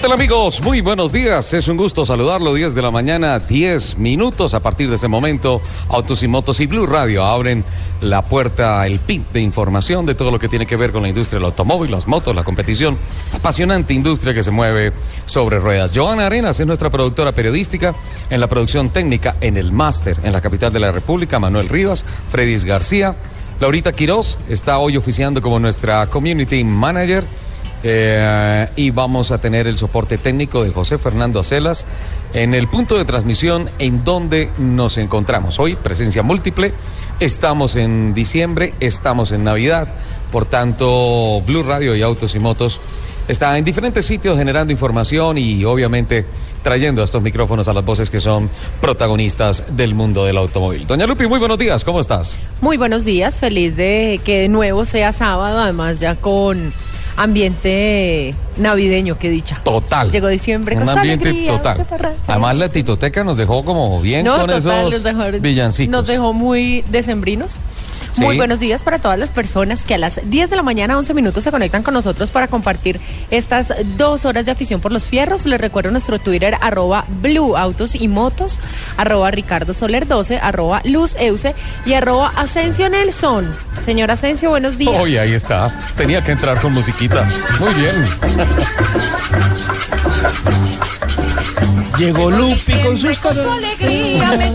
¿Qué tal amigos? Muy buenos días. Es un gusto saludarlo. 10 de la mañana, 10 minutos. A partir de ese momento, Autos y Motos y Blue Radio abren la puerta, el pin de información de todo lo que tiene que ver con la industria del automóvil, las motos, la competición. Apasionante industria que se mueve sobre ruedas. Joana Arenas es nuestra productora periodística en la producción técnica en el máster en la capital de la República. Manuel Rivas, Fredis García. Laurita Quiroz está hoy oficiando como nuestra community manager. Eh, y vamos a tener el soporte técnico de José Fernando Acelas en el punto de transmisión en donde nos encontramos. Hoy, presencia múltiple, estamos en diciembre, estamos en Navidad, por tanto, Blue Radio y Autos y Motos está en diferentes sitios generando información y obviamente trayendo a estos micrófonos a las voces que son protagonistas del mundo del automóvil. Doña Lupi, muy buenos días, ¿cómo estás? Muy buenos días, feliz de que de nuevo sea sábado, además ya con ambiente navideño, qué dicha. Total. Llegó diciembre Un con ambiente alegría, total. Además la titoteca nos dejó como bien No, con total, esos nos dejó- villancicos. Nos dejó muy decembrinos. Sí. Muy buenos días para todas las personas que a las 10 de la mañana, 11 minutos, se conectan con nosotros para compartir estas dos horas de afición por los fierros. Les recuerdo nuestro Twitter, arroba Blue Autos y Motos, arroba Ricardo Soler 12, arroba Luz Euse y arroba Asensio Nelson. Señor Asensio, buenos días. Uy, ahí está. Tenía que entrar con musiquita. Muy bien. Llegó Lupi con sus Siempre con su alegría,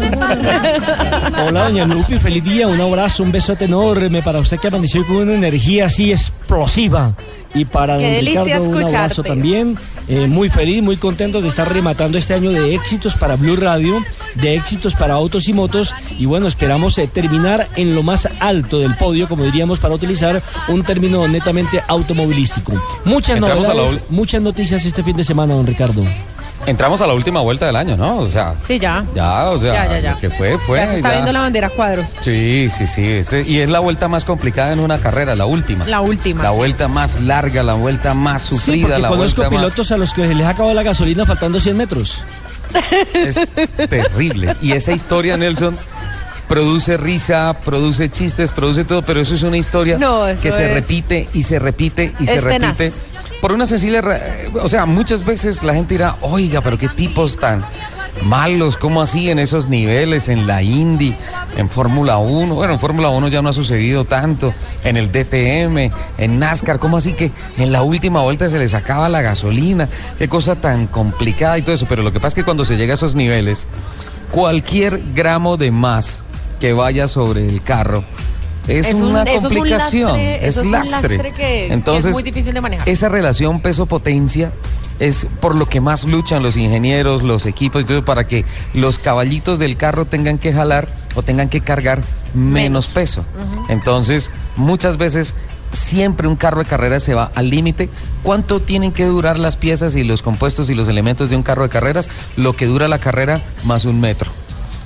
Hola, doña Lupi, feliz día, un abrazo, un besote enorme para usted que amaneció con una energía así explosiva. Y para Qué don Ricardo un abrazo también. Eh, muy feliz, muy contento de estar rematando este año de éxitos para Blue Radio, de éxitos para autos y motos. Y bueno, esperamos eh, terminar en lo más alto del podio, como diríamos, para utilizar un término netamente automovilístico. Muchas Entramos novedades, muchas noticias este fin de semana, don Ricardo. Entramos a la última vuelta del año, ¿no? O sea, Sí, ya. ya, o sea, Ya, ya, ya. lo que fue, fue. ya se está ya. viendo la bandera cuadros. Sí, sí, sí. este- y es la vuelta más complicada en una carrera, la última. La última, La sí. vuelta más larga, la vuelta más Sí, sufrida, porque la conozco vuelta más... pilotos a los que les ha acabado la gasolina faltando 100 metros. Es terrible. Y esa historia, Nelson, produce risa, produce chistes, produce todo, pero eso es una historia No, eso que se repite y se repite y se Es tenaz. Por una sencilla... ra- O sea, muchas veces la gente dirá, oiga, pero qué tipos tan malos, ¿cómo así en esos niveles, en la Indy, en Fórmula 1? Bueno, en Fórmula 1 ya no ha sucedido tanto, en el DTM, en NASCAR, ¿cómo así que en la última vuelta se les acaba la gasolina? Qué cosa tan complicada y todo eso, pero lo que pasa es que cuando se llega a esos niveles, cualquier gramo de más que vaya sobre el carro es, Es un- una eso es un complicación, lastre, es un lastre. que- que es Entonces, muy difícil de manejar. esa relación peso-potencia es por lo que más luchan los ingenieros, los equipos, y todo, para que los caballitos del carro tengan que jalar o tengan que cargar menos, Menos. peso. Entonces, muchas veces siempre un carro de carrera se va al límite. ¿Cuánto tienen que durar las piezas y los compuestos y los elementos de un carro de carreras? Lo que dura la carrera más un metro.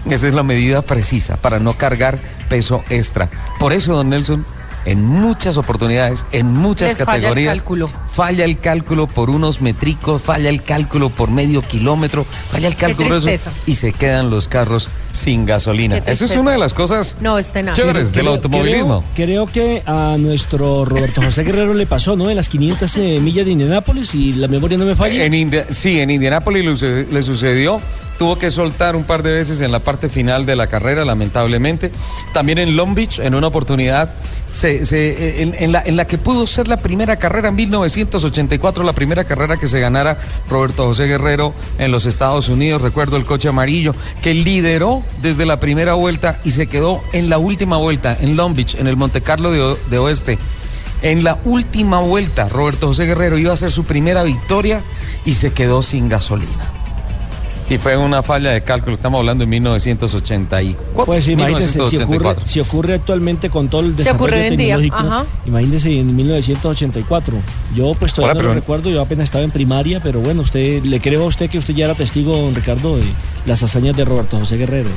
Esa es la medida precisa para no cargar peso extra. Por eso, don Nelson, en muchas oportunidades, en muchas Les falla el categorías, cálculo. falla el cálculo por unos metricos, falla el cálculo por medio kilómetro, falla el cálculo por eso, y se quedan los carros sin gasolina. Eso es una de las cosas No, es tenaz. chéveres del Creo- automovilismo. Creo, creo que a nuestro Roberto José Guerrero le pasó, ¿no? En las 500 eh, millas de Indianápolis y la memoria no me falla. En India- sí, en Indianápolis le sucedió. Tuvo que soltar un par de veces en la parte final de la carrera, lamentablemente. También en Long Beach, en una oportunidad, se- en, la, que pudo ser la primera carrera en 1984, la primera carrera que se ganara Roberto José Guerrero en los Estados Unidos. Recuerdo el coche amarillo, que lideró desde la primera vuelta y se quedó en la última vuelta, en Long Beach, en el Monte Carlo de Oeste. En la última vuelta, Roberto José Guerrero iba a hacer su primera victoria y se quedó sin gasolina. Y fue una falla de cálculo. Estamos hablando de 1984. Pues imagínese, si ocurre, 1984. si ocurre actualmente con todo el Se desarrollo ocurre hoy en día, tecnológico, ajá. imagínese en 1984. Yo pues todavía no lo recuerdo, yo apenas estaba en primaria, pero bueno, usted le creo a usted que usted ya era testigo, don Ricardo, de las hazañas de Roberto José Guerrero.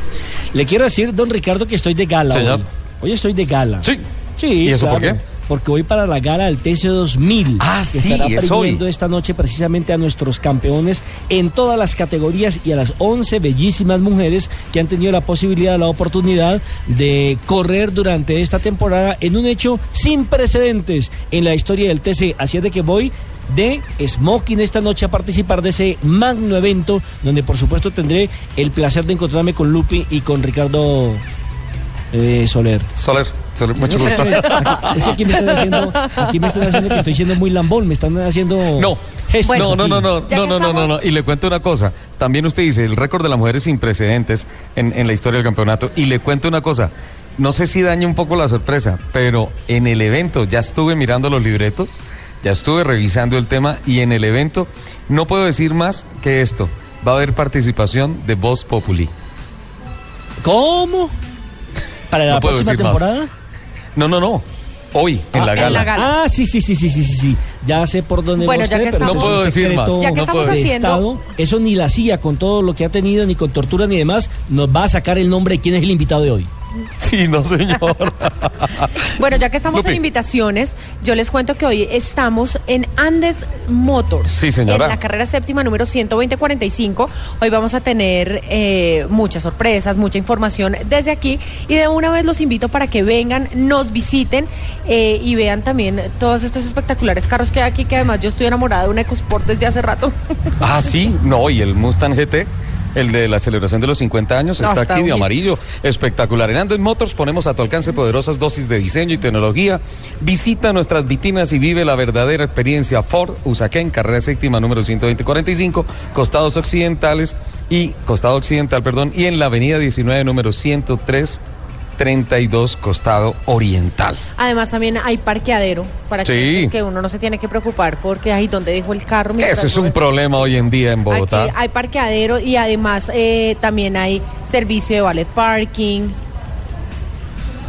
Le quiero decir, don Ricardo, que estoy de gala Señor. hoy. Hoy estoy de gala. Sí. Sí, ¿Y eso por qué? Porque voy para la gala del TC 2000. Ah, que sí, estará es hoy. esta noche precisamente a nuestros campeones en todas las categorías y a las 11 bellísimas mujeres que han tenido la posibilidad, la oportunidad de correr durante esta temporada en un hecho sin precedentes en la historia del TC. Así es de que voy de Smoking esta noche a participar de ese magno evento donde por supuesto tendré el placer de encontrarme con Lupi y con Ricardo eh, Soler. Soler, Soler, mucho gusto. Es que aquí me están haciendo, aquí me están haciendo que estoy siendo muy lambón, me están haciendo No. gestos no, no, no, no, no, no, no, no, no. Y le cuento una cosa. También usted dice el récord de la mujer es sin precedentes en, en la historia del campeonato. Y le cuento una cosa. No sé si daña un poco la sorpresa, pero en el evento ya estuve mirando los libretos, ya estuve revisando el tema y en el evento no puedo decir más que esto. Va a haber participación de Voz Populi. ¿Cómo? ¿Para la No próxima más. temporada? No, no, no. Hoy, en Ah, la en la gala. Ah, sí, sí, sí, sí, sí, sí, sí. Ya sé por dónde Bueno, va ya que pero estamos- eso No puedo es un decir más. Ya que No estamos haciendo- Estado. Eso ni la CIA, con todo lo que ha tenido, ni con tortura ni demás, nos va a sacar el nombre de quién es el invitado de hoy. Sí, no, señor. Bueno, ya que estamos Lupi. en invitaciones, yo les cuento que hoy estamos en Andes Motors. Sí, señora. En la carrera séptima número 12045. Hoy vamos a tener eh, muchas sorpresas, mucha información desde aquí. Y de una vez los invito para que vengan, nos visiten eh, y vean también todos estos espectaculares carros que hay aquí, que además yo estoy enamorada de un EcoSport desde hace rato. Ah, sí, no, y el Mustang GT, el de la celebración de los 50 años, No, está está aquí de amarillo, espectacular. En Andes Motors ponemos a tu alcance poderosas dosis de diseño y tecnología. Visita nuestras vitrinas y vive la verdadera experiencia Ford Usaquén, carrera séptima número 12045, costados occidentales y costado occidental, perdón, y en la avenida 19 número 103 32 costado oriental. Además también hay parqueadero para Sí. que, que uno no se tiene que preocupar porque ahí donde dejó el carro. Eso es un sube. problema hoy en día en Bogotá. Aquí hay parqueadero y además eh, también hay servicio de valet parking,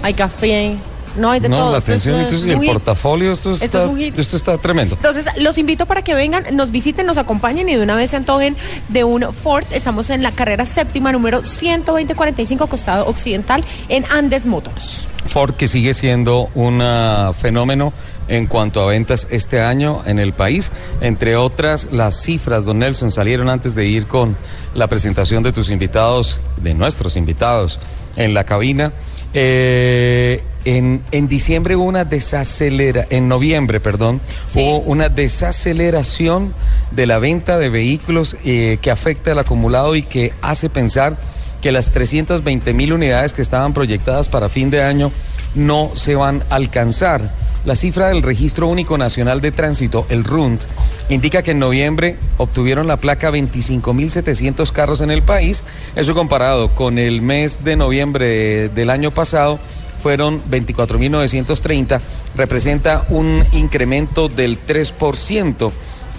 hay café, no hay de no, todo. la atención esto es y el portafolio, esto Esto está, es un hit. esto está tremendo. Entonces, los invito para que vengan, nos visiten, nos acompañen y de una vez se antojen de un Ford. Estamos en la carrera séptima número 12045, costado occidental, en Andes Motors. Ford que sigue siendo un ah, fenómeno en cuanto a ventas este año en el país. Entre otras, las cifras, don Nelson, salieron antes de ir con la presentación de tus invitados, de nuestros invitados en la cabina. Eh, en, en diciembre hubo una desacelera, en noviembre, perdón, Sí. hubo una desaceleración de la venta de vehículos eh, que afecta el acumulado y que hace pensar que las 320 mil unidades que estaban proyectadas para fin de año no se van a alcanzar. La cifra del Registro Único Nacional de Tránsito, el RUNT, indica que en noviembre obtuvieron la placa 25.700 carros en el país. Eso comparado con el mes de noviembre del año pasado fueron 24.930, representa un incremento del 3%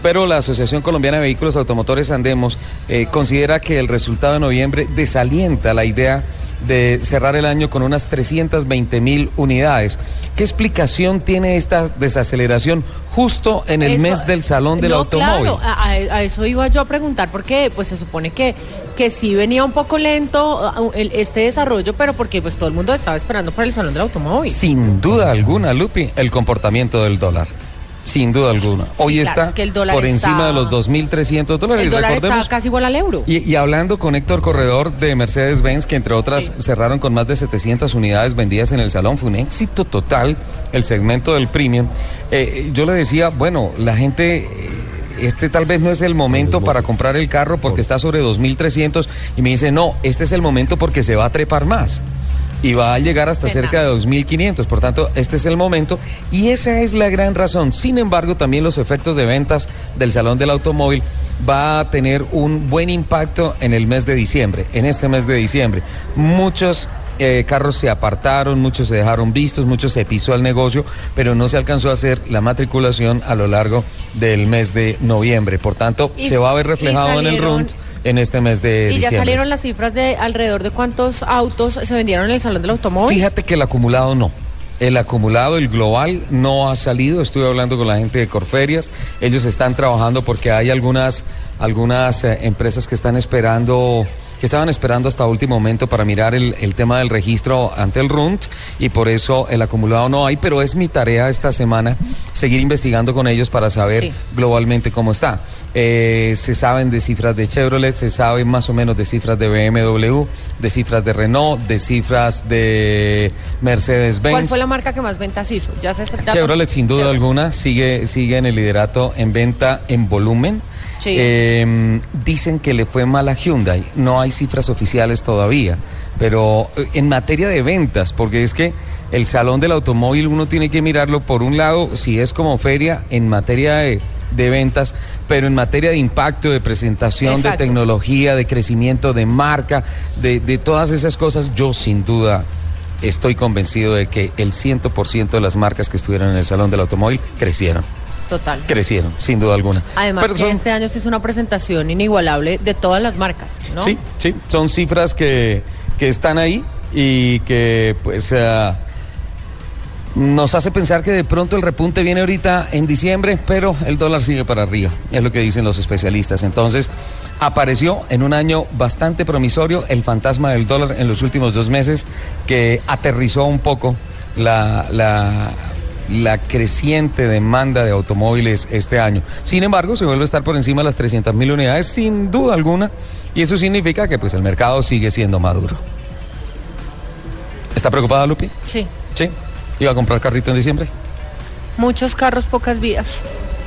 pero la Asociación Colombiana de Vehículos Automotores Andemos eh, considera que el resultado de noviembre desalienta la idea de cerrar el año con unas 320 mil unidades. ¿Qué explicación tiene esta desaceleración justo en el Eso- mes del Salón del no, Automóvil? Claro, a, eso iba yo a preguntar porque pues se supone que, que sí venía un poco lento el- este desarrollo, pero porque pues todo el mundo estaba esperando para el Salón del Automóvil. Sin duda alguna, Lupi, el comportamiento del dólar. Sin duda alguna. Hoy claro, está es que el dólar por está- encima de los 2.300 dólares. el dólar Recordemos está casi igual al euro. Y, y hablando con Héctor Corredor de Mercedes-Benz, que entre otras Sí. cerraron con más de 700 unidades vendidas en el salón, fue un éxito total el segmento del premium. Eh, yo le decía, bueno, la gente... eh, Este tal vez no es el momento para comprar el carro porque está sobre 2.300 y me dice, no, este es el momento porque se va a trepar más y va a llegar hasta cerca de 2.500. Por tanto, este es el momento y esa es la gran razón. Sin embargo, también los efectos de ventas del Salón del Automóvil va a tener un buen impacto en el mes de diciembre, en este mes de diciembre. Muchos eh, carros se apartaron, muchos se dejaron vistos, muchos se pisó el negocio, pero no se alcanzó a hacer la matriculación a lo largo del mes de noviembre. Por tanto, Y se va a ver reflejado en el RUNT en este mes de ¿Y diciembre. ya salieron las cifras de alrededor de cuántos autos se vendieron en el Salón del Automóvil? Fíjate que el acumulado no. El acumulado, el global, no ha salido. Estuve hablando con la gente de Corferias. Ellos están trabajando porque hay algunas, algunas eh, empresas que están esperando, que estaban esperando hasta último momento para mirar el, el tema del registro ante el RUNT y por eso el acumulado no hay. Pero es mi tarea esta semana seguir investigando con ellos para saber Sí. globalmente cómo está. Eh, se saben de cifras de Chevrolet, se sabe más o menos de cifras de BMW, de cifras de Renault, de cifras de Mercedes-Benz. ¿Cuál fue la marca que más ventas hizo? Ya se, ya- Chevrolet sin duda Chevrolet. alguna sigue, sigue en el liderato en venta en volumen. Sí. Eh, dicen que le fue mal a Hyundai. No hay cifras oficiales todavía. Pero eh, en materia de ventas, porque es que el salón del automóvil uno tiene que mirarlo por un lado, si es como feria, en materia de, de ventas, pero en materia de impacto, de presentación, Exacto. de tecnología, de crecimiento de marca, de, de todas esas cosas, yo sin duda estoy convencido de que el 100% de las marcas que estuvieron en el Salón del Automóvil crecieron. Total. Crecieron, sin duda alguna. Además Pero que son- este año se hizo una presentación inigualable de todas las marcas, ¿no? Sí, sí, son cifras que, que están ahí y que pues eh, nos hace pensar que de pronto el repunte viene ahorita en diciembre, pero el dólar sigue para arriba, es lo que dicen los especialistas. Entonces, apareció en un año bastante promisorio el fantasma del dólar en los últimos dos meses que aterrizó un poco la, la, la creciente demanda de automóviles este año. Sin embargo, se vuelve a estar por encima de las 300 mil unidades, sin duda alguna, y eso significa que pues el mercado sigue siendo maduro. ¿Está preocupada, Lupi? Sí. Sí. ¿Iba a comprar carrito en diciembre? Muchos carros, pocas vías.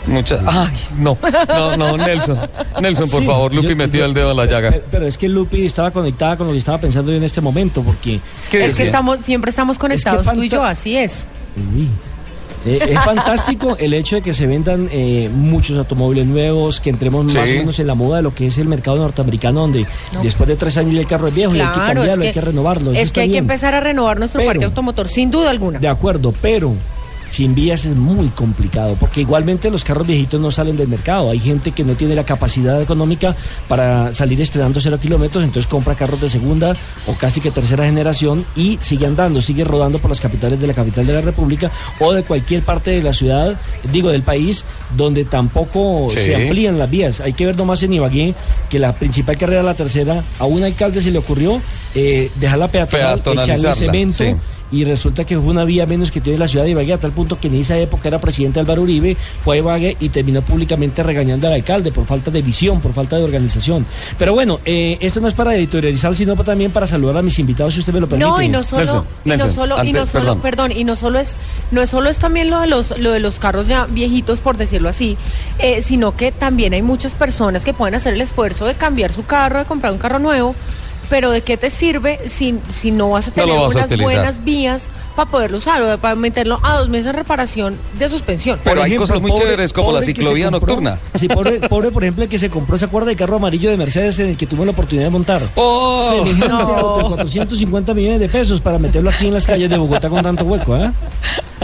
Muchas. Ay, no. No, no, Nelson. Nelson, por Sí, favor, Lupi yo- metió yo- el dedo en la llaga. Pero, pero es que Lupi estaba conectada con lo que estaba pensando yo en este momento, porque ¿Qué Es que estamos, siempre estamos conectados tú y yo, así es. Uy. Eh, es fantástico el hecho de que se vendan eh, muchos automóviles nuevos, que entremos Sí. más o menos en la moda de lo que es el mercado norteamericano, donde No. después de tres años ya el carro es viejo y hay que cambiarlo, es hay que renovarlo. Es que hay que empezar a renovar nuestro Pero- parque automotor, sin duda alguna. De acuerdo, pero sin vías es muy complicado, porque igualmente los carros viejitos no salen del mercado. Hay gente que no tiene la capacidad económica para salir estrenando cero kilómetros, entonces compra carros de segunda o casi que tercera generación y sigue andando, sigue rodando por las capitales de la capital de la República o de cualquier parte de la ciudad, digo del país, donde tampoco Sí. se amplían las vías. Hay que ver nomás en Ibagué que la principal carrera, la tercera, a un alcalde se le ocurrió eh, dejarla peatonal, echarle cemento sí. Y resulta que fue una vía menos que tiene la ciudad de Ibagué, a tal punto que en esa época era presidente Álvaro Uribe, fue a Ibagué y terminó públicamente regañando al alcalde por falta de visión, por falta de organización. Pero bueno, eh, esto no es para editorializar, sino también para saludar a mis invitados, si usted me lo permite. No, y no solo, Nelson, y no solo, y no solo, perdón. perdón. y no solo es, no es solo es también lo de los, lo de los carros ya viejitos, por decirlo así, eh, sino que también hay muchas personas que pueden hacer el esfuerzo de cambiar su carro, de comprar un carro nuevo, pero ¿de qué te sirve si, si no vas a tener vas unas buenas vías para poderlo usar o para meterlo a dos meses de reparación de suspensión? Pero hay cosas muy pobre- chéveres como la ciclovía se compró- nocturna. Sí, pobre, pobre, por ejemplo, el que se compró, ¿se acuerda del carro amarillo de Mercedes en el que tuvo la oportunidad de montar? ¡Oh! No. auto de 450 millones de pesos para meterlo aquí en las calles de Bogotá con tanto hueco, ¿ah?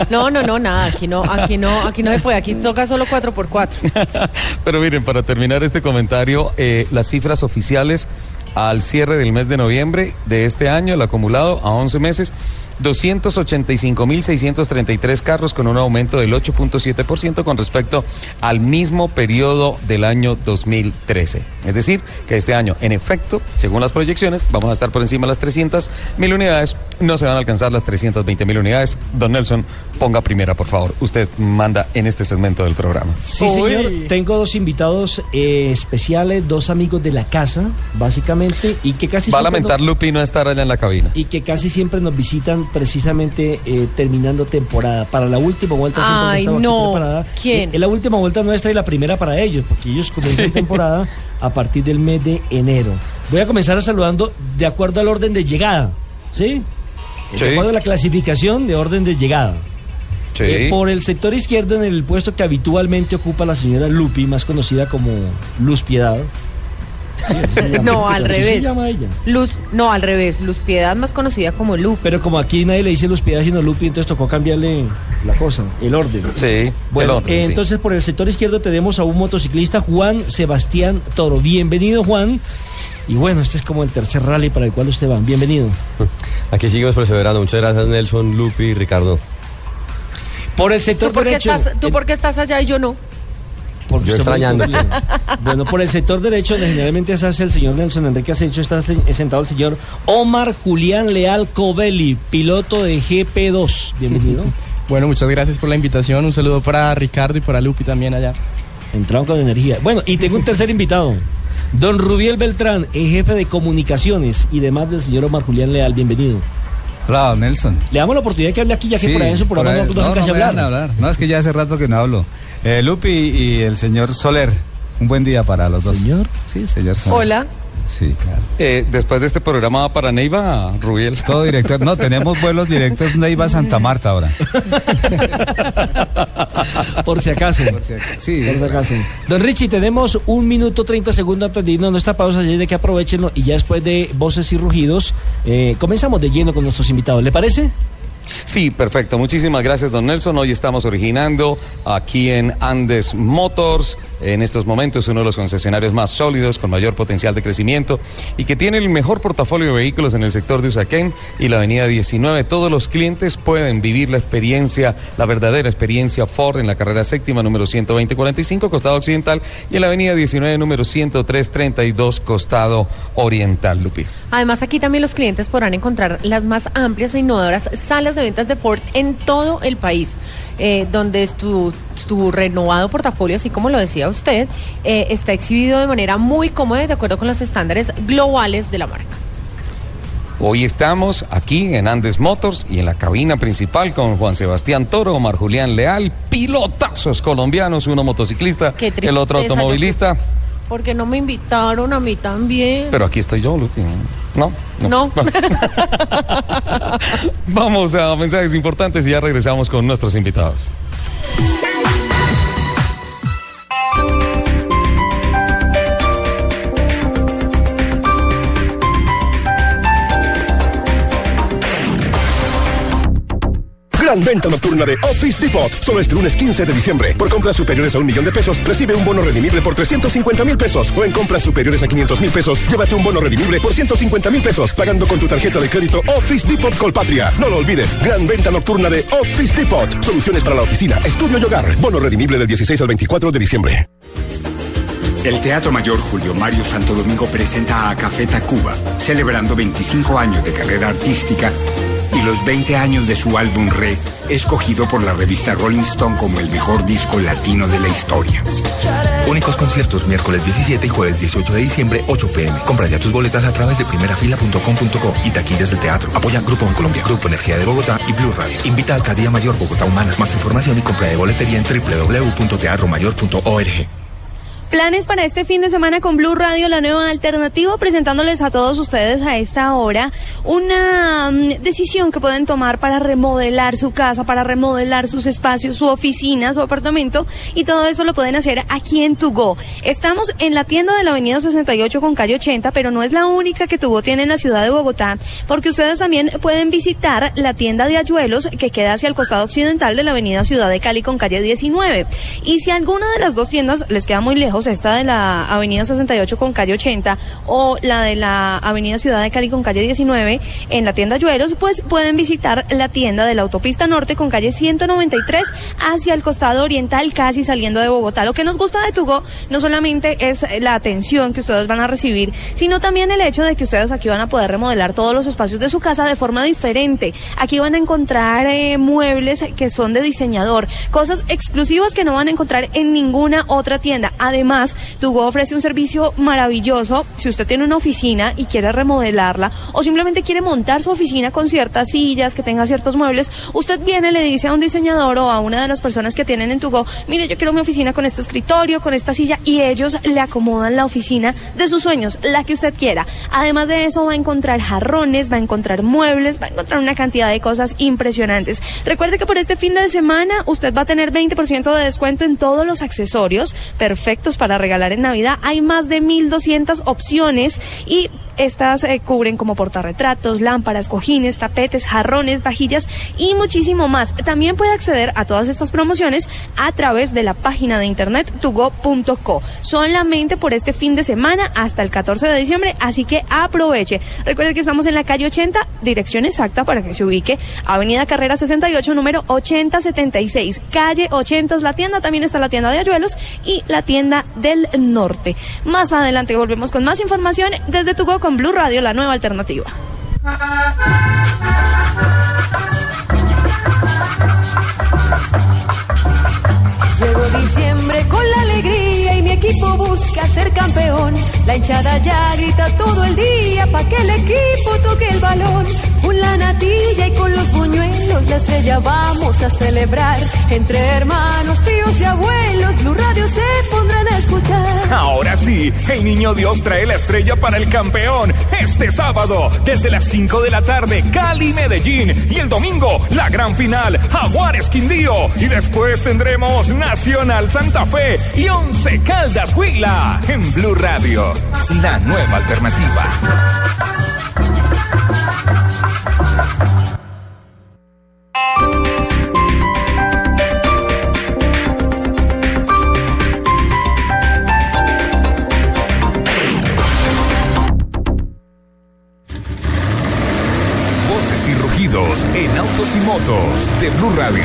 No, no, no, nada, aquí no, aquí no, aquí no se puede, aquí toca solo 4x4. Pero miren, para terminar este comentario, eh, las cifras oficiales al cierre del mes de noviembre de este año, el acumulado a 11 meses, 285.633 carros con un aumento del 8.7% con respecto al mismo periodo del año 2013. Es decir, que este año, en efecto, según las proyecciones, vamos a estar por encima de las 300.000 unidades, no se van a alcanzar las 320.000 unidades. Don Nelson, ponga primera, por favor. Usted manda en este segmento del programa. Sí, señor. Tengo dos invitados eh, especiales, dos amigos de la casa, básicamente, y que casi Va a siempre lamentar nos- Lupi no estar allá en la cabina. y que casi siempre nos visitan precisamente eh, terminando temporada. Para la última vuelta siempre aquí no. preparada. ¿Quién? Eh, Es la última vuelta nuestra y la primera para ellos, porque ellos comienzan Sí. temporada a partir del mes de enero. Voy a comenzar saludando de acuerdo al orden de llegada, ¿sí? Sí. De acuerdo a la clasificación de orden de llegada. Sí. Eh, por el sector izquierdo, en el puesto que habitualmente ocupa la señora Lupi, más conocida como Luz Piedad. no, al Así se revés. llama ella. Luz, no, al revés. Luz Piedad más conocida como Lu. Pero como aquí nadie le dice Luz Piedad sino Lupi, entonces tocó cambiarle la cosa, el orden. Sí, Bueno, el orden, eh, sí. entonces por el sector izquierdo tenemos a un motociclista, Juan Sebastián Toro. Bienvenido, Juan. Y bueno, este es como el tercer rally para el cual usted va. Bienvenido. Aquí seguimos perseverando. Muchas gracias, Nelson, Lupi y Ricardo. Por el sector ¿Tú por, qué derecho. estás, ¿Tú el- por qué estás allá y yo no? Porque Yo extrañando. Bueno, por el sector derecho, donde generalmente se hace el señor Nelson Enrique Asensio, está se- sentado el señor Omar Julián Leal Covelli, piloto de GP2. Bienvenido. Bueno, muchas gracias por la invitación. Un saludo para Ricardo y para Lupi también allá. Entraron con energía. Bueno, y tengo un tercer invitado. Don Rubiel Beltrán, el jefe de comunicaciones y demás del señor Omar Julián Leal. Bienvenido. Hola, don Nelson. Le damos la oportunidad que hable aquí, ya que por ahí en su por programa ahí- no, no no, casi no me hablar. dejan hablar. No, es que ya hace rato que no hablo. Eh, Lupi y el señor Soler, un buen día para los dos. ¿Señor? Sí, señor Soler. Hola. Sí, claro. Eh, después de este programa para Neiva, Rubiel. Todo director. No, tenemos vuelos directos Neiva Santa Marta ahora. Por si acaso. Sí, Por si acaso. Don Richie, tenemos un minuto 30 segundos antes de irnos a nuestra pausa, así de que aprovechenlo y ya después de voces y rugidos, eh, comenzamos de lleno con nuestros invitados. ¿Le parece? Sí, perfecto. Muchísimas gracias, don Nelson. Hoy estamos originando aquí en Andes Motors. En estos momentos uno de los concesionarios más sólidos, con mayor potencial de crecimiento y que tiene el mejor portafolio de vehículos en el sector de Usaquén y la avenida 19. Todos los clientes pueden vivir la experiencia, la verdadera experiencia Ford en la carrera séptima número 12045, costado occidental, y en la avenida 19 número 10332, costado oriental, Lupi. Además, aquí también los clientes podrán encontrar las más amplias e innovadoras salas de ventas de Ford en todo el país, eh, donde tu, tu renovado portafolio, así como lo decía usted, eh, está exhibido de manera muy cómoda y de acuerdo con los estándares globales de la marca. Hoy estamos aquí en Andes Motors y en la cabina principal con Juan Sebastián Toro, Omar Julián Leal, pilotazos colombianos, uno motociclista, el otro automovilista. Porque no me invitaron a mí también. Pero aquí estoy yo, Lupi. No, No. Vamos a mensajes importantes y ya regresamos con nuestros invitados. Gran venta nocturna de Office Depot. Solo este lunes 15 de diciembre. Por compras superiores a un millón de pesos, recibe un bono redimible por 350 mil pesos. O en compras superiores a 500 mil pesos, llévate un bono redimible por 150 mil pesos. Pagando con tu tarjeta de crédito Office Depot Colpatria. No lo olvides. Gran venta nocturna de Office Depot. Soluciones para la oficina, estudio y hogar. Bono redimible del 16 al 24 de diciembre. El Teatro Mayor Julio Mario Santo Domingo presenta a Café Tacuba, celebrando 25 años de carrera artística y los 20 años de su álbum Red, escogido por la revista Rolling Stone como el mejor disco latino de la historia. Únicos conciertos miércoles 17 y jueves 18 de diciembre, 8 pm. Compra ya tus boletas a través de primerafila.com.co y taquillas del teatro. Apoya Grupo en Colombia, Grupo Energía de Bogotá y Blue Radio. Invita a Alcaldía Mayor Bogotá Humana. Más información y compra de boletería en www.teatromayor.org. Planes para este fin de semana con Blue Radio, la nueva alternativa, presentándoles a todos ustedes a esta hora una mm, decisión que pueden tomar para remodelar su casa, para remodelar sus espacios, su oficina, su apartamento y todo eso lo pueden hacer aquí en Tugo. Estamos en la tienda de la Avenida 68 con calle 80, pero no es la única que Tugo tiene en la ciudad de Bogotá, porque ustedes también pueden visitar la tienda de Ayuelos que queda hacia el costado occidental de la Avenida Ciudad de Cali con calle 19. Y si alguna de las dos tiendas les queda muy lejos, esta de la Avenida 68 con calle 80 o la de la Avenida Ciudad de Cali con calle 19 en la tienda Ayuelos, pues pueden visitar la tienda de la Autopista Norte con calle 193 hacia el costado oriental, casi saliendo de Bogotá. Lo que nos gusta de Tugo no solamente es la atención que ustedes van a recibir, sino también el hecho de que ustedes aquí van a poder remodelar todos los espacios de su casa de forma diferente. Aquí van a encontrar eh, muebles que son de diseñador, cosas exclusivas que no van a encontrar en ninguna otra tienda. Además, Tugo ofrece un servicio maravilloso. Si usted tiene una oficina y quiere remodelarla o simplemente quiere montar su oficina con ciertas sillas, que tenga ciertos muebles, usted viene, le dice a un diseñador o a una de las personas que tienen en Tugo, mire, yo quiero mi oficina con este escritorio, con esta silla, y ellos le acomodan la oficina de sus sueños, la que usted quiera. Además de eso, va a encontrar jarrones, va a encontrar muebles, va a encontrar una cantidad de cosas impresionantes. Recuerde que por este fin de semana usted va a tener 20% de descuento en todos los accesorios perfectos para para regalar en Navidad. Hay más de 1.200 opciones y estas eh, cubren como portarretratos, lámparas, cojines, tapetes, jarrones, vajillas y muchísimo más. También puede acceder a todas estas promociones a través de la página de internet tugo.co. Solamente por este fin de semana hasta el 14 de diciembre, así que aproveche. Recuerde que estamos en la calle 80, dirección exacta para que se ubique, Avenida Carrera 68, número 8076. Calle 80 es la tienda, también está la tienda de Ayuelos y la tienda del norte. Más adelante volvemos con más información desde Tugo con Blue Radio, la nueva alternativa. Llegó diciembre con la alegría y mi equipo busca ser campeón. La hinchada ya grita todo el día pa' que el equipo toque el balón. Con la natilla y con los buñuelos, la estrella vamos a celebrar. Entre hermanos, tíos y El niño Dios trae la estrella para el campeón. Este sábado, desde las 5 de la tarde, Cali, Medellín. Y el domingo, la gran final, Jaguares Quindío. Y después tendremos Nacional Santa Fe y Once Caldas Huila en Blue Radio. La nueva alternativa. Motos de Blue Radio.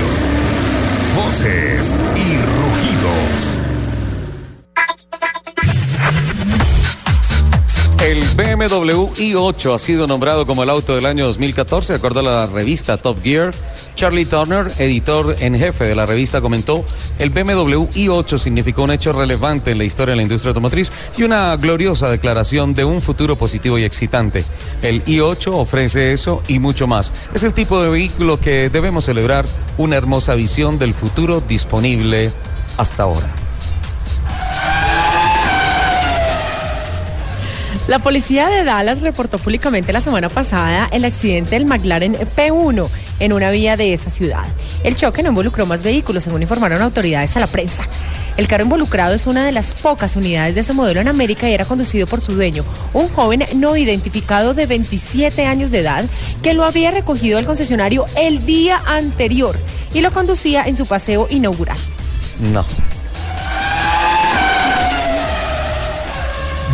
Voces y rugidos. El BMW i8 ha sido nombrado como el auto del año 2014, de acuerdo a la revista Top Gear. Charlie Turner, editor en jefe de la revista, comentó, el BMW i8 significó un hecho relevante en la historia de la industria automotriz y una gloriosa declaración de un futuro positivo y excitante. El i8 ofrece eso y mucho más. Es el tipo de vehículo que debemos celebrar, una hermosa visión del futuro disponible hasta ahora. La policía de Dallas reportó públicamente la semana pasada el accidente del McLaren P1 en una vía de esa ciudad. El choque no involucró más vehículos, según informaron autoridades a la prensa. El carro involucrado es una de las pocas unidades de ese modelo en América y era conducido por su dueño, un joven no identificado de 27 años de edad que lo había recogido del concesionario el día anterior y lo conducía en su paseo inaugural. No.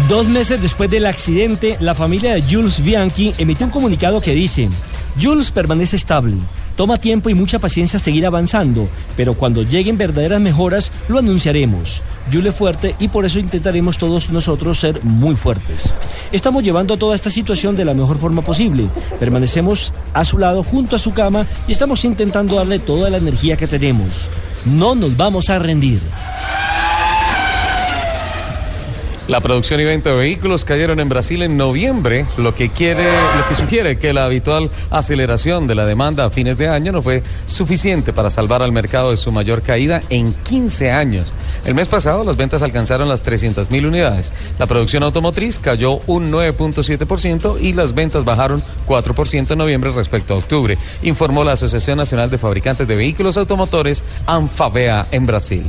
Dos meses después del accidente, la familia de Jules Bianchi emitió un comunicado que dice, Jules permanece estable, toma tiempo y mucha paciencia seguir avanzando, pero cuando lleguen verdaderas mejoras lo anunciaremos. Jules es fuerte y por eso intentaremos todos nosotros ser muy fuertes. Estamos llevando toda esta situación de la mejor forma posible. Permanecemos a su lado junto a su cama y estamos intentando darle toda la energía que tenemos. No nos vamos a rendir. La producción y venta de vehículos cayeron en Brasil en noviembre, lo que quiere, lo que sugiere que la habitual aceleración de la demanda a fines de año no fue suficiente para salvar al mercado de su mayor caída en 15 años. El mes pasado las ventas alcanzaron las 300 mil unidades. La producción automotriz cayó un 9.7% y las ventas bajaron 4% en noviembre respecto a octubre, informó la Asociación Nacional de Fabricantes de Vehículos Automotores, ANFAVEA, en Brasil.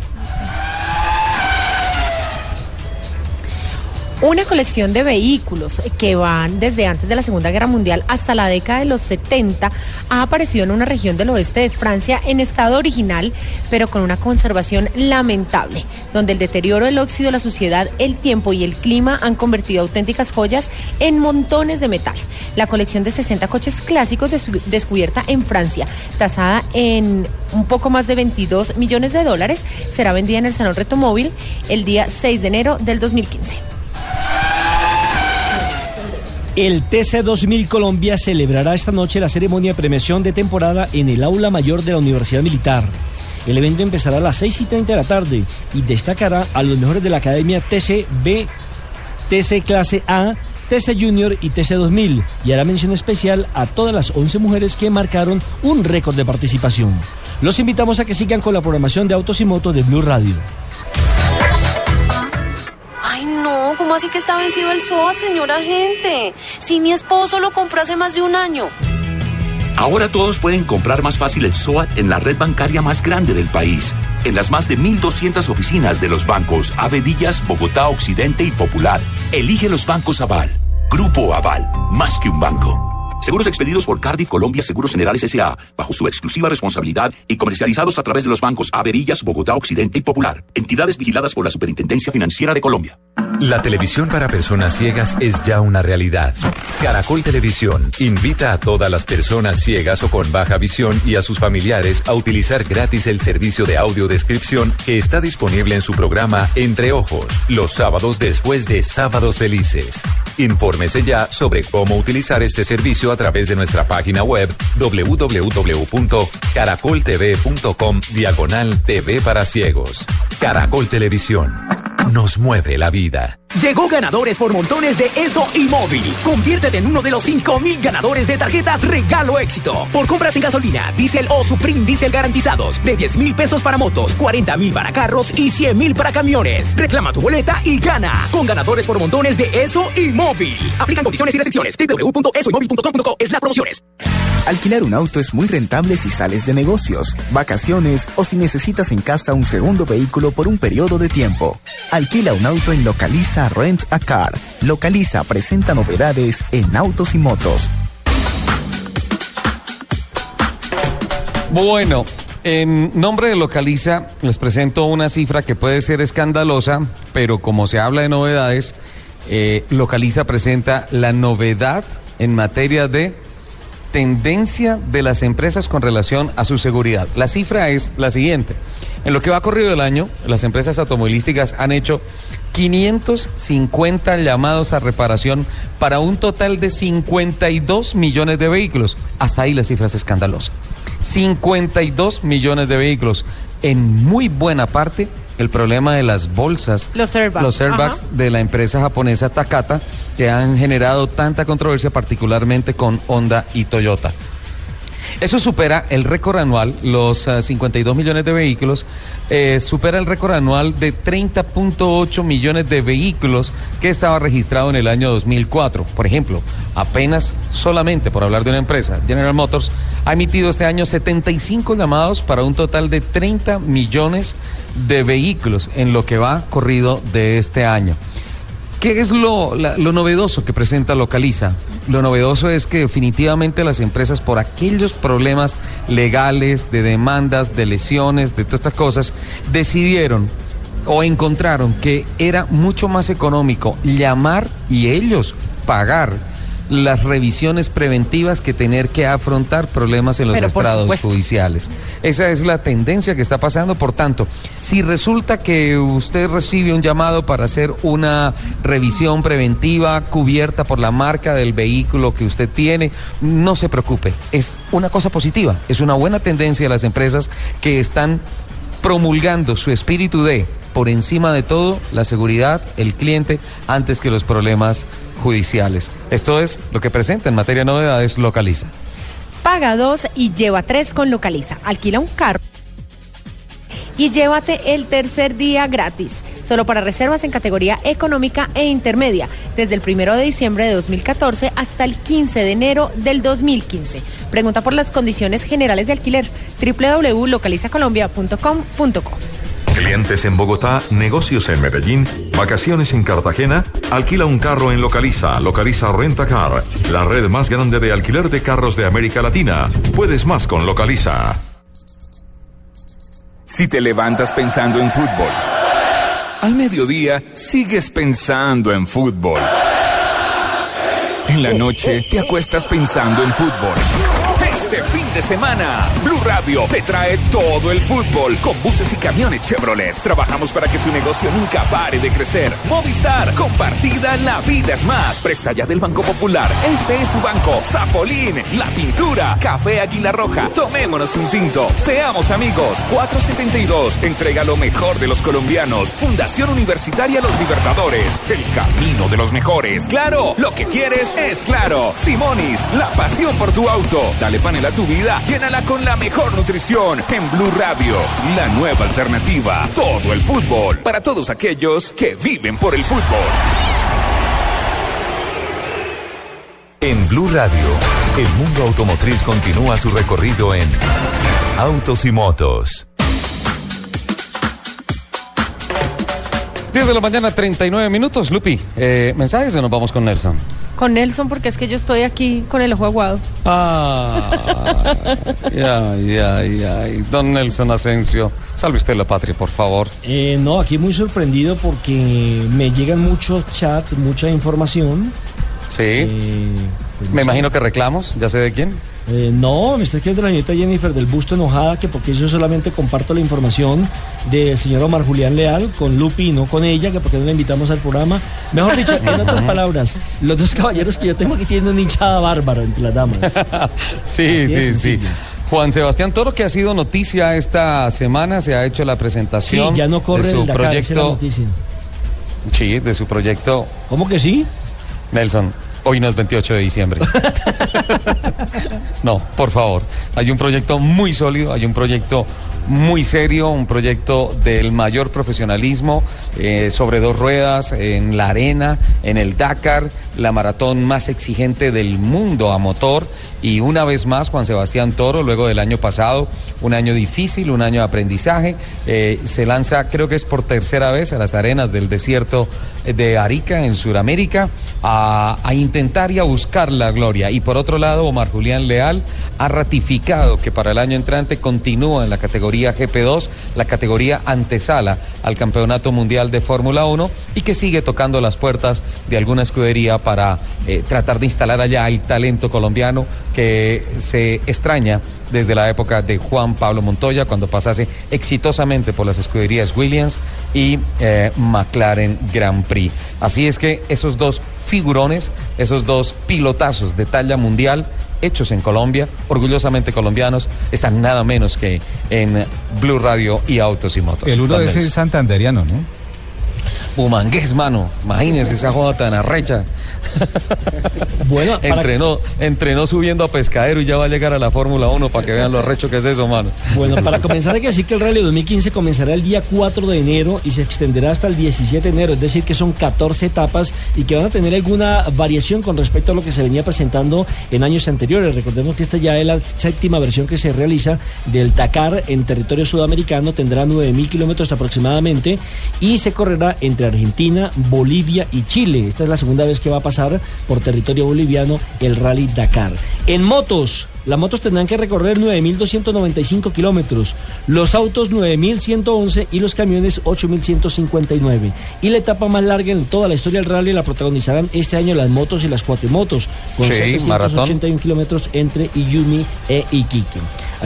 Una colección de vehículos que van desde antes de la Segunda Guerra Mundial hasta la década de los 70 ha aparecido en una región del oeste de Francia en estado original, pero con una conservación lamentable, donde el deterioro, el óxido, la suciedad, el tiempo y el clima han convertido auténticas joyas en montones de metal. La colección de 60 coches clásicos des- descubierta en Francia, tasada en un poco más de 22 millones de dólares, será vendida en el Salón Retomóvil el día 6 de enero del 2015. El TC2000 Colombia celebrará esta noche la ceremonia de premiación de temporada en el aula mayor de la Universidad Militar. El evento empezará a las 6 y 30 de la tarde y destacará a los mejores de la academia TCB, TC Clase A, TC Junior y TC 2000 y hará mención especial a todas las 11 mujeres que marcaron un récord de participación. Los invitamos a que sigan con la programación de Autos y Motos de Blue Radio. No, ¿cómo así que está vencido el SOAT, señora gente? Si mi esposo lo compró hace más de un año. Ahora todos pueden comprar más fácil el SOAT en la red bancaria más grande del país. en las más de 1.200 oficinas de los bancos Avedillas, Bogotá, Occidente y Popular. Elige los bancos Aval. Grupo Aval, más que un banco. Seguros expedidos por Cardiff Colombia Seguros Generales S.A. bajo su exclusiva responsabilidad y comercializados a través de los bancos Averillas, Bogotá Occidente y Popular. Entidades vigiladas por la Superintendencia Financiera de Colombia. La televisión para personas ciegas es ya una realidad. Caracol Televisión invita a todas las personas ciegas o con baja visión y a sus familiares a utilizar gratis el servicio de audiodescripción que está disponible en su programa Entre Ojos, los sábados después de Sábados Felices. Infórmese ya sobre cómo utilizar este servicio a través de nuestra página web www.caracoltv.com diagonal TV para ciegos. Caracol Televisión. Nos mueve la vida. Llegó ganadores por montones de Eso y Móvil. Conviértete en uno de los 5000 ganadores de tarjetas Regalo Éxito. Por compras en gasolina, diésel o Supreme Diesel garantizados. De 10 mil pesos para motos, 40 mil para carros y 100 mil para camiones. Reclama tu boleta y gana. Con ganadores por montones de Eso y Móvil. Aplican condiciones y restricciones. www.esoymóvil.com.co es la promociones. Alquilar un auto es muy rentable si sales de negocios, vacaciones o si necesitas en casa un segundo vehículo por un periodo de tiempo. Alquila un auto en Localiza Rent a Car. Localiza presenta novedades en autos y motos. Bueno, en nombre de Localiza les presento una cifra que puede ser escandalosa, pero como se habla de novedades, eh, Localiza presenta la novedad en materia de tendencia de las empresas con relación a su seguridad. La cifra es la siguiente. En lo que va corrido el año, las empresas automovilísticas han hecho 550 llamados a reparación para un total de 52 millones de vehículos. Hasta ahí la cifra es escandalosa. 52 millones de vehículos. En muy buena parte el problema de las bolsas, Los airbags. los airbags Ajá. de la empresa japonesa Takata, que han generado tanta controversia, particularmente con Honda y Toyota. Eso supera el récord anual, los ah, 52 millones de vehículos, eh, supera el récord anual de 30.8 millones de vehículos que estaba registrado en el año 2004. Por ejemplo, apenas solamente por hablar de una empresa, General Motors ha emitido este año 75 llamados para un total de 30 millones de vehículos en lo que va corrido de este año. ¿Qué es lo, lo novedoso que presenta Localiza? Lo novedoso es que definitivamente las empresas, por aquellos problemas legales, de demandas, de lesiones, de todas estas cosas, decidieron o encontraron que era mucho más económico llamar y ellos pagar las revisiones preventivas que tener que afrontar problemas en los Pero estrados judiciales. Esa es la tendencia que está pasando. Por tanto, si resulta que usted recibe un llamado para hacer una revisión preventiva cubierta por la marca del vehículo que usted tiene, no se preocupe. Es una cosa positiva. Es una buena tendencia de las empresas que están promulgando su espíritu de, por encima de todo, la seguridad, el cliente, antes que los problemas judiciales. Esto es lo que presenta en materia de novedades Localiza. Paga dos y lleva tres con Localiza. Alquila un carro y llévate el tercer día gratis, solo para reservas en categoría económica e intermedia, desde el primero de diciembre de 2014 hasta el 15 de enero del 2015. Pregunta por las condiciones generales de alquiler www.localizacolombia.com.co. Clientes en Bogotá, negocios en Medellín, vacaciones en Cartagena, alquila un carro en Localiza, Localiza Renta Car, la red más grande de alquiler de carros de América Latina. Puedes más con Localiza. Si te levantas pensando en fútbol, al mediodía sigues pensando en fútbol. En la noche te acuestas pensando en fútbol. Este fin de semana, Blue Radio te trae todo el fútbol con buses y camiones Chevrolet. Trabajamos para que su negocio nunca pare de crecer. Movistar, compartida, la vida es más. Presta ya del Banco Popular. Este es su banco. Zapolín, la pintura, Café Águila Roja. Tomémonos un tinto. Seamos amigos. 472. Entrega lo mejor de los colombianos. Fundación Universitaria Los Libertadores. El camino de los mejores. Claro, lo que quieres es claro. Simonis, la pasión por tu auto. Dale panel a tu vida. Llénala con la mejor nutrición. En Blue Radio, la nueva alternativa. Todo el fútbol. Para todos aquellos que viven por el fútbol. En Blue Radio, el mundo automotriz continúa su recorrido en Autos y Motos. 10 de la mañana, 39 minutos. Lupi, eh, ¿mensajes o nos vamos con Nelson? Con Nelson, porque es que yo estoy aquí con el ojo aguado. Ah, ya, ya, ya. Don Nelson Asensio, salve usted la patria, por favor. Eh, no, aquí muy sorprendido porque me llegan muchos chats, mucha información. Sí. pues Me imagino que reclamos, ya sé de quién. Eh, no, me está escribiendo la nieta Jennifer del Busto enojada que porque yo solamente comparto la información del señor Omar Julián Leal con Lupi y no con ella, que porque no la invitamos al programa. Mejor dicho, en otras palabras, los dos caballeros que yo tengo aquí tienen una hinchada bárbara entre las damas. Sí, sí, sí. Juan Sebastián Toro, que ha sido noticia esta semana, se ha hecho la Sí, presentación ya no corre de su el Dakar, esa es la proyecto. noticia. Sí, de su proyecto. ¿Cómo que sí? Nelson, hoy no es 28 de diciembre. no, por favor. Hay un proyecto muy sólido, hay un proyecto muy serio, un proyecto del mayor profesionalismo eh, sobre dos ruedas, en la arena, en el Dakar, la maratón más exigente del mundo a motor. Y una vez más, Juan Sebastián Toro, luego del año pasado, un año difícil, un año de aprendizaje, eh, se lanza, creo que es por tercera vez, a las arenas del desierto de Arica, en Sudamérica, a, a intentar y a buscar la gloria. Y por otro lado, Omar Julián Leal ha ratificado que para el año entrante continúa en la categoría GP2, la categoría antesala al Campeonato Mundial de Fórmula 1 y que sigue tocando las puertas de alguna escudería para eh, tratar de instalar allá el talento colombiano que se extraña desde la época de Juan Pablo Montoya, cuando pasase exitosamente por las escuderías Williams y eh, McLaren Grand Prix. Así es que esos dos figurones, esos dos pilotazos de talla mundial, hechos en Colombia, orgullosamente colombianos, están nada menos que en Blue Radio y Autos y Motos. El uno de ese es santanderiano, ¿no? Bumangués, mano. Imagínese esa joda tan arrecha. Bueno, entrenó, entrenó subiendo a pescadero y ya va a llegar a la Fórmula 1 para que vean lo arrecho que es eso, mano. Bueno, para comenzar hay que decir que el Rally 2015 comenzará el día 4 de enero y se extenderá hasta el 17 de enero, es decir, que son 14 etapas y que van a tener alguna variación con respecto a lo que se venía presentando en años anteriores. Recordemos que esta ya es la séptima versión que se realiza del Dakar en territorio sudamericano, tendrá 9.000 kilómetros aproximadamente y se correrá entre Argentina, Bolivia y Chile. Esta es la segunda vez que va a pasar por territorio boliviano el Rally Dakar. En motos, las motos tendrán que recorrer 9.295 kilómetros, los autos 9.111 y los camiones 8.159. Y la etapa más larga en toda la historia del rally la protagonizarán este año las motos y las cuatrimotos, con Sí, 781 kilómetros entre Iyumi e Iquique.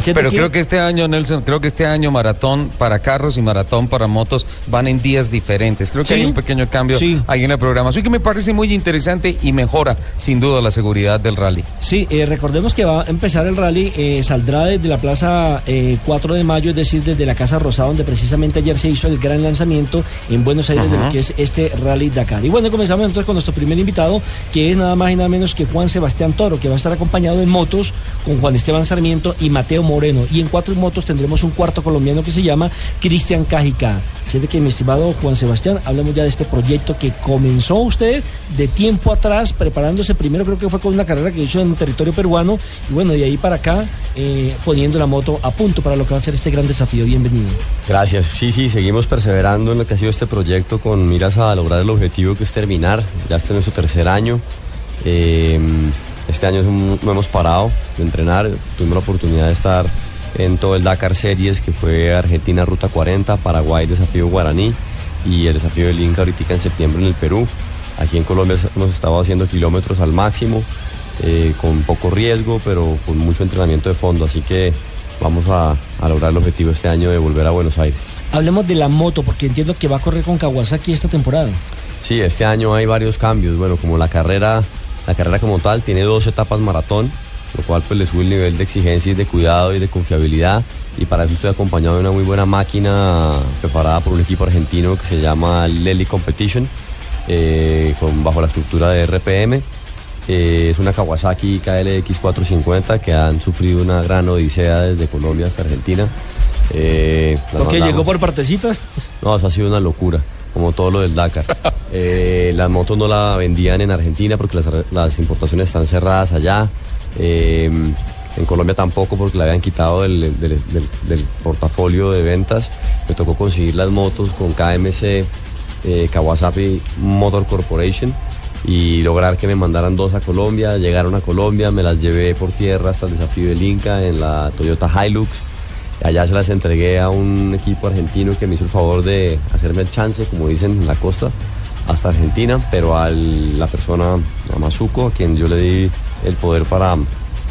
Pero creo que este año, Nelson, creo que este año maratón para carros y maratón para motos van en días diferentes. Creo que Sí. hay un pequeño cambio Sí. ahí en la programación que me parece muy interesante y mejora sin duda la seguridad del rally. Sí, eh, recordemos que va a empezar el rally, eh, saldrá desde la plaza eh, 4 de mayo, es decir, desde la Casa Rosada, donde precisamente ayer se hizo el gran lanzamiento en Buenos Aires de lo que es este rally Dakar. Y bueno, comenzamos entonces con nuestro primer invitado, que es nada más y nada menos que Juan Sebastián Toro, que va a estar acompañado en motos con Juan Esteban Sarmiento y Mateo Moreno. Y en cuatro motos tendremos un cuarto colombiano que se llama Cristian Cajica. Así que, mi estimado Juan Sebastián, hablemos ya de este proyecto que comenzó usted de tiempo atrás, preparándose primero, creo que fue con una carrera que hizo en territorio peruano, y bueno, de ahí para acá, eh, poniendo la moto a punto para lo que va a ser este gran desafío. Bienvenido. Gracias. Sí, sí, seguimos perseverando en lo que ha sido este proyecto con miras a lograr el objetivo que es terminar. Ya este es nuestro tercer año. Eh, este año es un- no hemos parado de entrenar. Tuvimos la oportunidad de estar en todo el Dakar Series, que fue Argentina Ruta 40, Paraguay Desafío Guaraní y el Desafío del Inca ahorita en septiembre en el Perú. Aquí en Colombia hemos estado haciendo kilómetros al máximo, eh, con poco riesgo, pero con mucho entrenamiento de fondo. Así que vamos a, a lograr el objetivo este año de volver a Buenos Aires. Hablemos de la moto, porque entiendo que va a correr con Kawasaki esta temporada. Sí, este año hay varios cambios. Bueno, como la carrera, la carrera como tal tiene dos etapas maratón, lo cual pues le sube el nivel de exigencia y de cuidado y de confiabilidad. Y para eso estoy acompañado de una muy buena máquina preparada por un equipo argentino que se llama Lely Competition, eh, con, bajo la estructura de RPM. Eh, es una Kawasaki KLX 450 que han sufrido una gran odisea desde Colombia hasta Argentina. Eh, las Porque mandamos. llegó por partecitas. No, eso ha sido una locura, como todo lo del Dakar. Eh, las motos no la vendían en Argentina porque las, las importaciones están cerradas allá. Eh, en Colombia tampoco porque la habían quitado del, del- del- del portafolio de ventas. Me tocó conseguir las motos con KMC eh, Kawasaki Motor Corporation y lograr que me mandaran dos a Colombia. Llegaron a Colombia, me las llevé por tierra hasta el desafío del Inca en la Toyota Hilux. Allá se las entregué a un equipo argentino que me hizo el favor de hacerme el chance, como dicen en la costa, hasta Argentina, pero a la persona, a Mazuco, a quien yo le di el poder para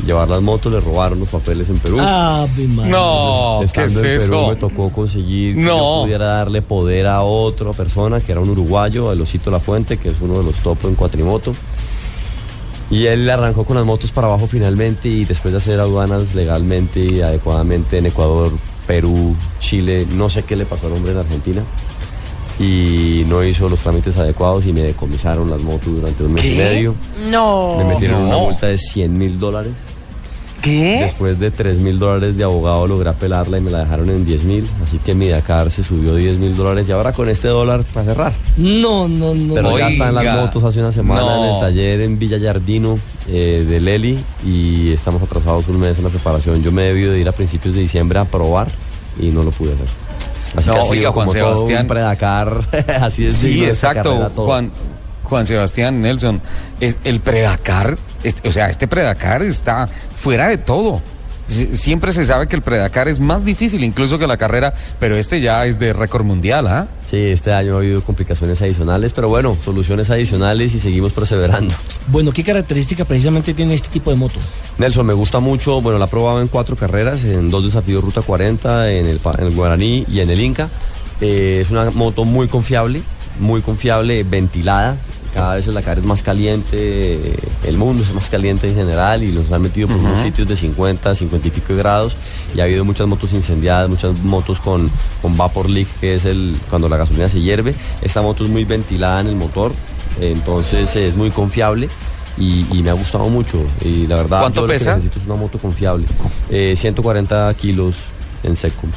llevar las motos, le robaron los papeles en Perú. María. No, ¿qué Estando es en Perú eso? me tocó conseguir que No. yo pudiera darle poder a otra persona, que era un uruguayo, el Osito La Fuente, que es uno de los top en cuatrimoto. Y él arrancó con las motos para abajo finalmente y después de hacer aduanas legalmente y adecuadamente en Ecuador, Perú, Chile, no sé qué le pasó al hombre en Argentina. Y no hizo los trámites adecuados y me decomisaron las motos durante un mes y medio. No. Me metieron No. una multa de 100 mil dólares. ¿Qué? Después de 3 mil dólares de abogado logré apelarla y me la dejaron en 10 mil. Así que mi Dakar se subió 10 mil dólares y ahora con este dólar para cerrar. No, no, no. Pero ya están las Oiga. motos hace una semana en el taller en Villa Yardino eh, de Leli y estamos atrasados un mes en la preparación. Yo me he debido de ir a principios de diciembre a probar y no lo pude hacer. Así No, que oiga, Juan como todo Sebastián. un predakar. Así es. Sí, exacto, carrera todo. Juan, Juan Sebastián Nelson. Es, el Predacar, es- o sea, este Predacar está fuera de todo. Sie- Siempre se sabe que el Predacar es más difícil incluso que la carrera, pero este ya es de récord mundial, ¿ah? Sí, este año ha habido complicaciones adicionales, pero bueno, soluciones adicionales y seguimos perseverando. Bueno, ¿qué característica precisamente tiene este tipo de moto? Nelson, me gusta mucho, bueno, la he probado en cuatro carreras, en dos desafíos Ruta 40, en el, pa- en el Guaraní y en el Inca. Eh, es una moto muy confiable, muy confiable, ventilada. Cada vez el Dakar es más caliente, eh, el mundo es más caliente en general y nos han metido por unos sitios de 50, 50 y pico de grados y ha habido muchas motos incendiadas, muchas motos con, con vapor leak, que es el cuando la gasolina se hierve. Esta moto es muy ventilada en el motor, eh, entonces es muy confiable y, y me ha gustado mucho. Y la verdad, ¿Cuánto yo lo que pesa? necesito es una moto confiable. Eh, 140 kilos en seco.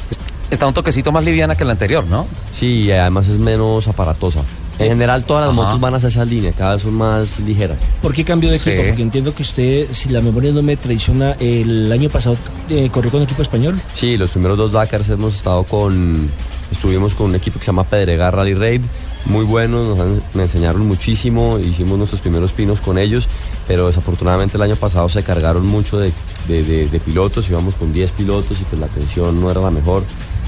Está un toquecito más liviana que la anterior, ¿no? Sí, y además es menos aparatosa. En general, todas las Ajá. motos van hacia esa línea, cada vez son más ligeras. ¿Por qué cambió de Sí. equipo? Porque entiendo que usted, si la memoria no me traiciona, el año pasado eh, corrió con equipo español. Sí, los primeros dos Dakars hemos estado con. Estuvimos con un equipo que se llama Pedregar Rally Raid, muy buenos, nos han- me enseñaron muchísimo, hicimos nuestros primeros pinos con ellos, pero desafortunadamente el año pasado se cargaron mucho de, de- de- de pilotos, íbamos con 10 pilotos y pues la atención no era la mejor.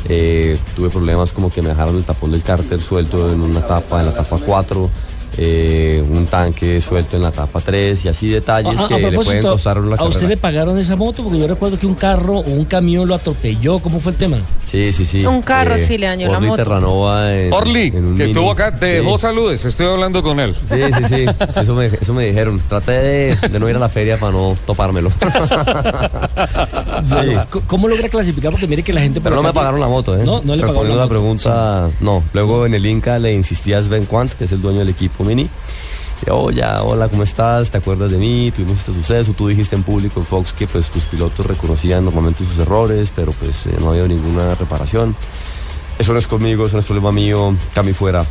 Eh, tuve problemas como que me dejaron el tapón del cárter suelto en una etapa, en la etapa 4. Eh, un tanque suelto en la etapa 3 y así detalles Ah, a que le pueden costar una ¿A usted le pagaron esa moto? Porque yo recuerdo que un carro o un camión lo atropelló. ¿Cómo fue el tema? Sí, sí, sí. Un carro sí le dañó la Orly moto. Terranova en- Orly, en un que estuvo acá, te Sí. dejó saludes, estoy hablando con él. Sí, sí, sí, eso, me, eso me dijeron. Traté de, de no ir a la feria para no topármelo. sí. ¿Cómo logra clasificar? Porque mire que la gente... Pero no me pagaron la moto, ¿eh? No, no le pagaron Respondiendo la la pregunta, no. Luego en el Inca le insistí a Sven Quant, que es el dueño del equipo Mini. Y, oh, ya, hola, ¿cómo estás? ¿Te acuerdas de mí? Tuvimos este suceso. Tú dijiste en público en Fox que pues tus pilotos reconocían normalmente sus errores, pero pues eh, no había ninguna reparación. Eso no es conmigo, eso no es problema mío. Cami fuera,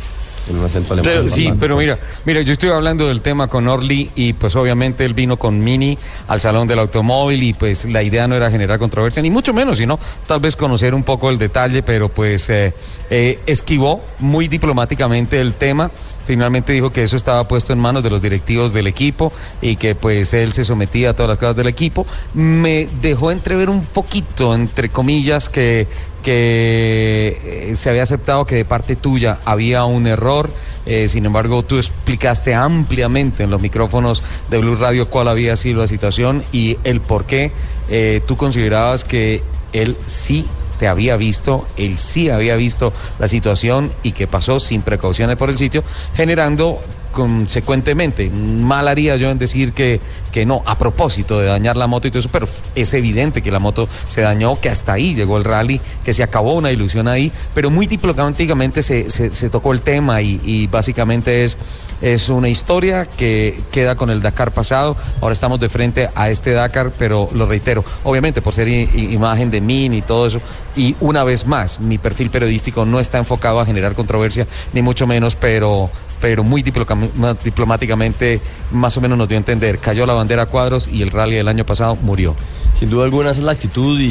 en un acento alemán. Pero- sí, pero mira, mira, yo estoy hablando del tema con Orly y pues obviamente él vino con Mini al Salón del Automóvil y pues la idea no era generar controversia, ni mucho menos, sino tal vez conocer un poco el detalle, pero pues eh, eh, esquivó muy diplomáticamente el tema. Finalmente dijo que eso estaba puesto en manos de los directivos del equipo y que pues él se sometía a todas las cosas del equipo. Me dejó entrever un poquito, entre comillas, que, que eh, se había aceptado que de parte tuya había un error. Eh, sin embargo, tú explicaste ampliamente en los micrófonos de Blue Radio cuál había sido la situación y el por qué eh, tú considerabas que él sí te había visto, él sí había visto la situación y que pasó sin precauciones por el sitio, generando consecuentemente, mal haría yo en decir que, que no, a propósito de dañar la moto y todo eso, pero es evidente que la moto se dañó, que hasta ahí llegó el rally, que se acabó una ilusión ahí, pero muy diplomáticamente se, se, tocó el tema y básicamente es, es una historia que queda con el Dakar pasado, ahora estamos de frente a este Dakar, pero lo reitero, obviamente por ser imagen de mí y todo eso, y una vez más, mi perfil periodístico no está enfocado a generar controversia, ni mucho menos, pero pero muy diplomáticamente más o menos nos dio a entender, cayó la bandera a cuadros y el rally del año pasado murió. Sin duda alguna esa es la actitud y,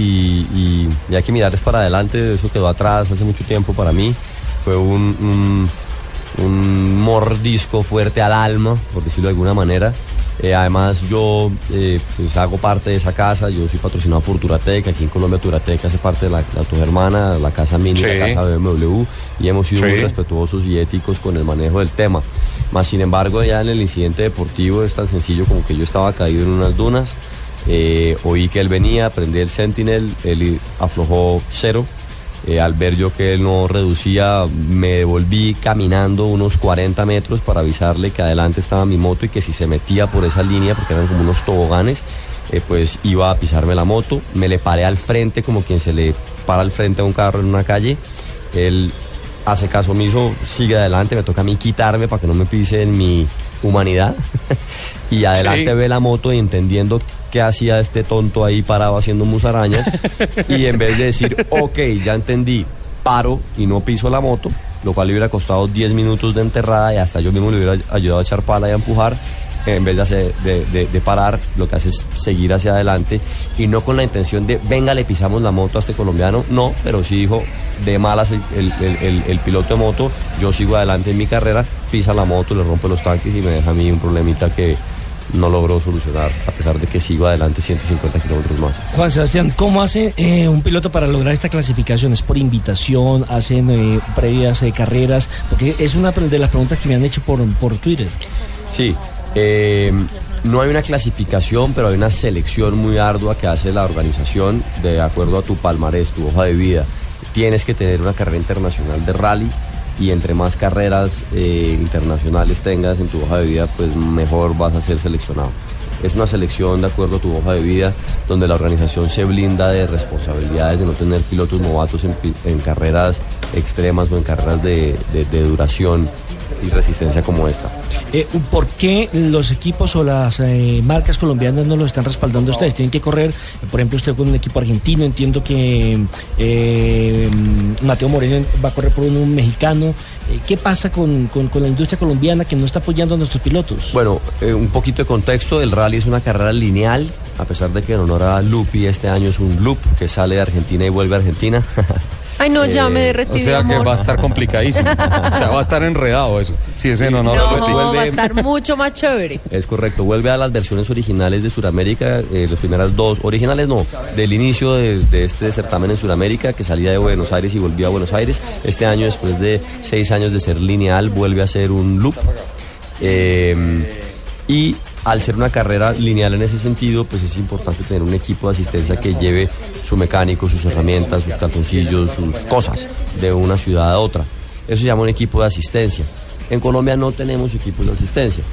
y- y que mirarles para adelante, eso quedó atrás hace mucho tiempo para mí, fue un- un mordisco fuerte al alma, por decirlo de alguna manera. Eh, además yo eh, pues hago parte de esa casa, yo soy patrocinado por Turatec, aquí en Colombia Turatec hace parte de la, la tu hermana, la casa Mini, Sí. la casa BMW y hemos sido Sí. muy respetuosos y éticos con el manejo del tema. Más sin embargo ya en el incidente deportivo es tan sencillo como que yo estaba caído en unas dunas, eh, oí que él venía, prendí el Sentinel, él aflojó cero. Eh, al ver yo que él no reducía, me devolví caminando unos 40 metros para avisarle que adelante estaba mi moto y que si se metía por esa línea, porque eran como unos toboganes, eh, pues iba a pisarme la moto. Me le paré al frente como quien se le para al frente a un carro en una calle. Él hace caso omiso, sigue adelante, me toca a mí quitarme para que no me pise en mi humanidad. y adelante Sí. ve la moto y entendiendo qué hacía este tonto ahí parado haciendo musarañas. y en vez de decir, ok, ya entendí, paro y no piso la moto, lo cual le hubiera costado 10 minutos de enterrada y hasta yo mismo le hubiera ayudado a echar pala y a empujar. En vez de, hacer- de, de- de parar, lo que hace es seguir hacia adelante y no con la intención de, venga, le pisamos la moto a este colombiano. No, pero sí dijo, de malas el, el- el- el- el piloto de moto, yo sigo adelante en mi carrera, pisa la moto, le rompe los tanques y me deja a mí un problemita que no logró solucionar, a pesar de que sigo adelante 150 kilómetros más. Juan Sebastián, ¿cómo hace eh, un piloto para lograr esta clasificación? ¿Es por invitación? ¿Hacen eh, previas eh, carreras? Porque es una de las preguntas que me han hecho por, por Twitter. Sí, no hay una clasificación, pero hay una selección muy ardua que hace la organización de acuerdo a tu palmarés, tu hoja de vida. Tienes que tener una carrera internacional de rally y entre más carreras eh, internacionales tengas en tu hoja de vida, pues mejor vas a ser seleccionado. Es una selección de acuerdo a tu hoja de vida, donde la organización se blinda de responsabilidades de no tener pilotos novatos en, carreras extremas o en carreras de duración y resistencia como esta. Eh, ¿Por qué los equipos o las eh, marcas colombianas no lo están respaldando a ustedes? Tienen que correr, eh, por ejemplo, usted con un equipo argentino, entiendo que eh, Mateo Moreno va a correr por un, un mexicano. Eh, ¿Qué pasa con, con- con la industria colombiana que no está apoyando a nuestros pilotos? Bueno, eh, un poquito de contexto, el rally es una carrera lineal, a pesar de que en honor a Lupi este año es un loop que sale de Argentina y vuelve a Argentina. Ay, no, ya me Eh, derretí O sea de que amor. va a estar complicadísimo. O sea, va a estar enredado eso. Si es en honor a No, Lupi. va a estar mucho más chévere. Es correcto, vuelve a las versiones originales de Sudamérica, eh, las primeras dos, originales no, del inicio de, de este certamen en Sudamérica, que salía de Buenos Aires y volvía a Buenos Aires. Este año, después de seis años de ser lineal, vuelve a ser un loop. Eh, y al ser una carrera lineal en ese sentido, pues es importante tener un equipo de asistencia que lleve su mecánico, sus herramientas, sus calzoncillos, sus cosas de una ciudad a otra. Eso se llama un equipo de asistencia. En Colombia no tenemos equipos de asistencia.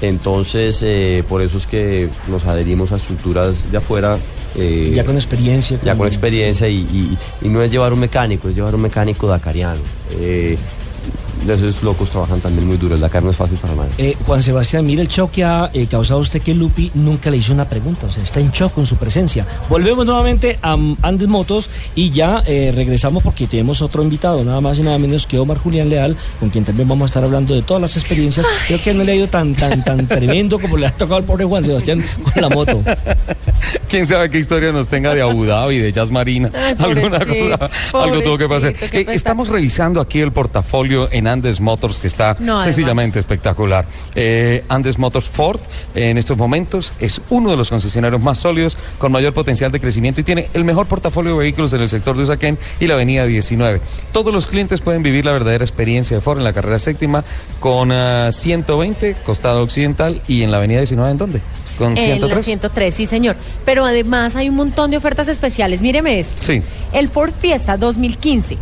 Entonces, eh, por eso es que nos adherimos a estructuras de afuera. eh, ya con experiencia. ya con experiencia y, y- y no es llevar un mecánico, es llevar un mecánico dakariano. Eh, esos locos trabajan también muy duro, el Dakar no es fácil para nadie. Eh, Juan Sebastián, mire el shock que ha eh, causado usted que Lupi nunca le hizo una pregunta, o sea, está en shock con su presencia. Volvemos nuevamente a Andes Motos y ya eh, regresamos porque tenemos otro invitado, nada más y nada menos que Omar Julián Leal, con quien también vamos a estar hablando de todas las experiencias. Creo que no le ha ido tan, tan, tan tremendo como le ha tocado al pobre Juan Sebastián con la moto. Quién sabe qué historia nos tenga de Abu Dhabi, de Jazz Marina, Ay, alguna cosa, algo tuvo que pasar. Eh, estamos revisando aquí el portafolio en Andes Motors que está No, sencillamente espectacular. Eh, Andes Motors Ford en estos momentos es uno de los concesionarios más sólidos con mayor potencial de crecimiento y tiene el mejor portafolio de vehículos en el sector de Usaquén y la avenida 19. Todos los clientes pueden vivir la verdadera experiencia de Ford en la carrera séptima con ah, 120 costado occidental y en la avenida 19 ¿en dónde? Con En la 103. 103, sí, señor. Pero además hay un montón de ofertas especiales. Míreme esto. Sí. El Ford Fiesta 2015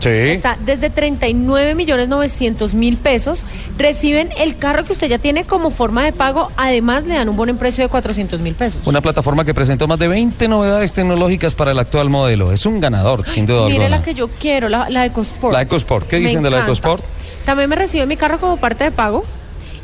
Sí. está desde 39 millones 900 mil pesos. Reciben el carro que usted ya tiene como forma de pago. Además, le dan un bono en precio de 400 mil pesos. Una plataforma que presentó más de 20 novedades tecnológicas para el actual modelo. Es un ganador, sin duda Mire alguna. la que yo quiero, la, la EcoSport. La EcoSport. ¿Qué Me dicen de la. EcoSport? También me recibe mi carro como parte de pago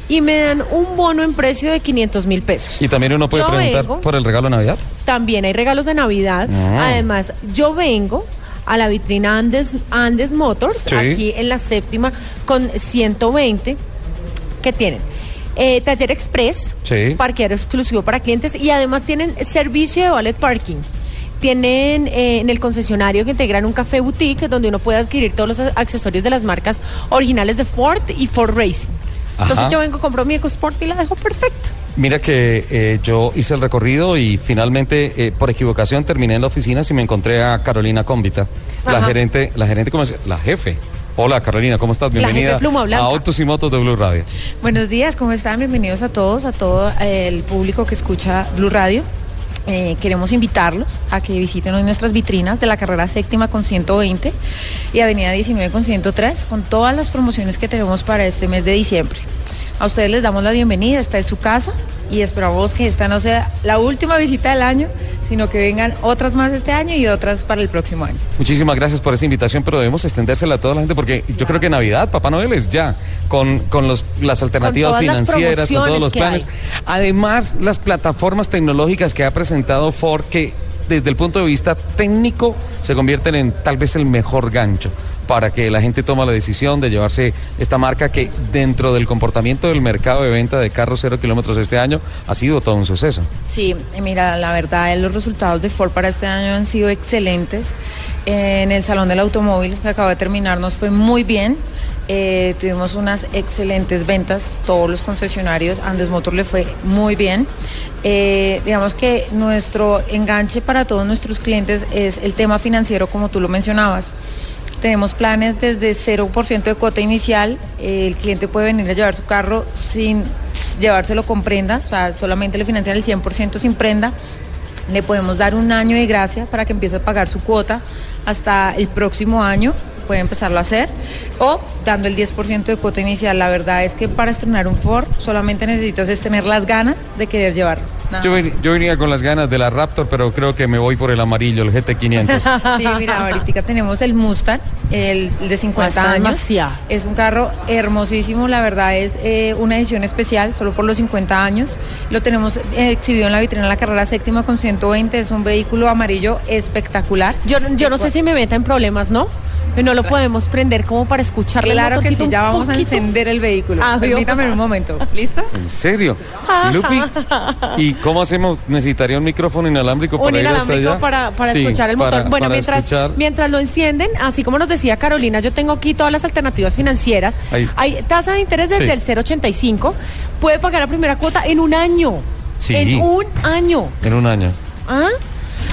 y me dan un bono en precio de 500 mil pesos. Y también uno puede Yo preguntar vengo. por el regalo de Navidad. También hay regalos de Navidad. Ah. Además, yo vengo a la vitrina Andes, Andes Motors, Sí. aquí en la séptima, con 120 que tienen. Eh, taller express, Sí. parqueadero exclusivo para clientes y además tienen servicio de valet parking. tienen eh, en el concesionario que integran un café boutique donde uno puede adquirir todos los accesorios de las marcas originales de Ford y Ford Racing. Entonces yo vengo, compro mi EcoSport y la dejo perfecta. Mira que eh, yo hice el recorrido y finalmente, eh, por equivocación, terminé en la oficina y me encontré a Carolina Cómbita, la gerente, la gerente, ¿cómo se- La jefe. Hola Carolina, ¿cómo estás? Bienvenida a. Autos y Motos de Blue Radio. Buenos días, ¿cómo están? Bienvenidos a todos, a todo el público que escucha Blue Radio. Eh, queremos invitarlos a que visiten hoy nuestras vitrinas de la carrera séptima con 120 y avenida 19 con 103 con todas las promociones que tenemos para este mes de diciembre. A ustedes les damos la bienvenida, esta es su casa y esperamos que esta no sea la última visita del año, sino que vengan otras más este año y otras para el próximo año. Muchísimas gracias por esa invitación, pero debemos extendérsela a toda la gente porque yo creo que Navidad, Papá Noel es ya, con, con los, las alternativas las financieras, con todos los planes. hay. Además, las plataformas tecnológicas que ha presentado Ford, que desde el punto de vista técnico se convierten en tal vez el mejor gancho para que la gente tome la decisión de llevarse esta marca que dentro del comportamiento del mercado de venta de carros cero kilómetros este año ha sido todo un suceso. Sí, mira, la verdad, los resultados de Ford para este año han sido excelentes. En el Salón del Automóvil que acaba de terminar nos fue muy bien. Eh, tuvimos unas excelentes ventas, todos los concesionarios, Andes Motor le fue muy bien. Eh, digamos que nuestro enganche para todos nuestros clientes es el tema financiero, como tú lo mencionabas. Tenemos planes desde 0% de cuota inicial. Eh, el cliente puede venir a llevar su carro sin llevárselo con prenda, o sea, solamente le financian el 100% sin prenda. Le podemos dar un año de gracia para que empiece a pagar su cuota hasta el próximo año, puede empezarlo a hacer, o dando el 10% de cuota inicial. La verdad es que para estrenar un Ford solamente necesitas es tener las ganas de querer llevarlo. Yo, ven- yo venía con las ganas de la Raptor, pero creo que me voy por el amarillo, el GT500. Sí, mira, ahorita tenemos el Mustang, el, el de 50 Está años. demasiado. Es un carro hermosísimo, la verdad es eh, una edición especial, solo por los 50 años. Lo tenemos eh, exhibido en la vitrina de la carrera séptima con 120, es un vehículo amarillo espectacular. Yo, yo no sé si me meta en problemas, ¿no? No lo podemos prender como para escucharle el Claro que sí, ya vamos a encender el vehículo. Ah, Permítame yo- un momento, ¿listo? ¿En serio? Lupi, ¿y cómo hacemos? ¿Necesitaría un micrófono inalámbrico para un ir hasta inalámbrico allá? para, para Sí, escuchar el motor. para- bueno, para mientras, escuchar. mientras lo encienden, así como nos decía Carolina, yo tengo aquí todas las alternativas financieras. Ahí. Hay tasa de interés desde Sí. el 0,85. Puede pagar la primera cuota en un año. Sí. En un año. En un año. ¿Ah?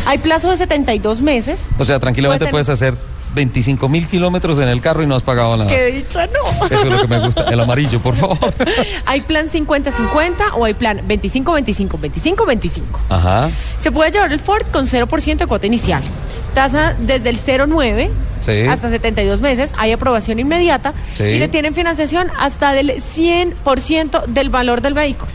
Hay plazo de 72 meses. O sea, tranquilamente Puede puedes hacer 25 mil kilómetros en el carro y no has pagado nada. ¡Qué dicha, no! Eso es lo que me gusta. El amarillo, por favor. hay plan 50-50 o hay plan 25-25, 25-25. Ajá. Se puede llevar el Ford con 0% de cuota inicial. Tasa desde el 0,9 Sí. hasta 72 meses. Hay aprobación inmediata Sí. y le tienen financiación hasta del 100% del valor del vehículo.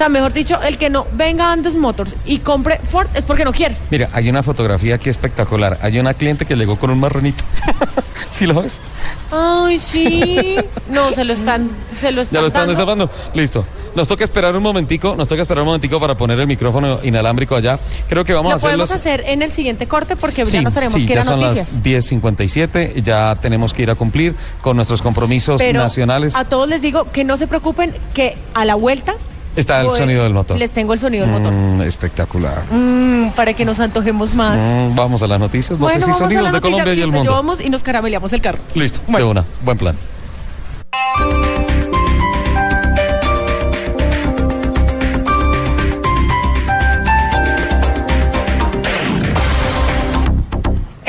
O sea, mejor dicho, el que no venga a Andes Motors y compre Ford es porque no quiere. Mira, hay una fotografía aquí espectacular. Hay una cliente que llegó con un marronito. ¿Sí lo ves? Ay, sí. No, se lo están, se lo están ¿Ya lo están destapando? Listo. Nos toca esperar un momentico, nos toca esperar un momentico para poner el micrófono inalámbrico allá. Creo que vamos Lo a hacer podemos los... hacer en el siguiente corte porque ya nos tenemos sí, que ir ya a son noticias. las 10.57, ya tenemos que ir a cumplir con nuestros compromisos Pero nacionales. a todos les digo que no se preocupen, que a la vuelta Está el sonido del motor. Les tengo el sonido del motor. Mm, espectacular. Mm, para que nos antojemos más. Mm, vamos a las noticias. No bueno, sé si vamos sonidos de Colombia y el mundo. Llevamos y nos carameleamos el carro. Listo, de una. Buen plan.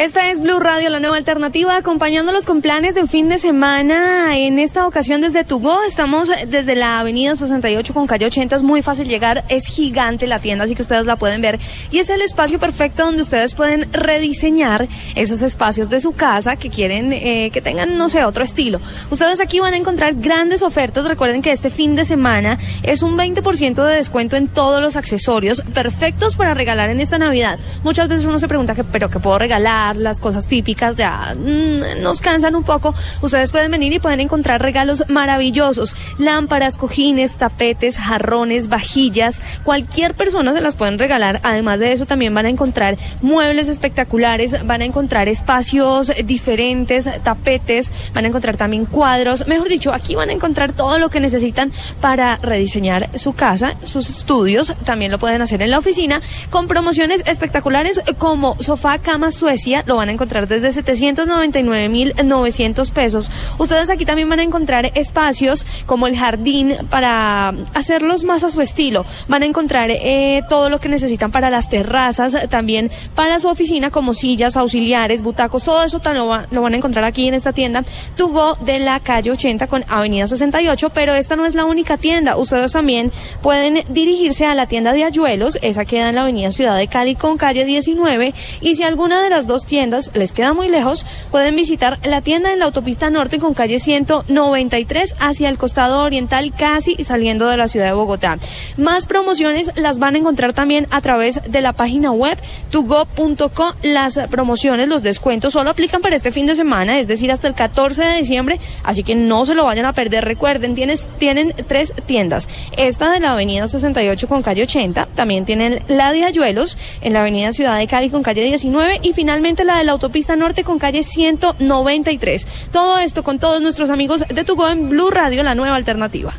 Esta es Blue Radio, la nueva alternativa, acompañándolos con planes de fin de semana. En esta ocasión desde Tugó, estamos desde la avenida 68 con calle 80, es muy fácil llegar, es gigante la tienda, así que ustedes la pueden ver. Y es el espacio perfecto donde ustedes pueden rediseñar esos espacios de su casa que quieren eh, que tengan, no sé, otro estilo. Ustedes aquí van a encontrar grandes ofertas. Recuerden que este fin de semana es un 20% de descuento en todos los accesorios perfectos para regalar en esta Navidad. Muchas veces uno se pregunta, que, ¿pero qué puedo regalar? Las cosas típicas ya mm, nos cansan un poco, ustedes pueden venir y pueden encontrar regalos maravillosos, lámparas, cojines, tapetes, jarrones, vajillas, cualquier persona se las pueden regalar. Además de eso también van a encontrar muebles espectaculares, van a encontrar espacios diferentes, tapetes, van a encontrar también cuadros, mejor dicho, aquí van a encontrar todo lo que necesitan para rediseñar su casa, sus estudios, también lo pueden hacer en la oficina con promociones espectaculares como sofá cama Suecia, lo van a encontrar desde 799.900 pesos. Ustedes aquí también van a encontrar espacios como el jardín para hacerlos más a su estilo. Van a encontrar eh, todo lo que necesitan para las terrazas, también para su oficina como sillas, auxiliares, butacos, todo eso lo, van a encontrar aquí en esta tienda Tugo de la calle 80 con Avenida 68, pero esta no es la única tienda. Ustedes también pueden dirigirse a la tienda de Ayuelos, esa queda en la Avenida Ciudad de Cali con calle 19 y si alguna de las dos tiendas les queda muy lejos, pueden visitar la tienda en la autopista norte con calle 193 hacia el costado oriental casi saliendo de la ciudad de Bogotá. Más promociones las van a encontrar también a través de la página web tugo.co. Las promociones, los descuentos solo aplican para este fin de semana, es decir, hasta el 14 de diciembre, así que no se lo vayan a perder. Recuerden, tienes, tienen tres tiendas. Esta de la avenida 68 con calle 80, también tienen la de Ayuelos en la avenida Ciudad de Cali con calle 19 y finalmente la de la autopista norte con calle 193. Todo esto con todos nuestros amigos de Tugo en Blue Radio, la nueva alternativa.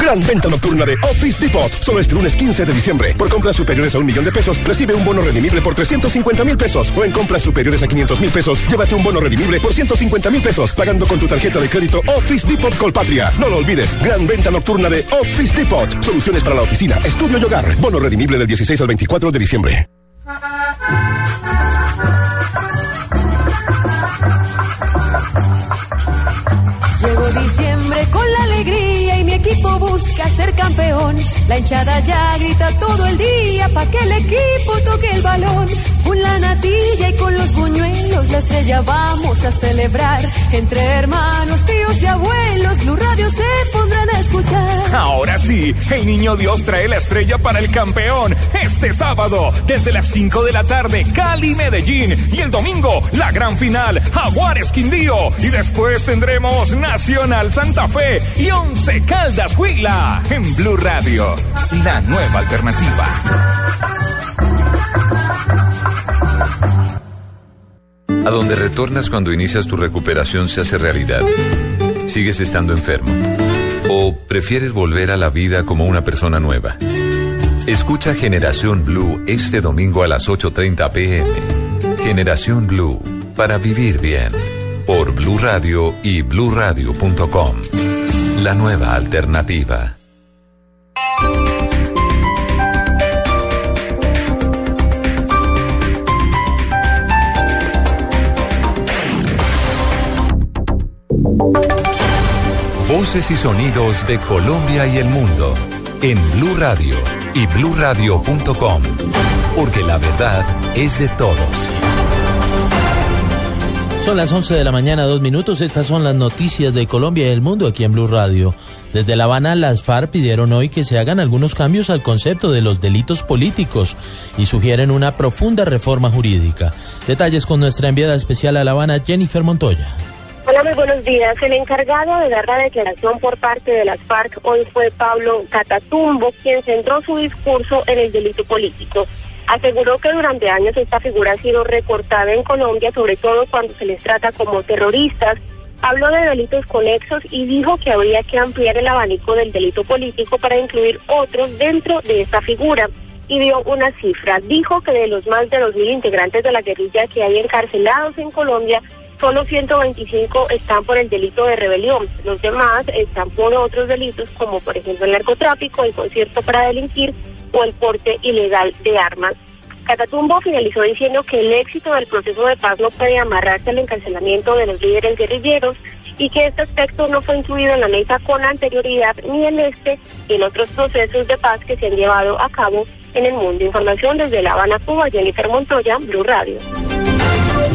Gran venta nocturna de Office Depot. Solo este lunes 15 de diciembre. Por compras superiores a un millón de pesos, recibe un bono redimible por 350 mil pesos. O en compras superiores a 500 mil pesos, llévate un bono redimible por 150 mil pesos. Pagando con tu tarjeta de crédito Office Depot Colpatria. No lo olvides. Gran venta nocturna de Office Depot. Soluciones para la oficina, estudio y hogar. Bono redimible del 16 al 24 de diciembre. Diciembre con la alegría y mi equipo busca ser campeón. La hinchada ya grita todo el día pa' que el equipo toque el balón. Con la natilla y con los buñuelos, la estrella vamos a celebrar. Entre hermanos, tíos y abuelos, Blue Radio se pondrán a escuchar. Ahora sí, el niño Dios trae la estrella para el campeón. Este sábado, desde las 5 de la tarde, Cali, Medellín. Y el domingo, la gran final, Jaguares, Quindío. Y después tendremos Nacional Santa Fe y Once Caldas, Huila. En Blue Radio, la nueva alternativa. A donde retornas cuando inicias tu recuperación se hace realidad. ¿Sigues estando enfermo? ¿O prefieres volver a la vida como una persona nueva? Escucha Generación Blue este domingo a las 8.30 pm. Generación Blue, para vivir bien. Por Blue Radio y bluradio.com. La nueva alternativa. Y sonidos de Colombia y el mundo en Blue Radio y bluradio.com, porque la verdad es de todos. Son las 11 de la mañana, dos minutos. Estas son las noticias de Colombia y el mundo aquí en Blue Radio. Desde La Habana, las FARC pidieron hoy que se hagan algunos cambios al concepto de los delitos políticos y sugieren una profunda reforma jurídica. Detalles con nuestra enviada especial a La Habana, Jennifer Montoya. Hola, muy buenos días. El encargado de dar la declaración por parte de las FARC hoy fue Pablo Catatumbo, quien centró su discurso en el delito político. Aseguró que durante años esta figura ha sido recortada en Colombia, sobre todo cuando se les trata como terroristas. Habló de delitos conexos y dijo que habría que ampliar el abanico del delito político para incluir otros dentro de esta figura y dio una cifra. Dijo que de los más de 2.000 integrantes de la guerrilla que hay encarcelados en Colombia, solo 125 están por el delito de rebelión. Los demás están por otros delitos como por ejemplo el narcotráfico, el concierto para delinquir o el porte ilegal de armas. Catatumbo finalizó diciendo que el éxito del proceso de paz no puede amarrarse al encarcelamiento de los líderes guerrilleros y que este aspecto no fue incluido en la mesa con anterioridad ni en este ni en otros procesos de paz que se han llevado a cabo en el mundo. Información desde La Habana, Cuba, Jennifer Montoya, Blue Radio.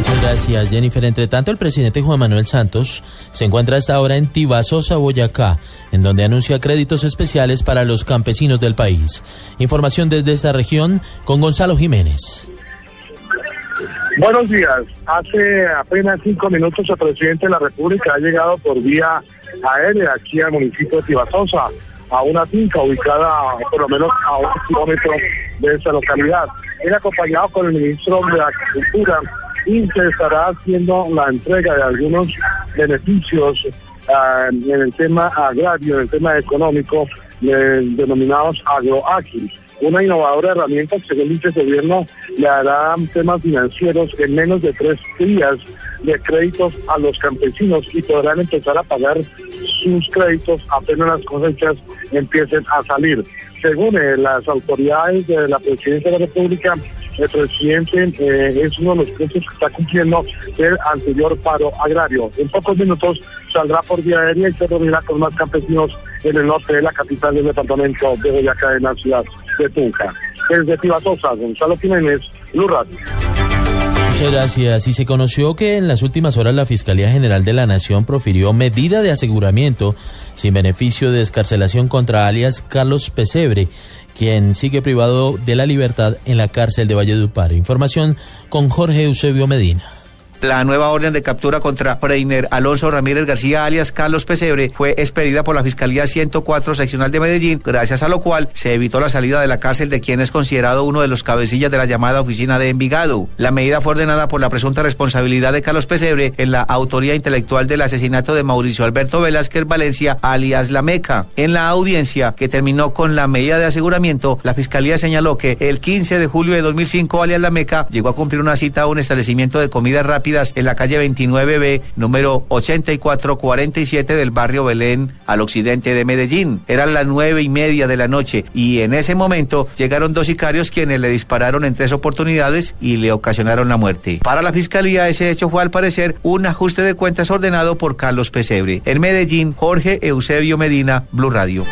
Muchas gracias, Jennifer. Entre tanto, el presidente Juan Manuel Santos se encuentra hasta ahora en Tibasosa, Boyacá, en donde anuncia créditos especiales para los campesinos del país. Información desde esta región con Gonzalo Jiménez. Buenos días. Hace apenas cinco minutos el presidente de la República ha llegado por vía aérea aquí al municipio de Tibasosa, a una finca ubicada por lo menos a un kilómetro de esa localidad. Él acompañado con el ministro de Agricultura y se estará haciendo la entrega de algunos beneficios ah, en el tema agrario, en el tema económico, eh, denominados agroágiles una innovadora herramienta que según dice el gobierno le hará temas financieros en menos de tres días de créditos a los campesinos y podrán empezar a pagar sus créditos apenas las cosechas empiecen a salir. Según eh, las autoridades de la presidencia de la República, el presidente eh, es uno de los puntos que está cumpliendo el anterior paro agrario. En pocos minutos saldrá por vía aérea y se reunirá con más campesinos en el norte de la capital del departamento de Boyacá, en la ciudad de Tunja. Desde Tibasosa, Gonzalo Jiménez, Blue Radio. Muchas gracias. Y se conoció que en las últimas horas la Fiscalía General de la Nación profirió medida de aseguramiento sin beneficio de escarcelación contra alias Carlos Pesebre, quien sigue privado de la libertad en la cárcel de Valledupar. Información con Jorge Eusebio Medina. La nueva orden de captura contra Preiner Alonso Ramírez García, alias Carlos Pesebre, fue expedida por la Fiscalía 104 Seccional de Medellín, gracias a lo cual se evitó la salida de la cárcel de quien es considerado uno de los cabecillas de la llamada oficina de Envigado. La medida fue ordenada por la presunta responsabilidad de Carlos Pesebre en la autoría intelectual del asesinato de Mauricio Alberto Velázquez Valencia, alias La Meca. En la audiencia que terminó con la medida de aseguramiento, la Fiscalía señaló que el 15 de julio de 2005, alias La Meca, llegó a cumplir una cita a un establecimiento de comida rápida en la calle 29B, número 8447 del barrio Belén, al occidente de Medellín. Eran las nueve y media de la noche y en ese momento llegaron dos sicarios quienes le dispararon en tres oportunidades y le ocasionaron la muerte. Para la fiscalía, ese hecho fue al parecer un ajuste de cuentas ordenado por Carlos Pesebre. En Medellín, Jorge Eusebio Medina, Blue Radio.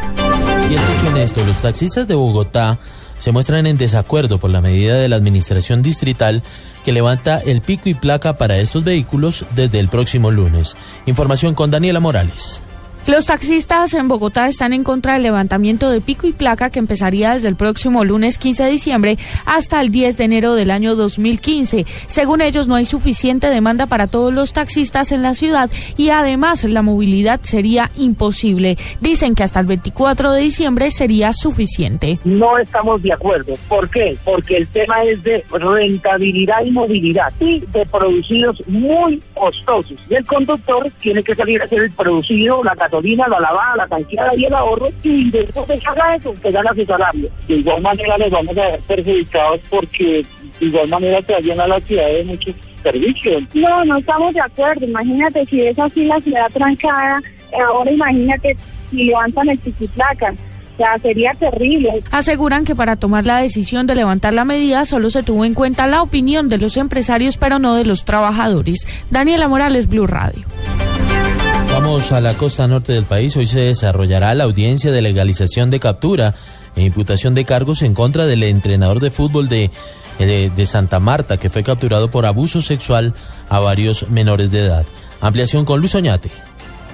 Y escuchen esto, los taxistas de Bogotá se muestran en desacuerdo por la medida de la administración distrital que levanta el pico y placa para estos vehículos desde el próximo lunes. Información con Daniela Morales. Los taxistas en Bogotá están en contra del levantamiento de pico y placa que empezaría desde el próximo lunes 15 de diciembre hasta el 10 de enero del año 2015. Según ellos, no hay suficiente demanda para todos los taxistas en la ciudad y además la movilidad sería imposible. Dicen que hasta el 24 de diciembre sería suficiente. No estamos de acuerdo. ¿Por qué? Porque el tema es de rentabilidad y movilidad y de producidos muy costosos. Y el conductor tiene que salir a hacer el producido, la gasolina, la lavada, la tanqueada y el ahorro, y después de haga eso, que gana su salario. De igual manera les vamos a ver perjudicados porque de igual manera se llena la ciudad de muchos servicios. No, no estamos de acuerdo. Imagínate si es así la ciudad trancada, ahora imagínate si levantan el placa. O sea, sería terrible. Aseguran que para tomar la decisión de levantar la medida solo se tuvo en cuenta la opinión de los empresarios, pero no de los trabajadores. Daniela Morales, Blue Radio. Vamos a la costa norte del país. Hoy se desarrollará la audiencia de legalización de captura e imputación de cargos en contra del entrenador de fútbol de, Santa Marta, que fue capturado por abuso sexual a varios menores de edad. Ampliación con Luis Oñate.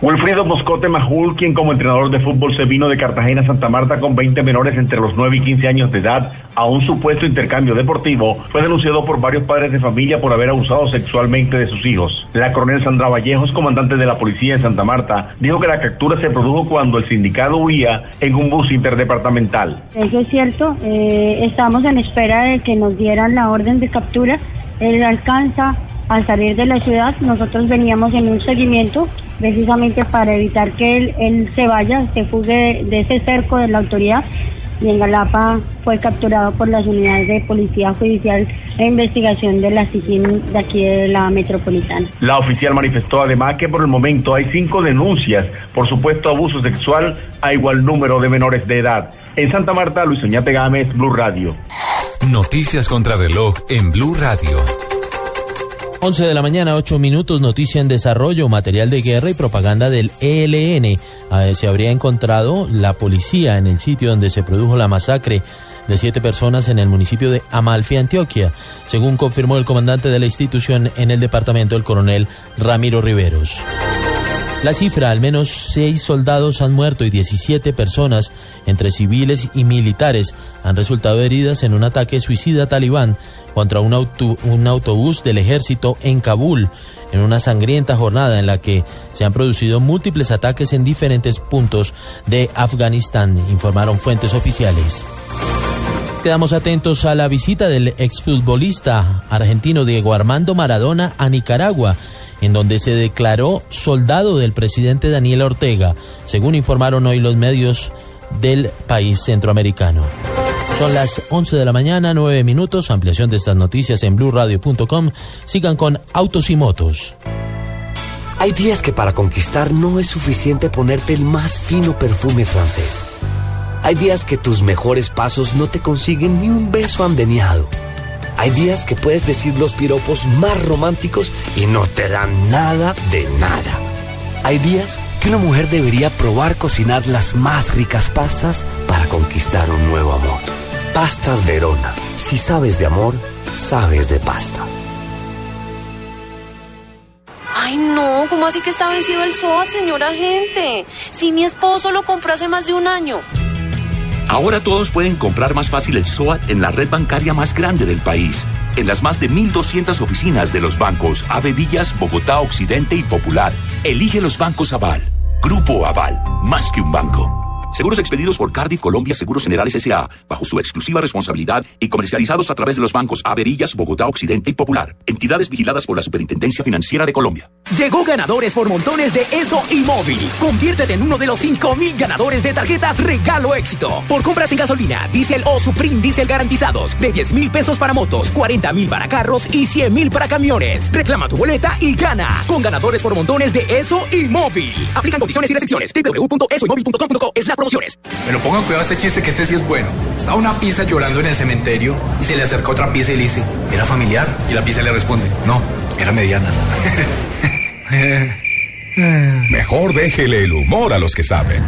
Wilfrido Moscote Majul, quien como entrenador de fútbol se vino de Cartagena a Santa Marta con 20 menores entre los 9 y 15 años de edad a un supuesto intercambio deportivo, fue denunciado por varios padres de familia por haber abusado sexualmente de sus hijos. La coronel Sandra Vallejos, comandante de la policía en Santa Marta, dijo que la captura se produjo cuando el sindicato huía en un bus interdepartamental. Eso es cierto, eh, estamos en espera de que nos dieran la orden de captura. Él alcanza al salir de la ciudad, nosotros veníamos en un seguimiento precisamente para evitar que él, se vaya, se fugue de, ese cerco de la autoridad y en Galapa fue capturado por las unidades de Policía Judicial e Investigación de la CICIN de aquí de la Metropolitana. La oficial manifestó además que por el momento hay cinco denuncias por supuesto abuso sexual a igual número de menores de edad. En Santa Marta, Luis Oñate Gámez, Blue Radio. Noticias contra reloj en Blue Radio. 11 de la mañana, 8 minutos, noticia en desarrollo, material de guerra y propaganda del ELN. se habría encontrado la policía en el sitio donde se produjo la masacre de siete personas en el municipio de Amalfi, Antioquia, según confirmó el comandante de la institución en el departamento, el coronel Ramiro Riveros. La cifra, al menos seis soldados han muerto y 17 personas, entre civiles y militares, han resultado heridas en un ataque suicida talibán contra un, auto- un autobús del ejército en Kabul, en una sangrienta jornada en la que se han producido múltiples ataques en diferentes puntos de Afganistán, informaron fuentes oficiales. Quedamos atentos a la visita del exfutbolista argentino Diego Armando Maradona a Nicaragua, en donde se declaró soldado del presidente Daniel Ortega, según informaron hoy los medios del país centroamericano. Son las 11 de la mañana, 9 minutos. Ampliación de estas noticias en blurradio.com. Sigan con Autos y Motos. Hay días que para conquistar no es suficiente ponerte el más fino perfume francés. Hay días que tus mejores pasos no te consiguen ni un beso andeneado. Hay días que puedes decir los piropos más románticos y no te dan nada de nada. Hay días que una mujer debería probar cocinar las más ricas pastas para conquistar un nuevo amor. Pastas Verona. Si sabes de amor, sabes de pasta. Ay, no, ¿cómo así que está vencido el SOAT, señora gente? Si mi esposo lo compró hace más de un año. Ahora todos pueden comprar más fácil el SOAT en la red bancaria más grande del país. En las más de 1.200 oficinas de los bancos Ave Villas, Bogotá, Occidente y Popular. Elige los bancos Aval. Grupo Aval, más que un banco. Seguros expedidos por Cardiff Colombia Seguros Generales S.A. bajo su exclusiva responsabilidad y comercializados a través de los bancos Averillas, Bogotá, Occidente y Popular. Entidades vigiladas por la Superintendencia Financiera de Colombia. Llegó ganadores por montones de Eso y Móvil. Conviértete en uno de los 5000 ganadores de tarjetas Regalo Éxito. Por compras en gasolina, diésel o Supreme Diesel garantizados. De 10 mil pesos para motos, 40 mil para carros y 100 mil para camiones. Reclama tu boleta y gana. Con ganadores por montones de Eso y Móvil. Aplican condiciones y restricciones. www.esoymóvil.com.co es la promociones. Pero pongan cuidado a este chiste que este sí es bueno. Estaba una pizza llorando en el cementerio y se le acerca otra pizza y le dice, ¿era familiar? Y la pizza le responde, no, era mediana. Mejor déjele el humor a los que saben.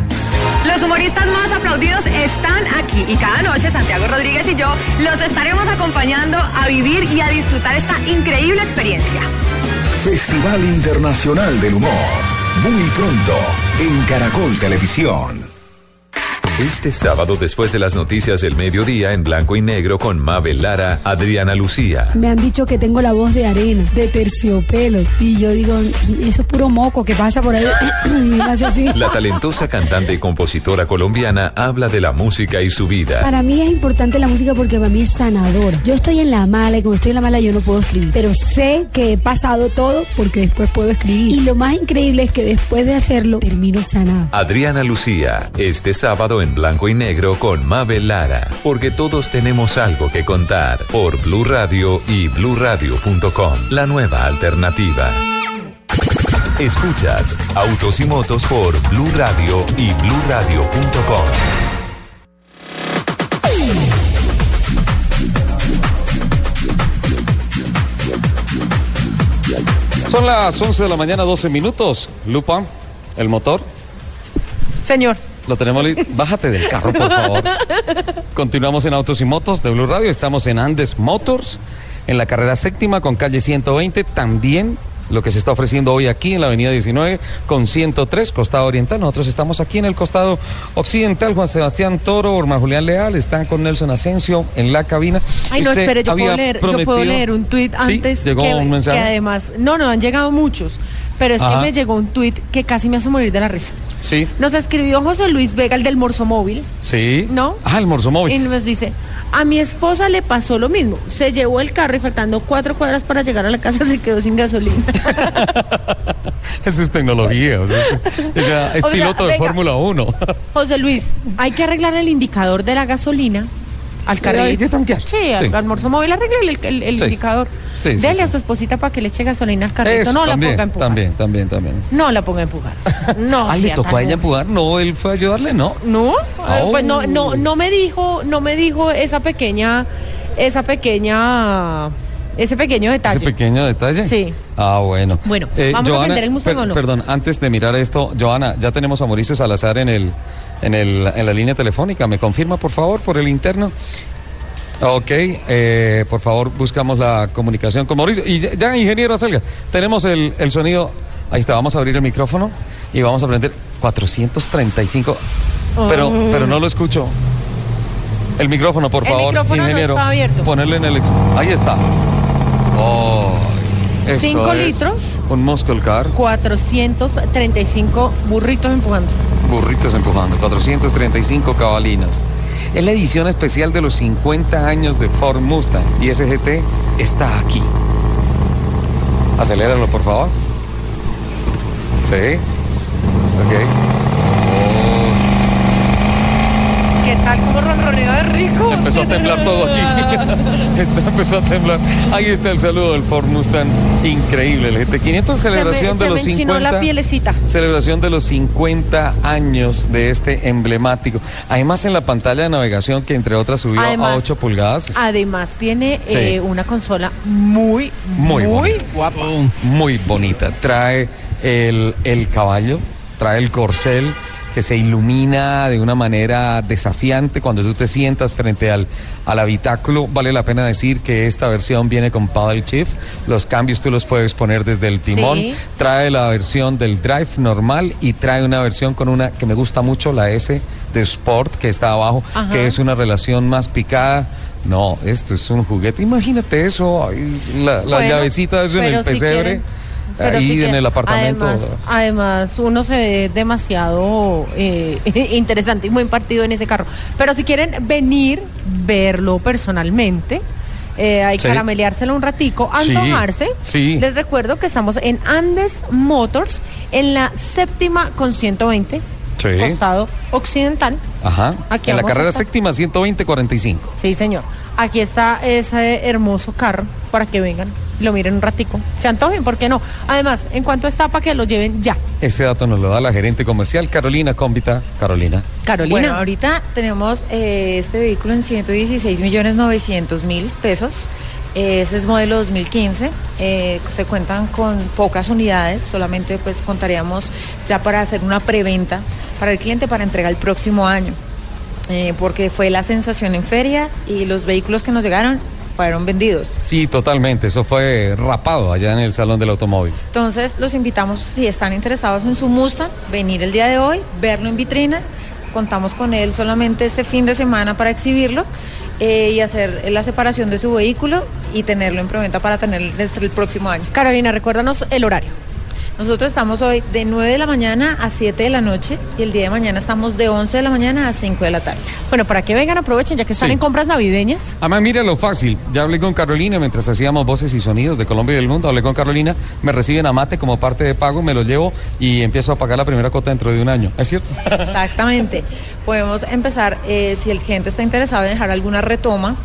Los humoristas más aplaudidos están aquí y cada noche Santiago Rodríguez y yo los estaremos acompañando a vivir y a disfrutar esta increíble experiencia. Festival Internacional del Humor. Muy pronto en Caracol Televisión. Este sábado, después de las noticias del mediodía, en blanco y negro con Mabel Lara, Adriana Lucía. Me han dicho que tengo la voz de arena, de terciopelo. Y yo digo, eso es puro moco que pasa por ahí. La talentosa cantante y compositora colombiana habla de la música y su vida. Para mí es importante la música porque para mí es sanadora. Yo estoy en la mala y como estoy en la mala yo no puedo escribir. Pero sé que he pasado todo porque después puedo escribir. Y lo más increíble es que después de hacerlo termino sanada. Adriana Lucía, este sábado en blanco y negro con Mabel Lara, porque todos tenemos algo que contar por Blue Radio y bluradio.com, la nueva alternativa. Escuchas Autos y Motos por Blue Radio y bluradio.com. Son las 11 de la mañana, 12 minutos. Lupa, el motor, Señor. Lo tenemos listo. Bájate del carro, por favor. Continuamos en Autos y Motos de Blue Radio. Estamos en Andes Motors, en la carrera séptima con calle 120. También lo que se está ofreciendo hoy aquí en la avenida 19 con 103, costado oriental. Nosotros estamos aquí en el costado occidental. Juan Sebastián Toro, Orma Julián Leal, están con Nelson Asensio en la cabina. Ay, no, Usted espere, yo puedo, leer, yo puedo leer un tuit Sí, antes llegó que, un mensaje. que además, no, no, han llegado muchos, pero es Ajá. que me llegó un tuit que casi me hace morir de la risa. Sí, Nos escribió José Luis Vega, el del Morso Móvil, sí. ¿No? Ah, el morso y móvil. nos dice, a mi esposa le pasó lo mismo, se llevó el carro y faltando cuatro cuadras para llegar a la casa se quedó sin gasolina. Eso es tecnología. O sea, es- ella es O sea, piloto de. Fórmula 1. José Luis, hay que arreglar el indicador de la gasolina al que tanquear. Sí, al Sí. almuerzo móvil, arregle el, el- el Sí. indicador. Sí, sí, Dele sí. a su esposita para que le eche gasolina al carrito. Eso, no la ponga a empujar. también, también, también. No la ponga a empujar. No, ah, le tocó a ella empujar. No, él fue a ayudarle, ¿no. No, Ah, eh, pues no, oh. no, no me dijo, no me dijo esa pequeña, esa pequeña, ese pequeño detalle. Ese pequeño detalle. Sí. Ah, bueno. Bueno, ¿vamos a prender el Mustang o no? Perdón, antes de mirar esto, Joana, ya tenemos a Mauricio Salazar en el, en el, en la línea telefónica. ¿Me confirma, por favor, por el interno? Ok, eh, por favor, buscamos la comunicación con Mauricio. Y ya, ya, ingeniero Acelga, tenemos el, el sonido. Ahí está, vamos a abrir el micrófono y vamos a prender 435. Pero, Oh. pero no lo escucho. El micrófono, por El favor, no ingeniero. está abierto. Ponerle en el... ex- Ahí está. Oh, eso Cinco es litros. Un muscle car. 435 burritos empujando. Burritos empujando, 435 cabalinas. Es la edición especial de los 50 años de Ford Mustang y SGT está aquí. Aceléralo, por favor. Sí. Ok. ¿Qué tal? ¿Cómo ronroneo de rico? Empezó a temblar todo aquí. Empezó a temblar. Ahí está el saludo del Ford Mustang. Increíble. El GT500 celebración se de me, los se me enchinó 50. la pielecita. Celebración de los 50 años de este emblemático. Además en la pantalla de navegación que entre otras subió a Además- 8 pulgadas. Además tiene Sí. eh, una consola muy, Muy, muy, bonita. guapa. Muy bonita. Trae el, el caballo, trae el corcel que se ilumina de una manera desafiante cuando tú te sientas frente al, al habitáculo. Vale la pena decir que esta versión viene con paddle shift. Los cambios tú los puedes poner desde el timón. Sí. Trae la versión del drive normal y trae una versión con una que me gusta mucho, la S de Sport, que está abajo, Ajá. que es una relación más picada. No, esto es un juguete. Imagínate eso, la, la Bueno, llavecita de eso en el pesebre. Pero ahí en el apartamento. Además, además, uno se ve demasiado eh, interesante y muy partido en ese carro. Pero si quieren venir, verlo personalmente, eh, hay que Sí. carameleárselo un ratico, Sí, antojarse. sí. Les recuerdo que estamos en Andes Motors, en la séptima con 120, Sí. costado occidental. Ajá. Aquí en la carrera séptima 120-45. Sí, señor. Aquí está ese hermoso carro para que vengan, lo miren un ratico. Se antojen, ¿por qué no? Además, en cuanto está para que lo lleven ya. Ese dato nos lo da la gerente comercial Carolina Cómbita. Carolina. Carolina. Bueno, ahorita tenemos eh, este vehículo en 116 millones 900 mil pesos. Ese es modelo 2015. Eh, se cuentan con pocas unidades. Solamente pues contaríamos ya para hacer una preventa para el cliente para entrega el próximo año. Eh, porque fue la sensación en feria y los vehículos que nos llegaron fueron vendidos. Sí, totalmente. Eso fue rapado allá en el Salón del Automóvil. Entonces los invitamos, si están interesados en su Mustang, venir el día de hoy, verlo en vitrina. Contamos con él solamente este fin de semana para exhibirlo eh, y hacer la separación de su vehículo y tenerlo en preventa para desde el próximo año. Carolina, recuérdanos el horario. Nosotros estamos hoy de 9 de la mañana a 7 de la noche y el día de mañana estamos de 11 de la mañana a 5 de la tarde. Bueno, para que vengan, aprovechen ya que están Sí. en compras navideñas. Además, mira lo fácil. Ya hablé con Carolina mientras hacíamos voces y sonidos de Colombia y del mundo. Hablé con Carolina, me reciben a mate como parte de pago, me lo llevo y empiezo a pagar la primera cuota dentro de un año. ¿Es cierto? Exactamente. Podemos empezar, eh, si el cliente está interesado en dejar alguna retoma,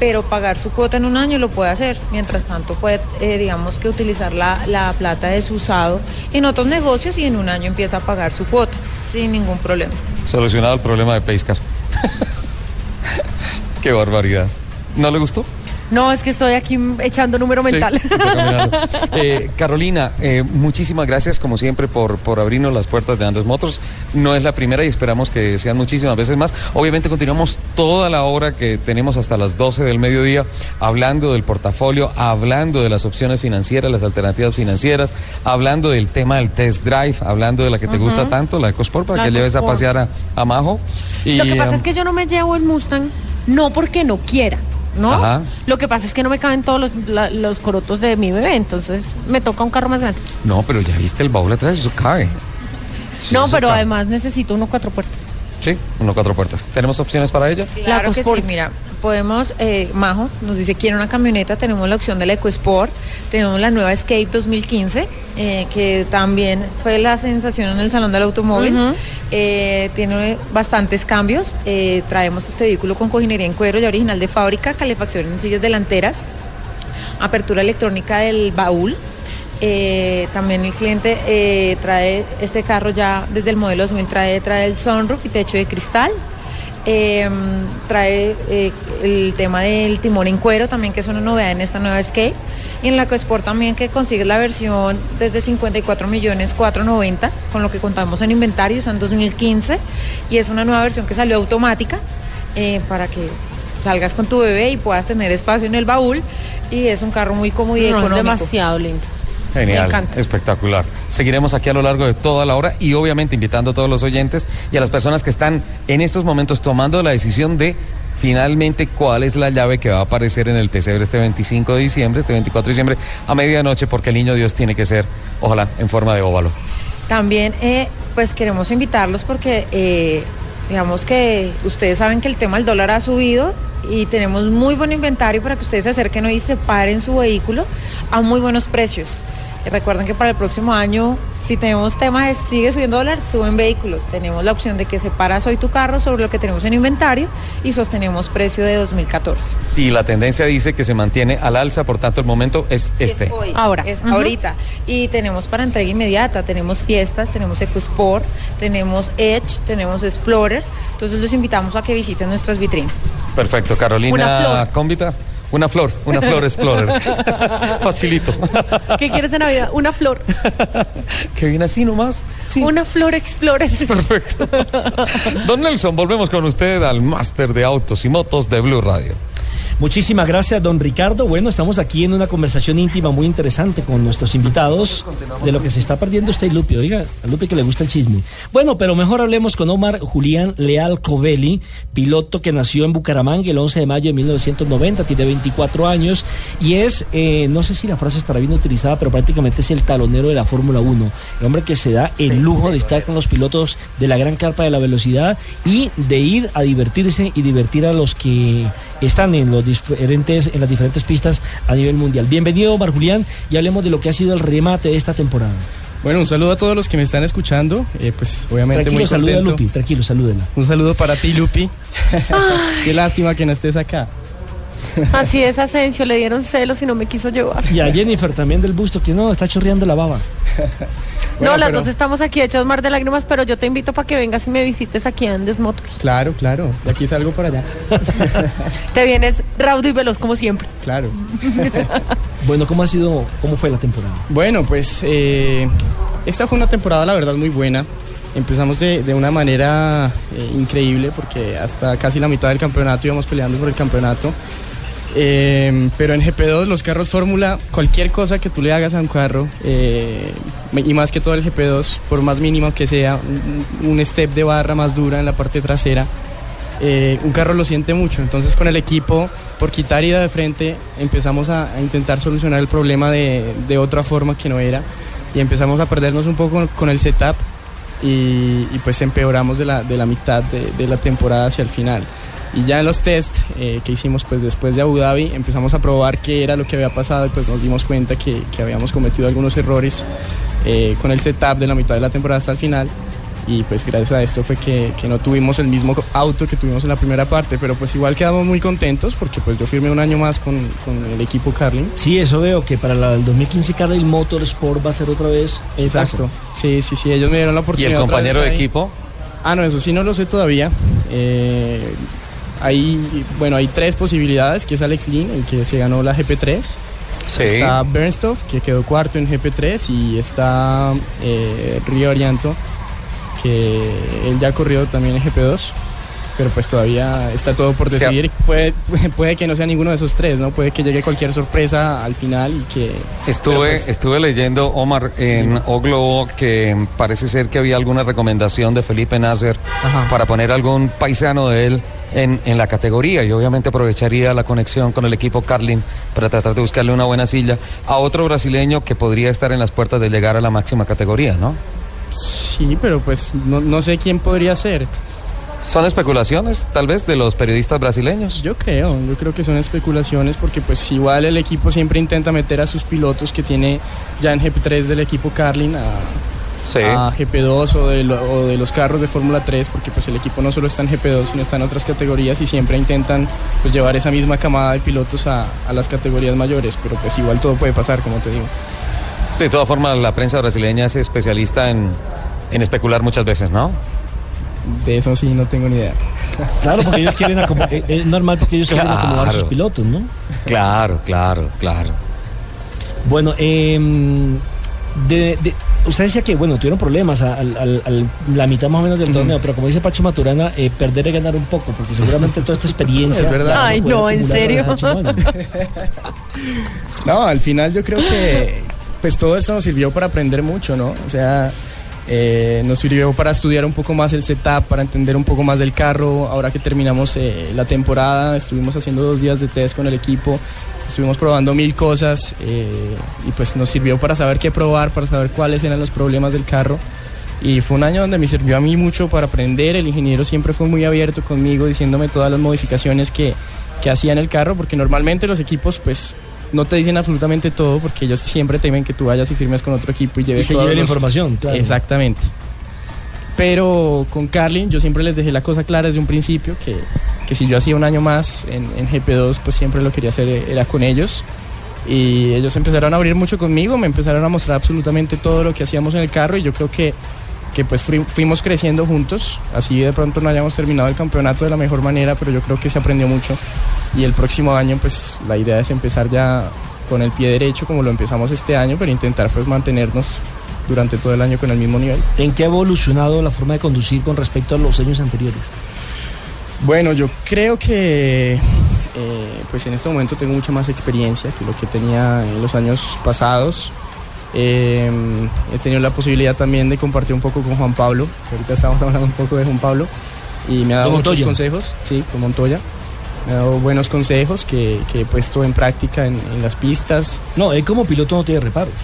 pero pagar su cuota en un año lo puede hacer. Mientras tanto, puede, eh, digamos que utilizar la, la plata de su usado en otros negocios y en un año empieza a pagar su cuota sin ningún problema. Solucionado el problema de Pacecar. Qué barbaridad. ¿No le gustó? No, es que estoy aquí echando número mental. Sí. Eh, Carolina, eh, muchísimas gracias como siempre por, por abrirnos las puertas de Andes Motors. No es la primera y esperamos que sean muchísimas veces más. Obviamente continuamos toda la hora que tenemos hasta las 12 del mediodía hablando del portafolio, hablando de las opciones financieras, las alternativas financieras, hablando del tema del test drive, hablando de la que te gusta tanto, la EcoSport, para La que lleves a pasear a, a Majo. Y, Lo que pasa um, es que yo no me llevo el Mustang, no porque no quiera, ¿no? Ajá. Lo que pasa es que no me caben todos los, la- los corotos de mi bebé, entonces me toca un carro más grande. No, pero ya viste el baúl atrás, eso cabe. Sí, no, eso pero cabe. además necesito uno cuatro puertas. Sí, uno cuatro puertas. ¿Tenemos opciones para ella? Claro que sí, mira, podemos, eh, Majo nos dice quiere una camioneta, tenemos la opción de la EcoSport, tenemos la nueva Escape 2015, eh, que también fue la sensación en el Salón del Automóvil. Eh, tiene bastantes cambios, traemos este vehículo con cojinería en cuero ya original de fábrica, calefacción en sillas delanteras, apertura electrónica del baúl. Eh, también el cliente eh, trae este carro ya desde el modelo 2000 trae, trae el sunroof y techo de cristal. Eh, trae eh, el tema del timón en cuero también que es una novedad en esta nueva Escape y en la EcoSport también que consigues la versión desde 54 millones 490 con lo que contamos en inventario es en 2015 y es una nueva versión que salió automática eh, para que salgas con tu bebé y puedas tener espacio en el baúl y es un carro muy cómodo y No, es económico. demasiado lindo. Genial, espectacular. Seguiremos aquí a lo largo de toda la hora y obviamente invitando a todos los oyentes y a las personas que están en estos momentos tomando la decisión de finalmente cuál es la llave que va a aparecer en el pesebre este 25 de diciembre, este 24 de diciembre, a medianoche, porque el niño Dios tiene que ser, ojalá, en forma de óvalo. También, eh, pues queremos invitarlos porque, eh, digamos que ustedes saben que el tema del dólar ha subido y tenemos muy buen inventario para que ustedes se acerquen hoy y separen su vehículo a muy buenos precios. Recuerden que para el próximo año, si tenemos temas de sigue subiendo dólar, suben vehículos. Tenemos la opción de que separas hoy tu carro sobre lo que tenemos en inventario y sostenemos precio de 2014. Sí, la tendencia dice que se mantiene al alza, por tanto el momento es este. Hoy, Ahora. Es Ujú. ahorita. Y tenemos para entrega inmediata, tenemos fiestas, tenemos EcoSport, tenemos Edge, tenemos Explorer. Entonces los invitamos a que visiten nuestras vitrinas. Perfecto, Una Carolina flor. Cómbita. Una flor, una flor Explorer. Facilito. ¿Qué quieres de Navidad? Una flor. que viene así nomás. Una flor Explorer. Perfecto. Don Nelson, volvemos con usted al máster de autos y motos de Blue Radio. Muchísimas gracias, don Ricardo. Bueno, estamos aquí en una conversación íntima muy interesante con nuestros invitados de lo que se está perdiendo usted, Lupi. Oiga, a Lupi que le gusta el chisme. Bueno, pero mejor hablemos con Omar Julián Leal Covelli, piloto que nació en Bucaramanga el 11 de mayo de 1990, tiene 24 años y es, eh, no sé si la frase estará bien utilizada, pero prácticamente es el talonero de la Fórmula 1. El hombre que se da el lujo de estar con los pilotos de la gran carpa de la velocidad y de ir a divertirse y divertir a los que están en los diferentes en las diferentes pistas a nivel mundial. Bienvenido, Omar Julián, y hablemos de lo que ha sido el remate de esta temporada. Bueno, un saludo a todos los que me están escuchando. Eh, pues obviamente Tranquilo, muy saluda a contento. Lupi, tranquilo, salúdela. Un saludo para ti, Lupi. Qué lástima que no estés acá. Así es, Asensio, le dieron celos y no me quiso llevar. Y a Jennifer también del busto, que no, está chorreando la baba. Bueno, no, las pero- dos estamos aquí hechas mar de lágrimas, pero yo te invito para que vengas y me visites aquí en Andes Motors. Claro, claro. De aquí salgo para allá. Te vienes raudo y veloz como siempre. Claro. Bueno, ¿cómo ha sido, cómo fue la temporada? Bueno, pues eh, esta fue una temporada, la verdad, muy buena. Empezamos de, de una manera eh, increíble porque hasta casi la mitad del campeonato íbamos peleando por el campeonato. Eh, pero en GP2 los carros Fórmula, cualquier cosa que tú le hagas a un carro, eh, y más que todo el GP2, por más mínimo que sea, un, step de barra más dura en la parte trasera, eh, un carro lo siente mucho. Entonces con el equipo, por quitar ida de frente, empezamos a, intentar solucionar el problema de, de otra forma que no era y empezamos a perdernos un poco con, el setup y, pues empeoramos de la, de la mitad de la temporada hacia el final. Y ya en los test eh, que hicimos pues después de Abu Dhabi empezamos a probar qué era lo que había pasado y pues nos dimos cuenta que, que habíamos cometido algunos errores eh, con el setup de la mitad de la temporada hasta el final y pues gracias a esto fue que, que no tuvimos el mismo auto que tuvimos en la primera parte, pero pues igual quedamos muy contentos porque pues yo firmé un año más con, con el equipo Carlin. Sí, eso veo que para la- el 2015 Carlin Motorsport va a ser otra vez. Exacto, sí, sí, sí, ellos me dieron la ¿Y oportunidad. el otra vez compañero de ahí. equipo? Ah, no, eso sí no lo sé todavía. Eh, hay, bueno, hay tres posibilidades, que es Alex Lin, el que se ganó la GP3. Sí. Está Bernstoff, que quedó cuarto en GP3, y está eh, Río Orianto, que él ya corrió también en GP2. Pero pues todavía está todo por decidir. Puede, puede que no sea ninguno de esos tres, ¿no? Puede que llegue cualquier sorpresa al final y que... Estuve, pues, estuve leyendo, Omar, en O Globo que parece ser que había alguna recomendación de Felipe Nasser para poner algún paisano de él en, en la categoría y obviamente aprovecharía la conexión con el equipo Carlin para tratar de buscarle una buena silla a otro brasileño que podría estar en las puertas de llegar a la máxima categoría, ¿no? Sí, pero pues no, no sé quién podría ser. ¿Son especulaciones, tal vez, de los periodistas brasileños? Yo creo, yo creo que son especulaciones porque pues igual el equipo siempre intenta meter a sus pilotos que tiene ya en GP3 del equipo Carlin a, Sí. a GP2 o de, lo- o de los carros de Fórmula 3 porque pues el equipo no solo está en GP2 sino está en otras categorías y siempre intentan pues llevar esa misma camada de pilotos a, a las categorías mayores, pero pues igual todo puede pasar como te digo. De todas formas, la prensa brasileña es especialista en, en especular muchas veces, ¿no? De eso sí no tengo ni idea. Claro, porque ellos quieren acomodar, es es normal porque ellos quieren acomodar a sus Claro. pilotos, ¿no? Claro, claro, claro. Bueno, em, de, de- usted decía que, bueno, tuvieron problemas a, la mitad más o menos del torneo, pero como dice Pacho Maturana, eh, perder es ganar un poco, porque seguramente toda esta experiencia... Es verdad. Ay, no, ¿en serio? No, al final yo creo que pues todo esto nos sirvió para aprender mucho, ¿no? O sea, Eh, nos sirvió para estudiar un poco más el setup, para entender un poco más del carro. Ahora que terminamos eh, la temporada, estuvimos haciendo dos días de test con el equipo, estuvimos probando mil cosas eh, y pues nos sirvió para saber qué probar, para saber cuáles eran los problemas del carro. Y fue un año donde me sirvió a mí mucho para aprender. El ingeniero siempre fue muy abierto conmigo, diciéndome todas las modificaciones que, que hacía en el carro, porque normalmente los equipos pues no te dicen absolutamente todo, porque ellos siempre temen que tú vayas y firmes con otro equipo y lleves Y se todos lleve la los- información, claro. Exactamente. Pero con Carlin yo siempre les dejé la cosa clara desde un principio, que, que si yo hacía un año más en, en GP2, pues siempre lo quería hacer eh, era con ellos. Y ellos empezaron a abrir mucho conmigo, me empezaron a mostrar absolutamente todo lo que hacíamos en el carro y yo creo que, que pues fui- fuimos creciendo juntos. Así de pronto no hayamos terminado el campeonato de la mejor manera, pero yo creo que se aprendió mucho. Y el próximo año pues la idea es empezar ya con el pie derecho como lo empezamos este año, pero intentar pues mantenernos durante todo el año con el mismo nivel. ¿En qué ha evolucionado la forma de conducir con respecto a los años anteriores? Bueno, yo creo que eh, pues en este momento tengo mucha más experiencia que lo que tenía en los años pasados. Eh, he tenido la posibilidad también de compartir un poco con Juan Pablo. Ahorita estamos hablando un poco de Juan Pablo. Y me ha dado ¿Con muchos consejos, sí, con Montoya. Me ha dado buenos consejos que, que he puesto en práctica en, en las pistas. No, él como piloto no tiene reparos.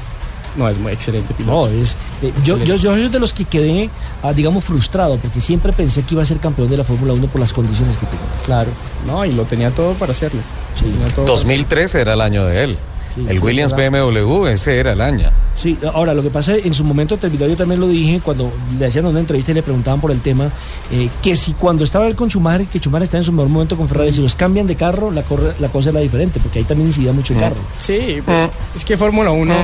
No, es muy excelente No, piloto. es. eh, yo, yo, yo soy de los que quedé, ah, digamos, frustrado, porque siempre pensé que iba a ser campeón de la Fórmula 1 por las condiciones que tenía. Claro, no, y lo tenía todo para hacerlo. Tenía todo para 2013 era el año de él. el sí, Williams era- BMW, ese era el año. Sí, ahora lo que pasa en su momento terminó, yo también lo dije cuando le hacían una entrevista y le preguntaban por el tema, eh, que si cuando estaba él con Schumacher, que Schumacher está en su mejor momento con Ferrari, si los cambian de carro, la, corre- la cosa era diferente, porque ahí también incidía mucho el carro. Sí, pues, es que Fórmula 1,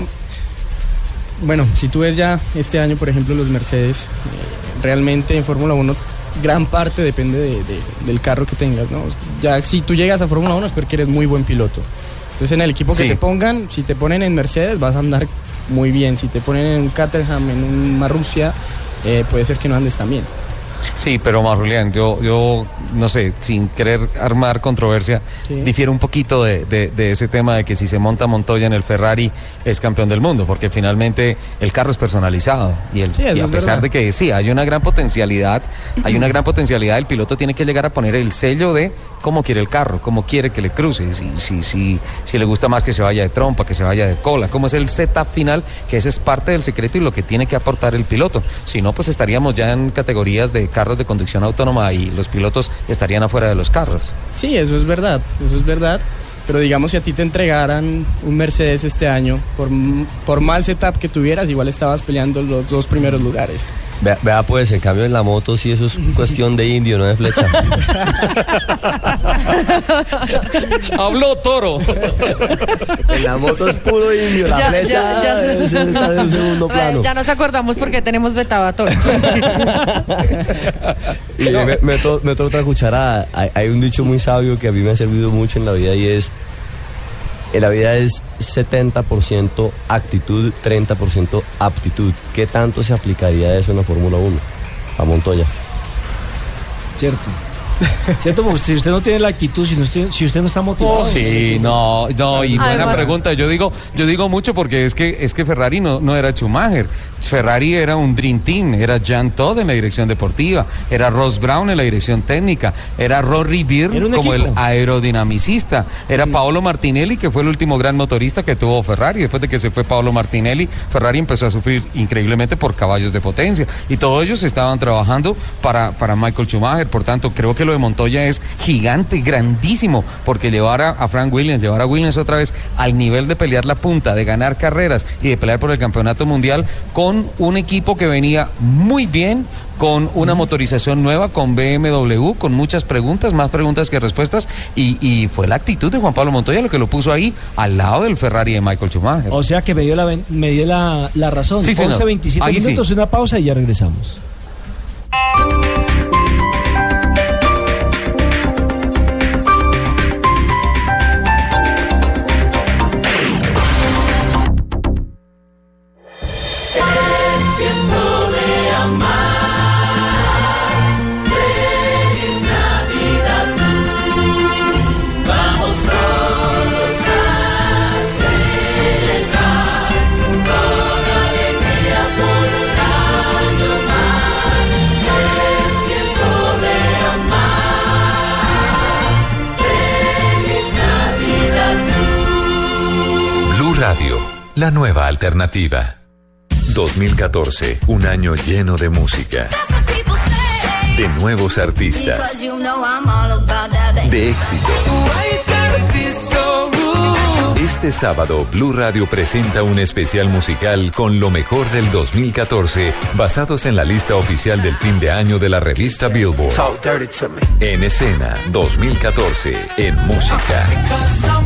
bueno, si tú ves ya este año, por ejemplo, los Mercedes, eh, realmente en Fórmula 1 gran parte depende de- de- del carro que tengas, ¿no? Ya si tú llegas a Fórmula 1 es porque eres muy buen piloto. Entonces en el equipo que te pongan, si te ponen en Mercedes vas a andar muy bien, si te ponen en un Caterham, en un Marussia, eh, puede ser que no andes tan bien. Sí, pero más Julián, yo, yo no sé, sin querer armar controversia, Sí. difiero un poquito de, de- de ese tema de que si se monta Montoya en el Ferrari es campeón del mundo, porque finalmente el carro es personalizado y, el, Sí, y a es pesar de que sí, hay una gran potencialidad, hay una gran potencialidad, el piloto tiene que llegar a poner el sello de cómo quiere el carro, cómo quiere que le cruce, si, si, si, si le gusta más que se vaya de trompa, que se vaya de cola, cómo es el setup final, que ese es parte del secreto y lo que tiene que aportar el piloto. Si no, pues estaríamos ya en categorías de carros de conducción autónoma y los pilotos estarían afuera de los carros. Sí, eso es verdad, eso es verdad. Pero digamos, si a ti te entregaran un Mercedes este año, por, por mal setup que tuvieras, igual estabas peleando los dos primeros lugares. Vea, vea, pues, en cambio en la moto sí eso es cuestión de indio, no de flecha. Habló Toro. En la moto es puro indio, la Ya- flecha ya- ya se- es- está en un segundo plano. Ya nos acordamos porque tenemos vetado a todos. Y me- meto, meto otra cucharada. Hay, hay un dicho muy sabio que a mí me ha servido mucho en la vida y es, la vida es 70% actitud, 30% aptitud. ¿Qué tanto se aplicaría eso en la Fórmula 1? A Montoya. Cierto. Cierto, porque si usted no tiene la actitud, si, no usted, si usted no está motivado. Sí, no, no, y buena Además- pregunta. Yo digo, yo digo mucho porque es que es que Ferrari no, no era Schumacher. Ferrari era un Dream Team, era Jean Todt en la dirección deportiva, era Ross Brown en la dirección técnica, era Rory Beer como equipo. el aerodinamicista, era Paolo Martinelli que fue el último gran motorista que tuvo Ferrari. Después de que se fue Paolo Martinelli, Ferrari empezó a sufrir increíblemente por caballos de potencia y todos ellos estaban trabajando para, para Michael Schumacher. Por tanto, creo que lo de Montoya es gigante, grandísimo, porque llevar a, a Frank Williams, llevar a Williams otra vez al nivel de pelear la punta, de ganar carreras y de pelear por el campeonato mundial con un equipo que venía muy bien, con una motorización nueva, con BMW, con muchas preguntas, más preguntas que respuestas, y, y fue la actitud de Juan Pablo Montoya lo que lo puso ahí al lado del Ferrari de Michael Schumacher. O sea que me dio la, me dio la, la razón. Sí, señor. 11, 27 Ahí sí. minutos, una pausa y ya regresamos. La nueva alternativa. 2014, un año lleno de música, de nuevos artistas, de éxito. Este sábado, Blue Radio presenta un especial musical con lo mejor del 2014, basados en la lista oficial del fin de año de la revista Billboard. En escena 2014, en música.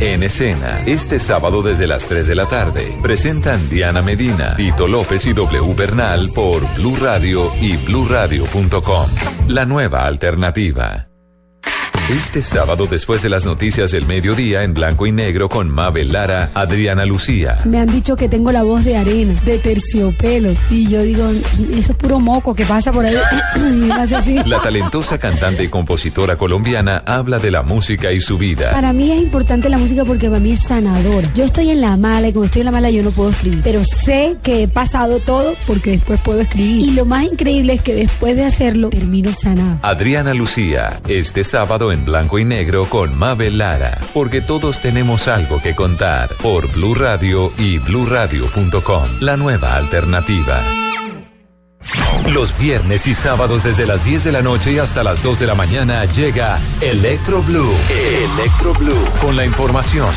En escena, este sábado desde las 3 de la tarde, presentan Diana Medina, Tito López y W Bernal por Blue Radio y bluradio.com. La nueva alternativa. Este sábado, después de las noticias del mediodía, en blanco y negro con Mabel Lara, Adriana Lucía. Me han dicho que tengo la voz de arena, de terciopelo. Y yo digo, eso es puro moco que pasa por ahí. así. La talentosa cantante y compositora colombiana habla de la música y su vida. Para mí es importante la música porque para mí es sanadora. Yo estoy en la mala y como estoy en la mala yo no puedo escribir. Pero sé que he pasado todo porque después puedo escribir. Y lo más increíble es que después de hacerlo termino sanada. Adriana Lucía, este sábado en blanco y negro con Mabel Lara, porque todos tenemos algo que contar por Blue Radio y bluradio.com, la nueva alternativa. Los viernes y sábados desde las 10 de la noche hasta las 2 de la mañana llega Electro Blue. Electro Blue. Con la información,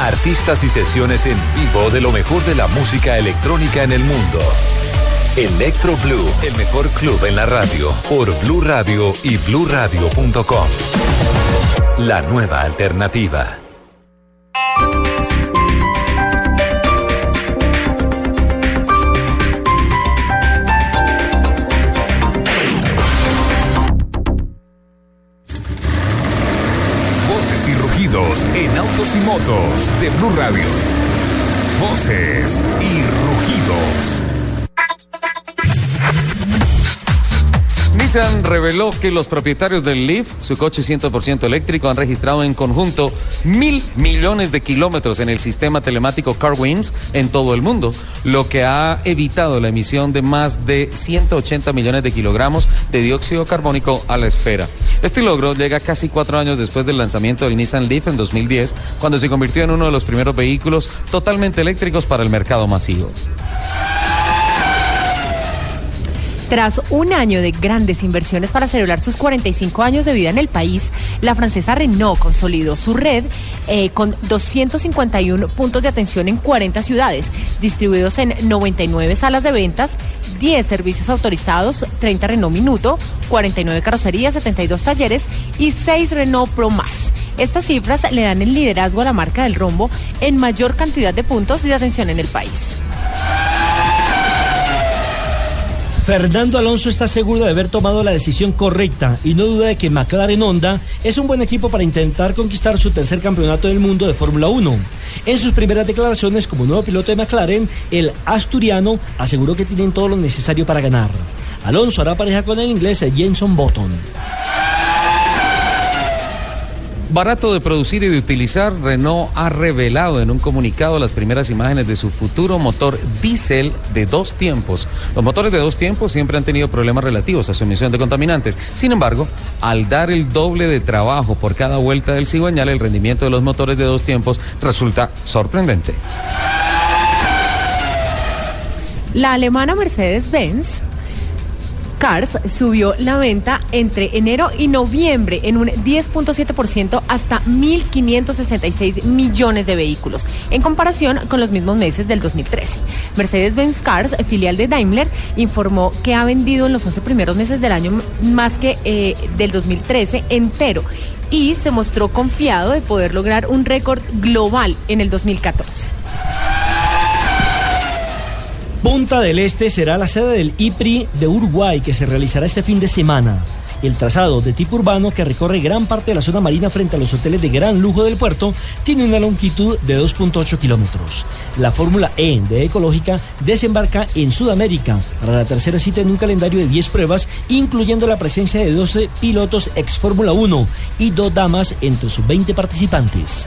artistas y sesiones en vivo de lo mejor de la música electrónica en el mundo. Electro Blue, el mejor club en la radio, por Blue Radio y bluradio.com. La nueva alternativa. Voces y rugidos en autos y motos de Blue Radio. Voces y rugidos. Nissan reveló que los propietarios del Leaf, su coche 100% eléctrico, han registrado en conjunto mil millones de kilómetros en el sistema telemático CarWinds en todo el mundo, lo que ha evitado la emisión de más de 180 millones de kilogramos de dióxido carbónico a la esfera. Este logro llega casi cuatro años después del lanzamiento del Nissan Leaf en 2010, cuando se convirtió en uno de los primeros vehículos totalmente eléctricos para el mercado masivo. Tras un año de grandes inversiones para celebrar sus 45 años de vida en el país, la francesa Renault consolidó su red eh, con 251 puntos de atención en 40 ciudades, distribuidos en 99 salas de ventas, 10 servicios autorizados, 30 Renault Minuto, 49 carrocerías, 72 talleres y 6 Renault Pro Más. Estas cifras le dan el liderazgo a la marca del rombo en mayor cantidad de puntos de atención en el país. Fernando Alonso está seguro de haber tomado la decisión correcta y no duda de que McLaren Honda es un buen equipo para intentar conquistar su tercer campeonato del mundo de Fórmula 1. En sus primeras declaraciones como nuevo piloto de McLaren, el asturiano aseguró que tienen todo lo necesario para ganar. Alonso hará pareja con el inglés Jenson Button. Barato de producir y de utilizar, Renault ha revelado en un comunicado las primeras imágenes de su futuro motor diésel de dos tiempos. Los motores de dos tiempos siempre han tenido problemas relativos a su emisión de contaminantes. Sin embargo, al dar el doble de trabajo por cada vuelta del cigüeñal, el rendimiento de los motores de dos tiempos resulta sorprendente. La alemana Mercedes-Benz Cars subió la venta entre enero y noviembre en un 10.7% hasta 1.566 millones de vehículos, en comparación con los mismos meses del 2013. Mercedes-Benz Cars, filial de Daimler, informó que ha vendido en los 11 primeros meses del año más que eh, del 2013 entero y se mostró confiado de poder lograr un récord global en el 2014. Punta del Este será la sede del IPRI de Uruguay que se realizará este fin de semana. El trazado de tipo urbano que recorre gran parte de la zona marina frente a los hoteles de gran lujo del puerto tiene una longitud de 2.8 kilómetros. La Fórmula E de Ecológica desembarca en Sudamérica para la tercera cita en un calendario de 10 pruebas, incluyendo la presencia de 12 pilotos ex Fórmula 1 y dos damas entre sus 20 participantes.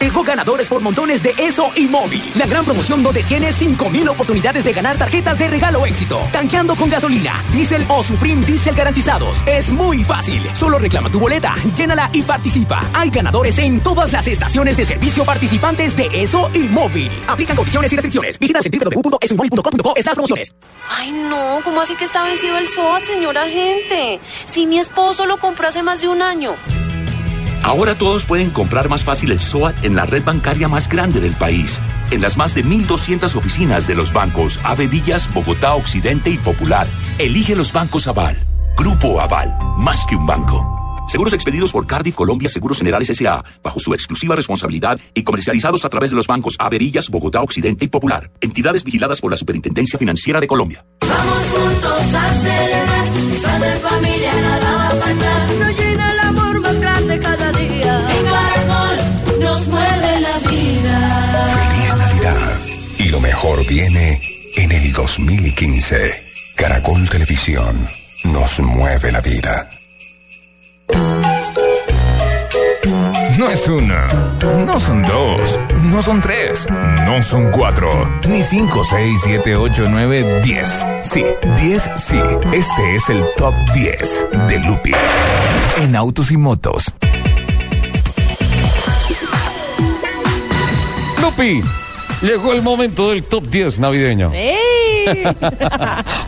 Llegó ganadores por montones de eso y móvil. La gran promoción donde tienes 5000 oportunidades de ganar tarjetas de regalo éxito. Tanqueando con gasolina, diésel o Supreme Diesel garantizados. Es muy fácil. Solo reclama tu boleta, llénala y participa. Hay ganadores en todas las estaciones de servicio participantes de eso y móvil. Aplican condiciones y restricciones. Visita www.esoymóvil.com.co estas promociones. Ay, no, ¿cómo así que está vencido el SOAT, señora gente? Si mi esposo lo compró hace más de un año. Ahora todos pueden comprar más fácil el SOAT en la red bancaria más grande del país. En las más de 1.200 oficinas de los bancos Ave Villas, Bogotá, Occidente y Popular. Elige los bancos Aval. Grupo Aval, más que un banco. Seguros expedidos por Cardiff Colombia Seguros Generales S.A. bajo su exclusiva responsabilidad y comercializados a través de los bancos Averillas, Bogotá, Occidente y Popular. Entidades vigiladas por la Superintendencia Financiera de Colombia. Vamos juntos a celebrar, el cada día. En Caracol nos mueve la vida. Feliz Navidad. Y lo mejor viene en el 2015. Caracol Televisión nos mueve la vida. No es una, no son dos, no son tres, no son cuatro, ni cinco, seis, siete, ocho, nueve, diez. Sí, diez, sí. Este es el top 10 de Lupi en autos y motos. Lupi, llegó el momento del top 10 navideño. ¡Ey!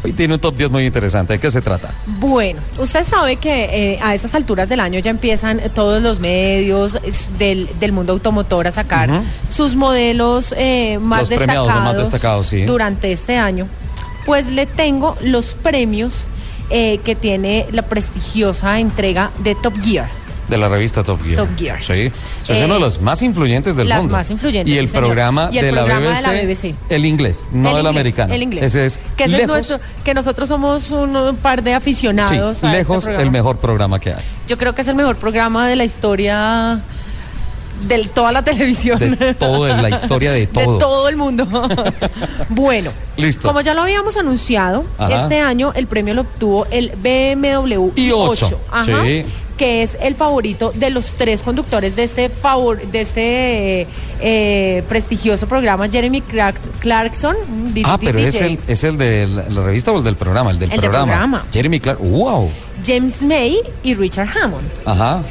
Hoy tiene un top 10 muy interesante. ¿De qué se trata? Bueno, usted sabe que eh, a estas alturas del año ya empiezan todos los medios del, del mundo automotor a sacar sus modelos eh, más, Los premiados, destacados los más destacados, sí. durante este año. Pues le tengo los premios eh, que tiene la prestigiosa entrega de Top Gear. De la revista Top Gear. Top Gear. Sí. Es Eh, uno de los más influyentes del las mundo. más influyentes, Y el sí, programa, Y el de, la programa BBC, de la BBC. El inglés, no El el, inglés, americano. El inglés. Ese es que ese es nuestro, que nosotros somos un, par de aficionados. sí, a este lejos el mejor programa que hay. Yo creo que es el mejor programa de la historia de toda la televisión. De todo, de la historia de todo. De todo el mundo. bueno, Listo. como ya lo habíamos anunciado, Ajá. este año el premio lo obtuvo el BMW i8, i8, ajá, sí. que es el favorito de los tres conductores de este favor, de este eh, prestigioso programa, Jeremy Clark- Clarkson. Ah, pero es el, es el de la, la revista o el del programa, el del El del programa. programa. Jeremy Clark, wow. James May y Richard Hammond. Ajá,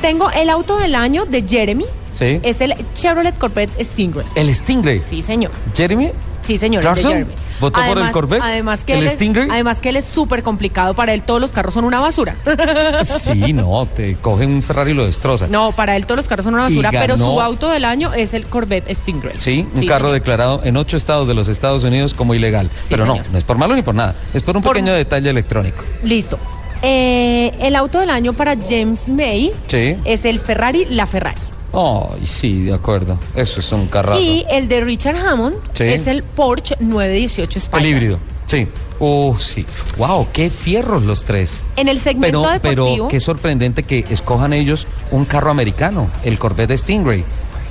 Tengo el auto del año de Jeremy. sí. Es el Chevrolet Corvette Stingray. El Stingray. Sí, señor. Jeremy. Sí, señor. el de ¿Clarkson? Jeremy. ¿Votó por el Corvette? Además que ¿El él es- Stingray? además que él es súper complicado para él. Todos los carros son una basura. Sí, no, te coge un Ferrari y lo destroza. No, para él todos los carros son una basura, pero su auto del año es el Corvette Stingray. Sí, un carro señor. declarado en ocho estados de los Estados Unidos como ilegal. Pero no, señor. no es por malo ni por nada. Es por un Por- pequeño detalle electrónico. Listo. Eh, el auto del año para James May Sí. es el Ferrari La Ferrari. Oh, sí, de acuerdo. Eso es un carrazo. Y el de Richard Hammond Sí. es el Porsche 918 Spider. El híbrido. Sí. Oh, sí. Wow, qué fierros los tres. En el segmento Pero, deportivo. pero qué sorprendente que escojan ellos un carro americano, el Corvette Stingray.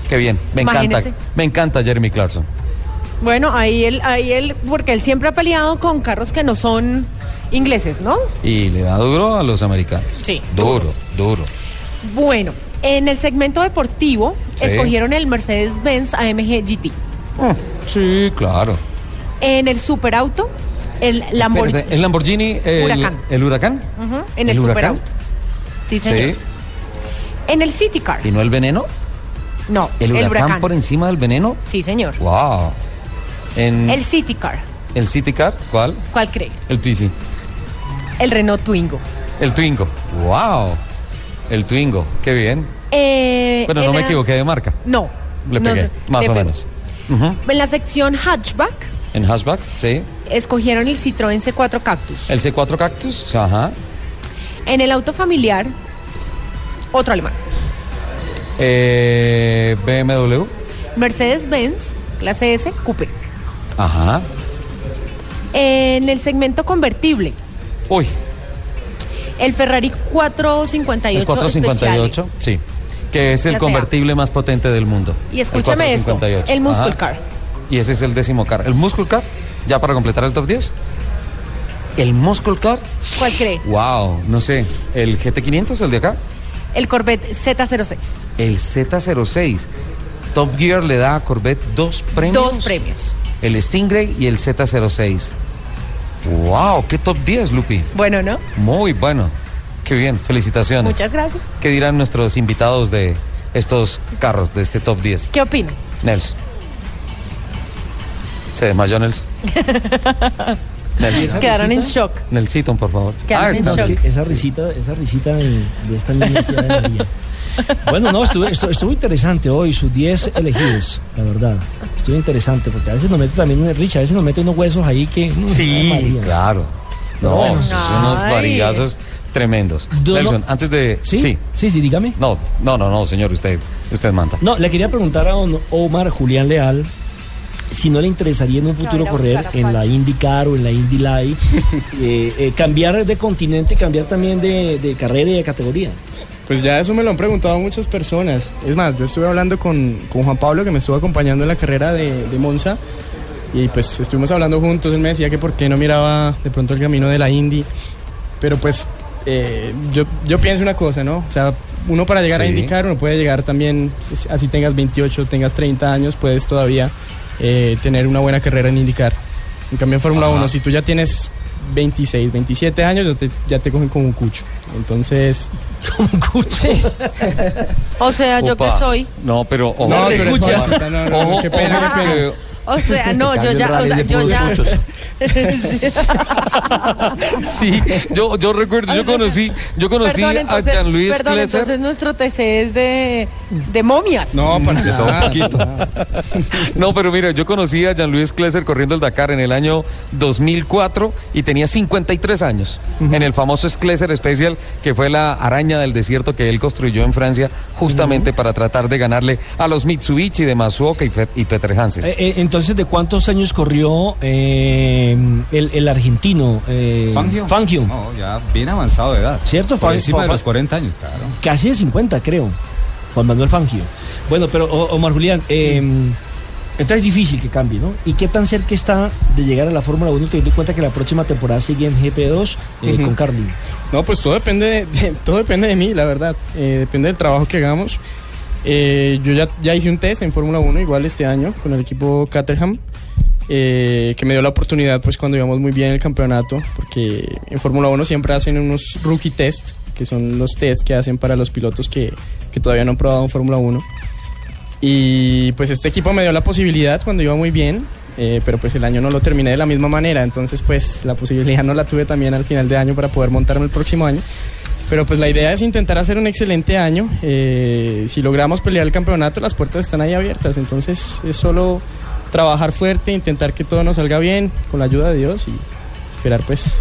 Qué bien, me encanta. Me encanta Jeremy Clarkson. Bueno, ahí él, ahí él, porque él siempre ha peleado con carros que no son ingleses, ¿no? Y le da duro a los americanos. Sí. Duro, duro. Bueno, en el segmento deportivo Sí. escogieron el Mercedes-Benz AMG GT. Sí, claro. En el superauto, el Lamborghini. El Lamborghini, el Huracán. ¿El huracán? En el, ¿El huracán? superauto. Sí, señor. Sí. En el City Car. ¿Y no el veneno? No, ¿El huracán, por encima del veneno? Sí, señor. Wow. En El City Car. el City Car, ¿cuál? ¿Cuál cree? El Twizy. El Renault Twingo. El Twingo. Wow. El Twingo, qué bien. Eh, Pero no me equivoqué de marca. No. Le pegué, más le o menos. En la sección hatchback En hatchback, sí. escogieron el Citroën C4 Cactus. El C4 Cactus, ajá. En el auto familiar, otro alemán. Eh, BMW, Mercedes-Benz, clase S, Coupe. ajá. En el segmento convertible, Uy, el Ferrari 458. el 458, sí. Que es el convertible más potente del mundo. Y escúchame El esto, 458, el Muscle ajá. Car. Y ese es el décimo car. ¿El Muscle Car? ¿Ya para completar el top 10? ¿El Muscle Car? ¿Cuál cree? Wow, no sé. ¿El GT500, el de acá? El Corvette Z06. El Z06. Top Gear le da a Corvette dos premios. Dos premios. El Stingray y el Z06. ¡Wow! ¡Qué top 10, Lupi! Bueno, ¿no? Muy bueno. Qué bien, felicitaciones. Muchas gracias. ¿Qué dirán nuestros invitados de estos carros, de este top 10? ¿Qué opinan? Nelson. Se desmayó Nelson. Nelson. Quedaron en shock. Nelsito, por favor. Quedaron en está. shock. Esa risita, esa risita de, de esta niña de María. Bueno, no, estuvo, estuvo, estuvo interesante hoy, sus 10 elegidos, la verdad. Estuvo interesante, porque a veces nos mete también, Rich, a veces nos mete unos huesos ahí que... mm, Sí, claro. No, bueno. son unos varigazos tremendos. No- antes de... ¿Sí? Sí. Sí, sí, dígame. No, no, no, no, señor, usted, usted manda. No, le quería preguntar a don Omar Julián Leal si no le interesaría en un futuro correr en la IndyCar o en la Indy Light, eh, eh, cambiar de continente, cambiar también de, de carrera y de categoría. Pues ya eso me lo han preguntado muchas personas. Es más, yo estuve hablando con, con Juan Pablo que me estuvo acompañando en la carrera de, de Monza y pues estuvimos hablando juntos. Él me decía que por qué no miraba de pronto el camino de la Indy. Pero pues eh, yo, yo pienso una cosa, ¿no? O sea, uno para llegar a indicar, uno puede llegar también, así tengas 28, tengas 30 años, puedes todavía eh, tener una buena carrera en indicar. En cambio en Fórmula Ajá. 1, si tú ya tienes 26, 27 años, ya te, ya te cogen como un cucho. Entonces... Como un cucho. O sea, yo que Opa. soy. No, pero ojo. No, tú eres jovencita, no, no, no, qué pena, qué pena. O sea, no, yo ya. O sea, yo ya. Sí, yo, yo recuerdo, yo conocí, yo conocí Perdón, entonces, a Jean-Louis perdón, Klesser. entonces nuestro TC es de, de momias. No, para De todo un poquito. No, pero mira, yo conocí a Jean-Louis Klesser corriendo el Dakar en el año 2004 y tenía 53 años. En el famoso Klesser Special, que fue la araña del desierto que él construyó en Francia, justamente para tratar de ganarle a los Mitsubishi de Masuoka y, Fe- y Peter Hansen. Eh, eh, entonces, ¿de cuántos años corrió eh, el, el argentino? Eh, Fangio. Fangio. No, ya bien avanzado de edad. ¿Cierto? Por encima de los 40 años, claro. Casi de 50, creo. Juan Manuel Fangio. Bueno, pero Omar Julián, eh, entonces es difícil que cambie, ¿no? ¿Y qué tan cerca está de llegar a la Fórmula 1 teniendo en cuenta que la próxima temporada sigue en GP2 eh, con Carlin? No, pues todo depende de, de- todo depende de mí, la verdad. Eh, depende del trabajo que hagamos. Eh, yo ya, ya hice un test en Fórmula 1 igual este año con el equipo Caterham, eh, que me dio la oportunidad pues cuando íbamos muy bien en el campeonato, porque en Fórmula 1 siempre hacen unos rookie test, que son los test que hacen para los pilotos que, que todavía no han probado en Fórmula 1. Y pues este equipo me dio la posibilidad cuando iba muy bien, eh, pero pues el año no lo terminé de la misma manera, entonces pues la posibilidad no la tuve también al final de año para poder montarme el próximo año. Pero pues la idea es intentar hacer un excelente año. eh, si logramos pelear el campeonato, las puertas están ahí abiertas, entonces es solo trabajar fuerte, intentar que todo nos salga bien con la ayuda de Dios y esperar pues...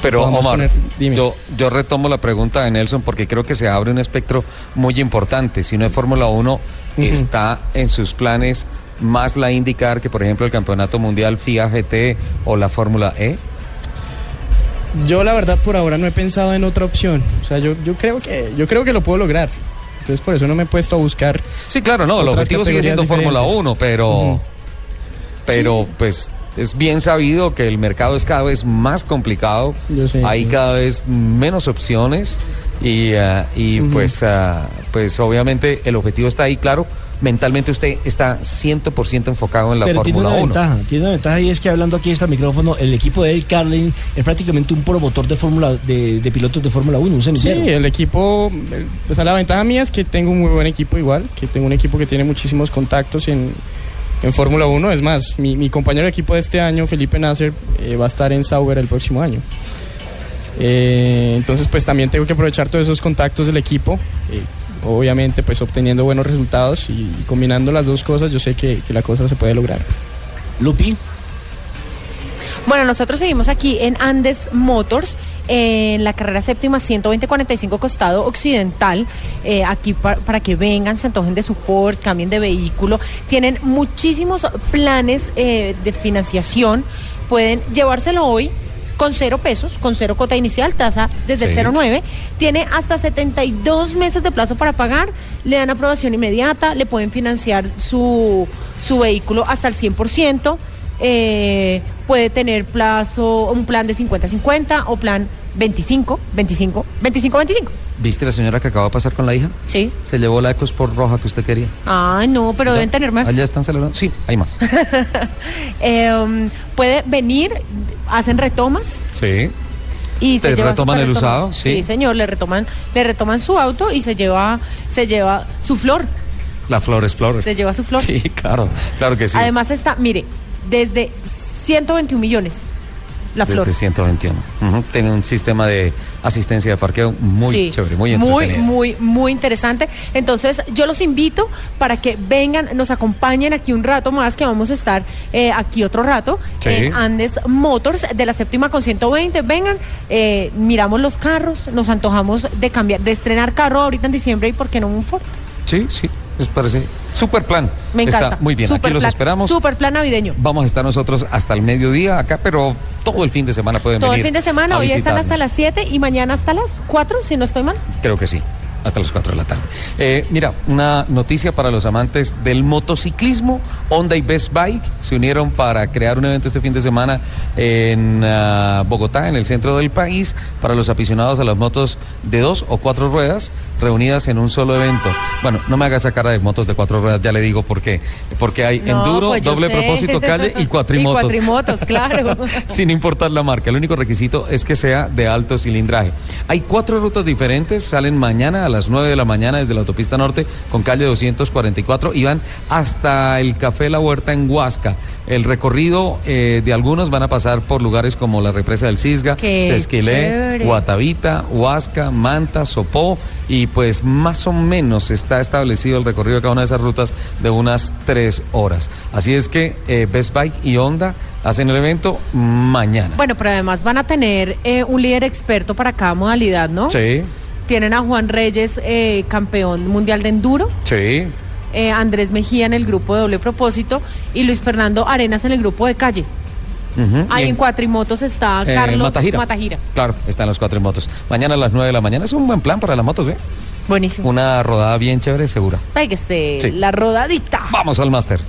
Pero Omar, poner- dime. yo, yo retomo la pregunta de Nelson porque creo que se abre un espectro muy importante. Si no es Fórmula 1, está en sus planes más la indicar que, por ejemplo, el Campeonato Mundial FIA GT o la Fórmula E. Yo la verdad por ahora no he pensado en otra opción. O sea, yo, yo creo que yo creo que lo puedo lograr. Entonces por eso no me he puesto a buscar. Sí, claro, no, el objetivo sigue siendo Fórmula diferentes. 1, pero, pero pues es bien sabido que el mercado es cada vez más complicado, Yo sé, hay sí. cada vez menos opciones y, ah, y pues, ah, pues obviamente el objetivo está ahí, claro. Mentalmente usted está 100% enfocado en la Pero tiene Fórmula una 1. ventaja, tiene una ventaja y es que hablando aquí de este micrófono, el equipo de Eric Carlin es prácticamente un promotor de fórmula de, de pilotos de Fórmula 1, un Sí, semillero. el equipo, el- o sea, la ventaja mía es que tengo un muy buen equipo igual, que tengo un equipo que tiene muchísimos contactos en, en Fórmula 1. Es más, mi, mi compañero de equipo de este año, Felipe Nasser, eh, va a estar en Sauber el próximo año. Eh, entonces, pues también tengo que aprovechar todos esos contactos del equipo. eh, obviamente, pues obteniendo buenos resultados y, y combinando las dos cosas, yo sé que, que la cosa se puede lograr. Lupi. Bueno, nosotros seguimos aquí en Andes Motors, en la carrera séptima 120-45 costado occidental, eh, aquí pa- para que vengan, se antojen de su Ford, cambien de vehículo. Tienen muchísimos planes eh, de financiación, pueden llevárselo hoy con cero pesos, con cero cuota inicial, tasa desde Sí. el 0,9. Tiene hasta 72 meses de plazo para pagar, le dan aprobación inmediata, le pueden financiar su, su vehículo hasta el 100%. eh, puede tener plazo, un plan de 50-50 o plan 25, 25, 25, 25. ¿Viste la señora que acaba de pasar con la hija? Sí. Se llevó la EcoSport roja que usted quería. Ay, no, pero deben tener más. Allá están celebrando. Sí, hay más. Eh, puede venir, hacen retomas Sí. y se ¿Te lleva su retoman el usado? Sí. Sí, señor, le retoman, le retoman su auto y se lleva, se lleva su flor, La Flor Explorer. se lleva su flor. Sí, claro, claro que sí. Además está, mire, desde 121 millones la flor. Desde 121. Ujú, Tiene un sistema de asistencia de parqueo muy Sí, chévere, muy muy, muy, muy interesante. Entonces, yo los invito para que vengan, nos acompañen aquí un rato más, que vamos a estar eh, aquí otro rato Sí. en Andes Motors de la séptima con 120. Vengan, eh, miramos los carros, nos antojamos de cambiar, de estrenar carro ahorita en diciembre y por qué no un Ford. Sí, sí, les parece. Super plan. Me encanta. Está muy bien, Super aquí los plan- esperamos. Super plan navideño. Vamos a estar nosotros hasta el mediodía acá, pero todo el fin de semana pueden Todo el venir. fin de semana, hoy están hasta las 7 y mañana hasta las 4, si no estoy mal. Creo que sí, hasta las 4 de la tarde. Eh, mira, una noticia para los amantes del motociclismo. Honda y Best Bike se unieron para crear un evento este fin de semana en ah, Bogotá, en el centro del país, para los aficionados a las motos de dos o cuatro ruedas reunidas en un solo evento. Bueno, no me haga esa cara de motos de cuatro ruedas, ya le digo por qué. Porque hay No, enduro, pues doble sé. propósito, calle y cuatrimotos. Y cuatrimotos, claro. sin importar la marca. El único requisito es que sea de alto cilindraje. Hay cuatro rutas diferentes, salen mañana a las 9 de la mañana desde la autopista norte con calle 244 y van hasta el Café La Huerta en Huasca. El recorrido eh, de algunos van a pasar por lugares como la represa del Cisga, Sesquilé. Guatavita, Huasca, Manta, Sopó y pues más o menos está establecido el recorrido de cada una de esas rutas de unas tres horas. Así es que eh, Best Bike y Honda hacen el evento mañana. Bueno, pero además van a tener eh, un líder experto para cada modalidad, ¿no? Sí, Tienen a Juan Reyes, eh, campeón mundial de enduro, sí. eh, Andrés Mejía en el grupo de doble propósito y Luis Fernando Arenas en el grupo de calle. Ahí en Cuatrimotos está eh, Carlos Matagira. Matagira. Claro, están los cuatro motos. Mañana a las 9 de la mañana es un buen plan para las motos, ¿eh? Buenísimo. Una rodada bien chévere, segura. Péguese Sí. la rodadita. Vamos al máster.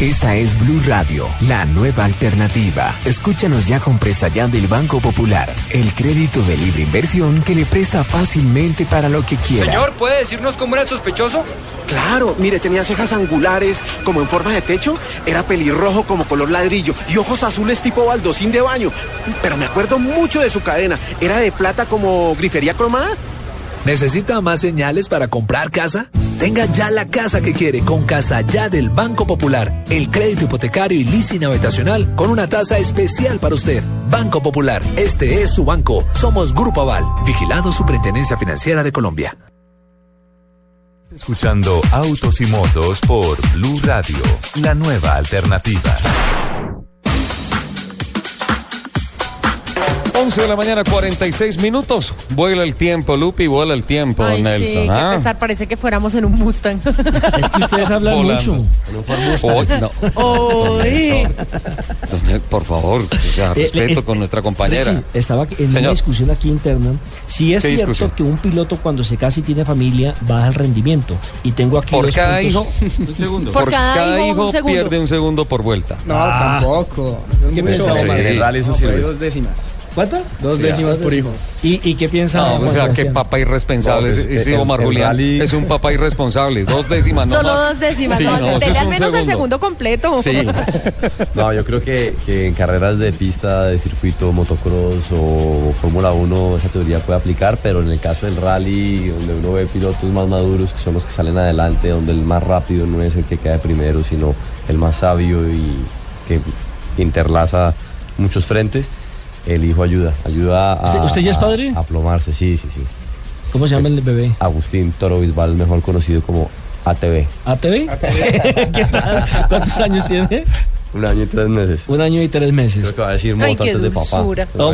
Esta es Blue Radio, la nueva alternativa. Escúchanos ya con Presta Ya del Banco Popular, el crédito de libre inversión que le presta fácilmente para lo que quiera. Señor, ¿puede decirnos cómo era el sospechoso? Claro, mire, tenía cejas angulares como en forma de techo, era pelirrojo como color ladrillo y ojos azules tipo baldosín de baño. Pero me acuerdo mucho de su cadena, era de plata como grifería cromada. ¿Necesita más señales para comprar casa? Tenga ya la casa que quiere con Casa Ya del Banco Popular. El crédito hipotecario y leasing habitacional con una tasa especial para usted. Banco Popular, este es su banco. Somos Grupo Aval, vigilado Superintendencia Financiera de Colombia. Escuchando Autos y Motos por Blue Radio, la nueva alternativa. 11 de la mañana, 46 minutos. Vuela el tiempo, Lupi, vuela el tiempo, Ay, Nelson. sí, ¿ah? que pesar, parece que fuéramos en un Mustang. Es que ustedes hablan Volando. mucho. Hoy, no. Oy. Doña, Por favor, o sea, Eh, respeto eh, con nuestra compañera. Sí, estaba en una Señor. discusión aquí interna. Si es ¿Qué cierto discusión? que un piloto cuando se casa y tiene familia baja el rendimiento. Y tengo aquí Por dos cada puntos. hijo, un segundo. Por Por, cada cada, hijo, hijo, un segundo. pierde un segundo por vuelta. No, Ah. tampoco. ¿Qué Mucho, piensa? Omar. Sí. En eso sirve. dos décimas. ¿Cuánto? Dos Sí, décimas por hijo. ¿Y, y qué piensa? No, o Juan sea, qué papá irresponsable. No, pues, ese ese el- Omar el Julián rally- es un papá irresponsable. Dos décimas, no Solo más. dos décimas. Sí, no, no, dele es al menos el segundo. segundo completo. Sí. No, yo creo que, que en carreras de pista, de circuito, motocross o Fórmula 1 esa teoría puede aplicar, pero en el caso del rally, donde uno ve pilotos más maduros que son los que salen adelante, donde el más rápido no es el que queda primero, sino el más sabio y que interlaza muchos frentes, el hijo ayuda, ayuda a, ¿Usted- ya es padre? a plomarse, sí, sí, sí. ¿Cómo se llama el bebé? Agustín Toro Bisbal, mejor conocido como ATV. ¿ATV? ¿Qué tal? ¿Cuántos años tiene? Un año y tres meses. Un año y tres meses. Creo que va a decir moto Ay, qué antes de papá.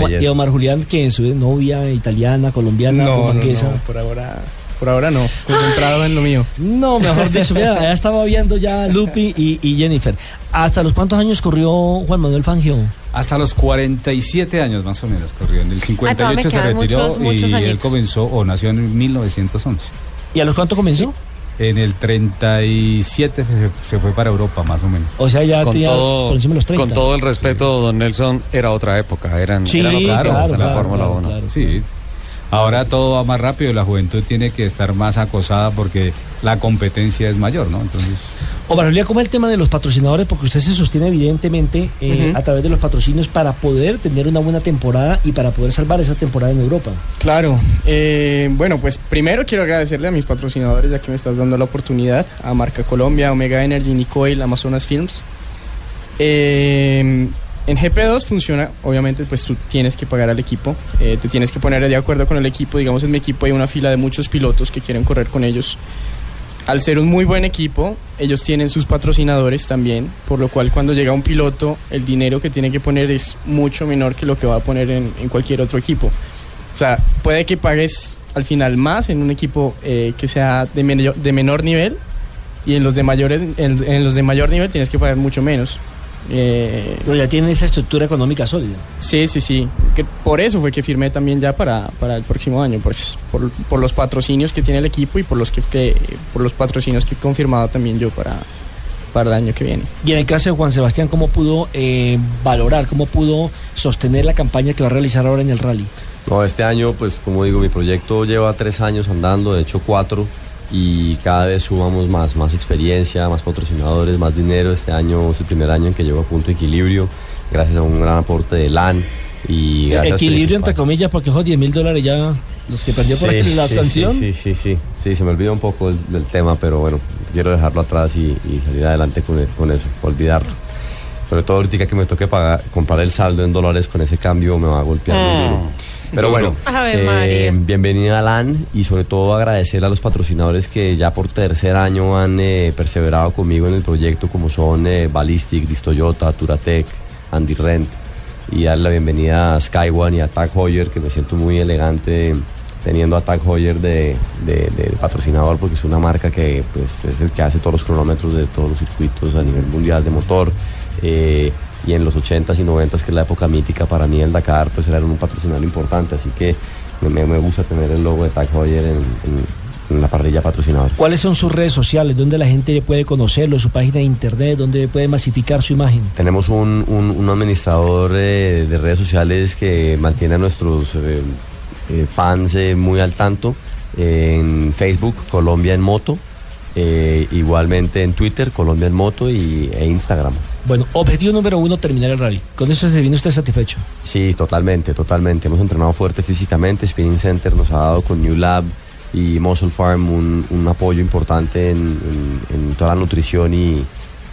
Es y. Omar Julián, que su novia italiana, colombiana, No, no, no, por ahora, por ahora no. Concentrado en lo mío. No, mejor dicho, mira, ya estaba viendo ya Lupi y, y Jennifer. ¿Hasta los cuántos años corrió Juan Manuel Fangio? Hasta los 47 años más o menos corrió. En el 58 se quedan retiró muchos- muchos y él comenzó o nació en 1911. ¿Y a los cuántos comenzó? En el 37 se, se fue para Europa, más o menos. O sea, ya con tenía todo, por encima de los 30. con todo el respeto, don Nelson, era otra época, eran, Sí, eran claro, tiempos en la claro, Fórmula claro, 1. claro. Sí. Ahora todo va más rápido, la juventud tiene que estar más acosada porque la competencia es mayor, ¿no? Entonces, Omar ¿cómo es el tema de los patrocinadores? Porque usted se sostiene evidentemente eh, a través de los patrocinios para poder tener una buena temporada y para poder salvar esa temporada en Europa. Claro, eh, bueno, pues primero quiero agradecerle a mis patrocinadores ya que me estás dando la oportunidad, a Marca Colombia, Omega Energy, Nicoil, Amazonas Films. Eh, en GP2 funciona, obviamente, pues tú tienes que pagar al equipo, eh, te tienes que poner de acuerdo con el equipo, digamos en mi equipo hay una fila de muchos pilotos que quieren correr con ellos. Al ser un muy buen equipo, ellos tienen sus patrocinadores también, por lo cual cuando llega un piloto, el dinero que tiene que poner es mucho menor que lo que va a poner en, cualquier otro equipo. O sea, puede que pagues al final más en un equipo eh, que sea de, menor- nivel y en los de mayores en los de mayor nivel tienes que pagar mucho menos. Eh, Pero ya tienen esa estructura económica sólida. Sí, sí, sí. Que por eso fue que firmé también ya para, para el próximo año, pues por, por los patrocinios que tiene el equipo y por los que, que- por los patrocinios que he confirmado también yo para, para el año que viene. Y en el caso de Juan Sebastián, ¿cómo pudo eh, valorar, cómo pudo sostener la campaña que va a realizar ahora en el rally? No, este año, pues como digo, mi proyecto lleva tres años andando, de hecho cuatro, y cada vez sumamos más, más experiencia, más patrocinadores, más dinero. Este año es el primer año en que llego a punto de equilibrio, gracias a un gran aporte de LAN. Y gracias Equilibrio entre comillas, porque esos 10 mil dólares ya los que perdió por Sí, la sí, sanción. Sí, sí, sí, sí, sí, se me olvidó un poco el, del tema, pero bueno, quiero dejarlo atrás y, y salir adelante con, el- con eso, olvidarlo. Sobre todo ahorita que me toque pagar, comprar el saldo en dólares con ese cambio me va a golpear muy duro. Pero bueno, eh, bienvenida a LAN y sobre todo agradecer a los patrocinadores que ya por tercer año han eh, perseverado conmigo en el proyecto como son eh, Ballistic, Distoyota, Turatec, Andy Rent y darle la bienvenida a Skyone y a Tag Heuer que me siento muy elegante teniendo a Tag de, de- de patrocinador porque es una marca que pues, es el que hace todos los cronómetros de todos los circuitos a nivel mundial de motor. Eh, y en los 80s y 90s que es la época mítica para mí el Dakar pues era un patrocinador importante así que me, me gusta tener el logo de Tag Heuer en, en- en la parrilla patrocinador ¿Cuáles son sus redes sociales? ¿Dónde la gente puede conocerlo? ¿Su página de internet? ¿Dónde puede masificar su imagen? Tenemos un, un- un administrador eh, de redes sociales que mantiene a nuestros eh, eh, fans muy al tanto. En Facebook, Colombia en Moto. Eh, igualmente en Twitter, Colombia en Moto y, e Instagram. Bueno, objetivo número uno, terminar el rally. ¿Con eso se viene usted satisfecho? Sí, totalmente, totalmente. Hemos entrenado fuerte físicamente. Spinning Center nos ha dado con New Lab y Muscle Farm un, un apoyo importante en, en- en toda la nutrición y,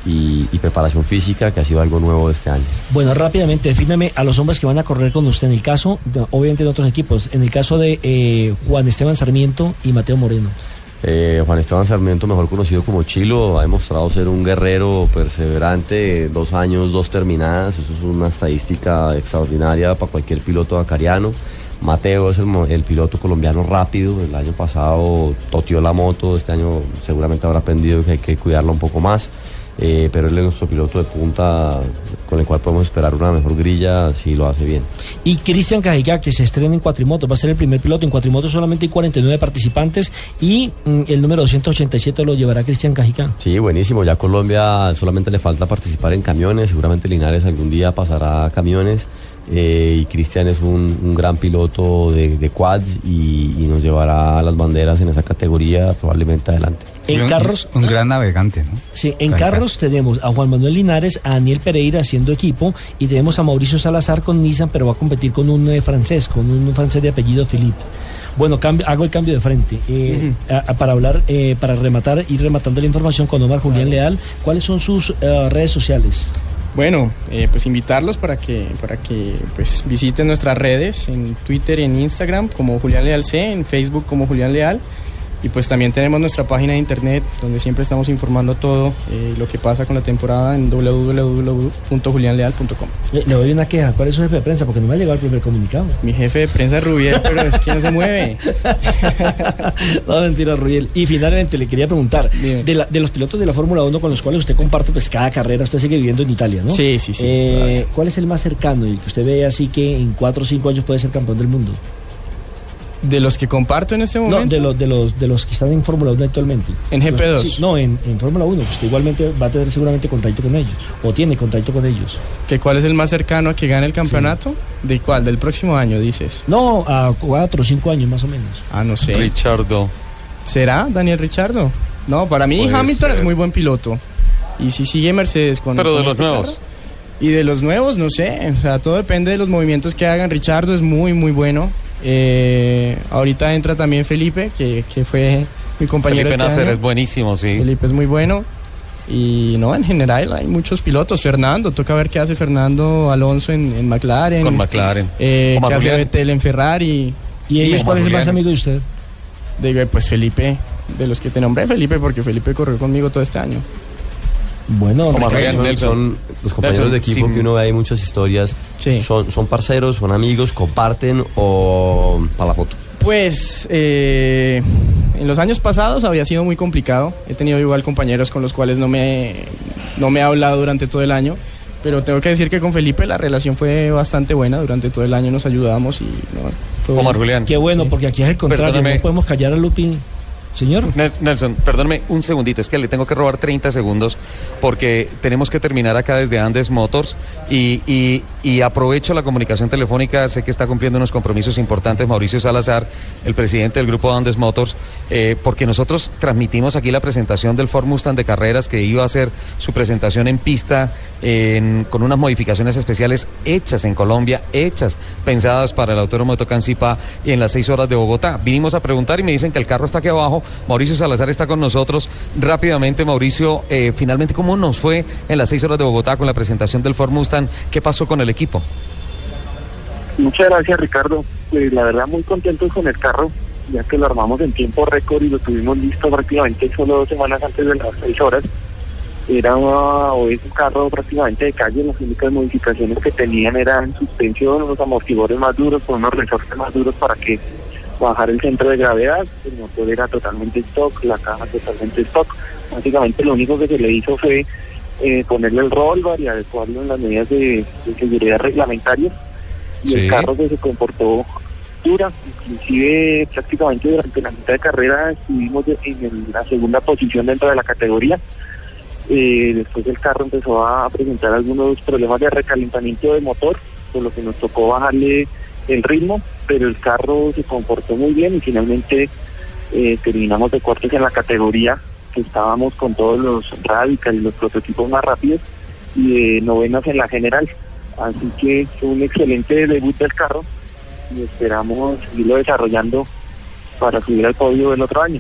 y- y preparación física, que ha sido algo nuevo este año. Bueno, rápidamente, defíname a los hombres que van a correr con usted en el caso, obviamente de otros equipos, en el caso de eh, Juan Esteban Sarmiento y Mateo Moreno. Eh, Juan Esteban Sarmiento, mejor conocido como Chilo, ha demostrado ser un guerrero perseverante, dos años, dos terminadas, eso es una estadística extraordinaria para cualquier piloto acariano. Mateo es el, el piloto colombiano rápido, el año pasado toteó la moto, este año seguramente habrá aprendido que hay que cuidarla un poco más, eh, pero él es nuestro piloto de punta con el cual podemos esperar una mejor grilla si lo hace bien. Y Cristian Cajica, que se estrena en cuatrimotos, va a ser el primer piloto. En cuatrimotos solamente hay 49 participantes y mm, el número 287 lo llevará Cristian Cajica. Sí, buenísimo. Ya Colombia solamente le falta participar en camiones. Seguramente Linares algún día pasará a camiones. Eh, y Cristian es un, un gran piloto de, de quads y, y nos llevará las banderas en esa categoría probablemente adelante. En carros, Un gran navegante, ¿no? Sí, en carros tenemos a Juan Manuel Linares, a Daniel Pereira haciendo equipo y tenemos a Mauricio Salazar con Nissan, pero va a competir con un eh, francés, con un francés de apellido Philippe. Bueno, cambio- hago el cambio de frente. Eh, a- a- para hablar, eh, para rematar, ir rematando la información con Omar Julián Leal, ¿cuáles son sus redes sociales? Bueno, eh, pues invitarlos para que, para que pues, visiten nuestras redes en Twitter y en Instagram como Julián Leal C, en Facebook como Julián Leal. Y pues también tenemos nuestra página de internet donde siempre estamos informando todo eh, lo que pasa con la temporada en www.julianleal.com. Eh, le doy una queja. ¿Cuál es su jefe de prensa? Porque no me ha llegado el primer comunicado. Mi jefe de prensa es Rubiel, pero es que no se mueve. no, mentira, Rubiel. Y finalmente le quería preguntar, de, la- de los pilotos de la Fórmula 1 con los cuales usted comparte pues cada carrera, usted sigue viviendo en Italia, ¿no? Sí, sí, sí, Eh. ¿Cuál es el más cercano y que usted ve así que en cuatro o cinco años puede ser campeón del mundo? De los que comparto en este No, momento. de los, de los, de los que están en Fórmula 1 actualmente. ¿En GP2? Sí, no, en, en Fórmula 1. Usted igualmente va a tener seguramente contacto con ellos. O tiene contacto con ellos. ¿Que ¿Cuál es el más cercano a que gane el campeonato? ¿De cuál? ¿Del próximo año, dices? No, a cuatro o cinco años más o menos. Ah, no sé. Richardo. ¿Será Daniel Richardo? No, para mí Puede Hamilton ser. es muy buen piloto. Y si sigue Mercedes con... Pero de los este nuevos. carro- Y de los nuevos, no sé. O sea, todo depende de los movimientos que hagan. Richardo es muy, muy bueno. Eh, ahorita entra también Felipe, que, que fue mi compañero. Felipe este Nasser año. es buenísimo, sí. Felipe es muy bueno. Y no, en general hay muchos pilotos. Fernando, toca ver qué hace Fernando Alonso en, en McLaren. Con McLaren. Eh, qué hace. Vettel en Ferrari. ¿Y ellos cuál es el más amigo de usted? Digo, pues Felipe, de los que te nombré, Felipe, porque Felipe corrió conmigo todo este año. Bueno, Son- Ricardo. son, Nelson. son los compañeros Nelson, de equipo sin- que uno ve ahí muchas historias. Son, son parceros, son amigos, comparten o para la foto. Pues eh, en los años pasados había sido muy complicado. He tenido igual compañeros con los cuales no me, no me he hablado durante todo el año. Pero tengo que decir que con Felipe la relación fue bastante buena. Durante todo el año nos ayudábamos y no, Omar. Julián. Qué bueno, porque aquí es el contrario. Perdóname. No podemos callar a Lupi. Señor. Nels- Nelson, perdónme un segundito, es que le tengo que robar 30 segundos porque tenemos que terminar acá desde Andes Motors y, aprovecho la comunicación telefónica, sé que está cumpliendo unos compromisos importantes Mauricio Salazar, el presidente del grupo Andes Motors, eh, porque nosotros transmitimos aquí la presentación del Ford Mustang de carreras que iba a hacer su presentación en pista en- con unas modificaciones especiales hechas en Colombia, hechas, pensadas para el Autódromo de Tocancipá en las seis horas de Bogotá. Vinimos a preguntar y me dicen que el carro está aquí abajo. Mauricio Salazar está con nosotros. Rápidamente, Mauricio, eh, finalmente, ¿cómo nos fue en las seis horas de Bogotá con la presentación del Ford Mustang? ¿Qué pasó con el equipo? Muchas gracias Ricardo. Pues la verdad muy contentos con el carro, ya que lo armamos en tiempo récord y lo tuvimos listo prácticamente solo dos semanas antes de las seis horas. Era o un carro prácticamente de calle, las únicas modificaciones que tenían eran suspensión, unos amortiguadores más duros, con unos resortes más duros para que bajar el centro de gravedad, el motor era totalmente stock, la caja totalmente stock. Básicamente lo único que se le hizo fue eh, ponerle el roll bar y adecuarlo en las medidas de, de seguridad reglamentarias y Sí. el carro que se comportó dura, inclusive prácticamente durante la mitad de carrera estuvimos en el- la segunda posición dentro de la categoría. Eh, después el carro empezó a presentar algunos problemas de recalentamiento de motor, por lo que nos tocó bajarle el ritmo, pero el carro se comportó muy bien y finalmente eh, terminamos de cuartos en la categoría, que estábamos con todos los Radical y los prototipos más rápidos, y de novenas en la general. Así que fue un excelente debut del carro y esperamos seguirlo desarrollando para subir al podio del otro año.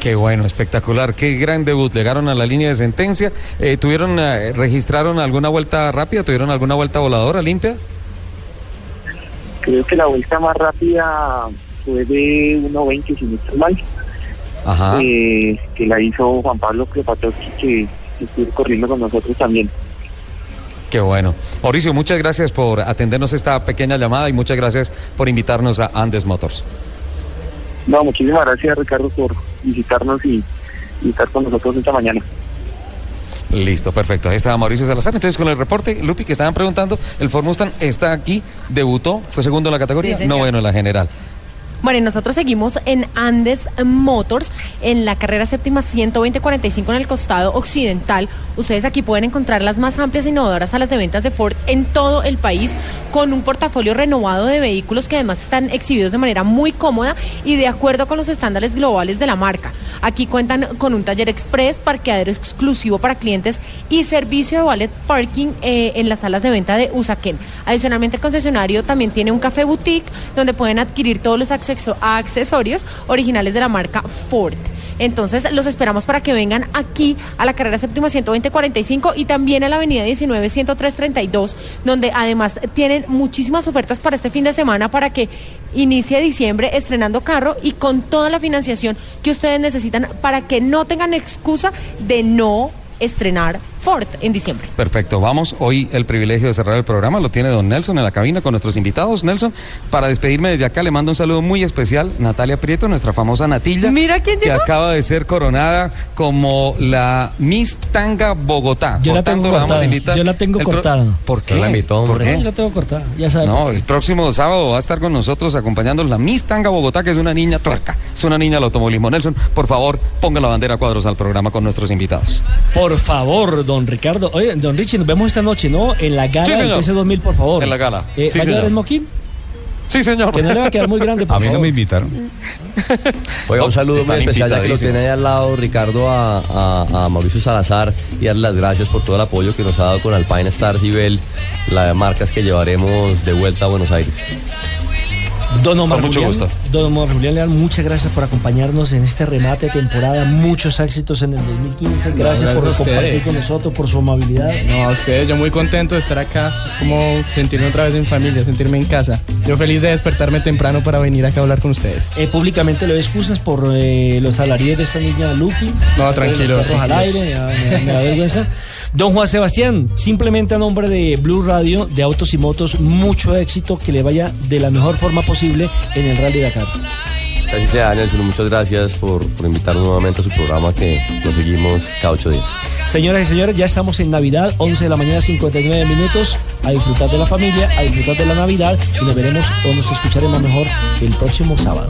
Qué bueno, espectacular, qué gran debut. Llegaron a la línea de sentencia. Eh, ¿Tuvieron, eh, registraron alguna vuelta rápida? ¿Tuvieron alguna vuelta voladora limpia? Creo que la vuelta más rápida fue de 1.20, si no estoy mal, Ajá. eh, que la hizo Juan Pablo Klepatowski, que, que estuvo corriendo con nosotros también. Qué bueno. Mauricio, muchas gracias por atendernos esta pequeña llamada y muchas gracias por invitarnos a Andes Motors. No, muchísimas gracias Ricardo por visitarnos y, y estar con nosotros esta mañana. Listo, perfecto. Ahí estaba Mauricio Salazar. Entonces, con el reporte, Lupi, que estaban preguntando, el Ford Mustang está aquí, debutó, fue segundo en la categoría, Sí, noveno en la general. Bueno, y nosotros seguimos en Andes Motors, en la carrera séptima 12045 en el costado occidental. Ustedes aquí pueden encontrar las más amplias e innovadoras salas de ventas de Ford en todo el país, con un portafolio renovado de vehículos que además están exhibidos de manera muy cómoda y de acuerdo con los estándares globales de la marca. Aquí cuentan con un taller express, parqueadero exclusivo para clientes y servicio de valet parking eh, en las salas de venta de Usaquén. Adicionalmente, el concesionario también tiene un café boutique donde pueden adquirir todos los acceso- accesorios originales de la marca Ford. Entonces, los esperamos para que vengan aquí a la carrera séptima 12045 y también a la avenida 19 10332, donde además tienen muchísimas ofertas para este fin de semana para que inicie diciembre estrenando carro y con toda la financiación que ustedes necesitan para que no tengan excusa de no estrenar Ford en diciembre. Perfecto, vamos. Hoy el privilegio de cerrar el programa lo tiene don Nelson en la cabina con nuestros invitados. Nelson, para despedirme desde acá le mando un saludo muy especial. Natalia Prieto, nuestra famosa Natilla. Mira quién Que llegó. acaba de ser coronada como la Miss Tanga Bogotá. Yo Por la tengo tanto, la vamos a cortada. invitar. Yo la tengo El pro- cortada. ¿Por qué? la mitad, ¿Por qué? Yo la tengo cortada, ya sabes. No, el próximo sábado va a estar con nosotros acompañándonos la Miss Tanga Bogotá, que es una niña tuerca, es una niña del automovilismo. Nelson, por favor, ponga la bandera a cuadros al programa con nuestros invitados. Por favor, don Ricardo. Oye, don Richie, nos vemos esta noche, ¿no? En la gala Sí, del señor. TC2000, por favor. En la gala. Eh, Sí, ¿Va a llevar señor. el moquín? Sí, señor. Que no le va a quedar muy grande, por A mí no me invitaron. Oiga, un saludo Están muy especial ya que lo tiene ahí al lado Ricardo a, a- a Mauricio Salazar y darle las gracias por todo el apoyo que nos ha dado con Alpine Stars y Bell, las marcas que llevaremos de vuelta a Buenos Aires. Don Omar Con mucho Julián, gusto. Don Omar Julián Leal, muchas gracias por acompañarnos en este remate de temporada. Muchos éxitos en el 2015. Gracias, gracias por compartir con nosotros, por su amabilidad. No, a ustedes, yo muy contento de estar acá. Es como sentirme otra vez en familia, sentirme en casa. Yo feliz de despertarme temprano para venir acá a hablar con ustedes. Eh, públicamente le doy excusas por eh, los alaridos de esta niña Lucky. No, tranquilo, los al aire, me me me da vergüenza. Don Juan Sebastián, simplemente a nombre de Blue Radio, de Autos y Motos, mucho éxito, que le vaya de la mejor forma posible en el Rally Dakar. Así sea, Nelson, muchas gracias por, por invitarnos nuevamente a su programa que nos seguimos cada ocho días. Señoras y señores, ya estamos en Navidad, 11 de la mañana, 59 minutos, a disfrutar de la familia, a disfrutar de la Navidad y nos veremos o nos escucharemos mejor el próximo sábado.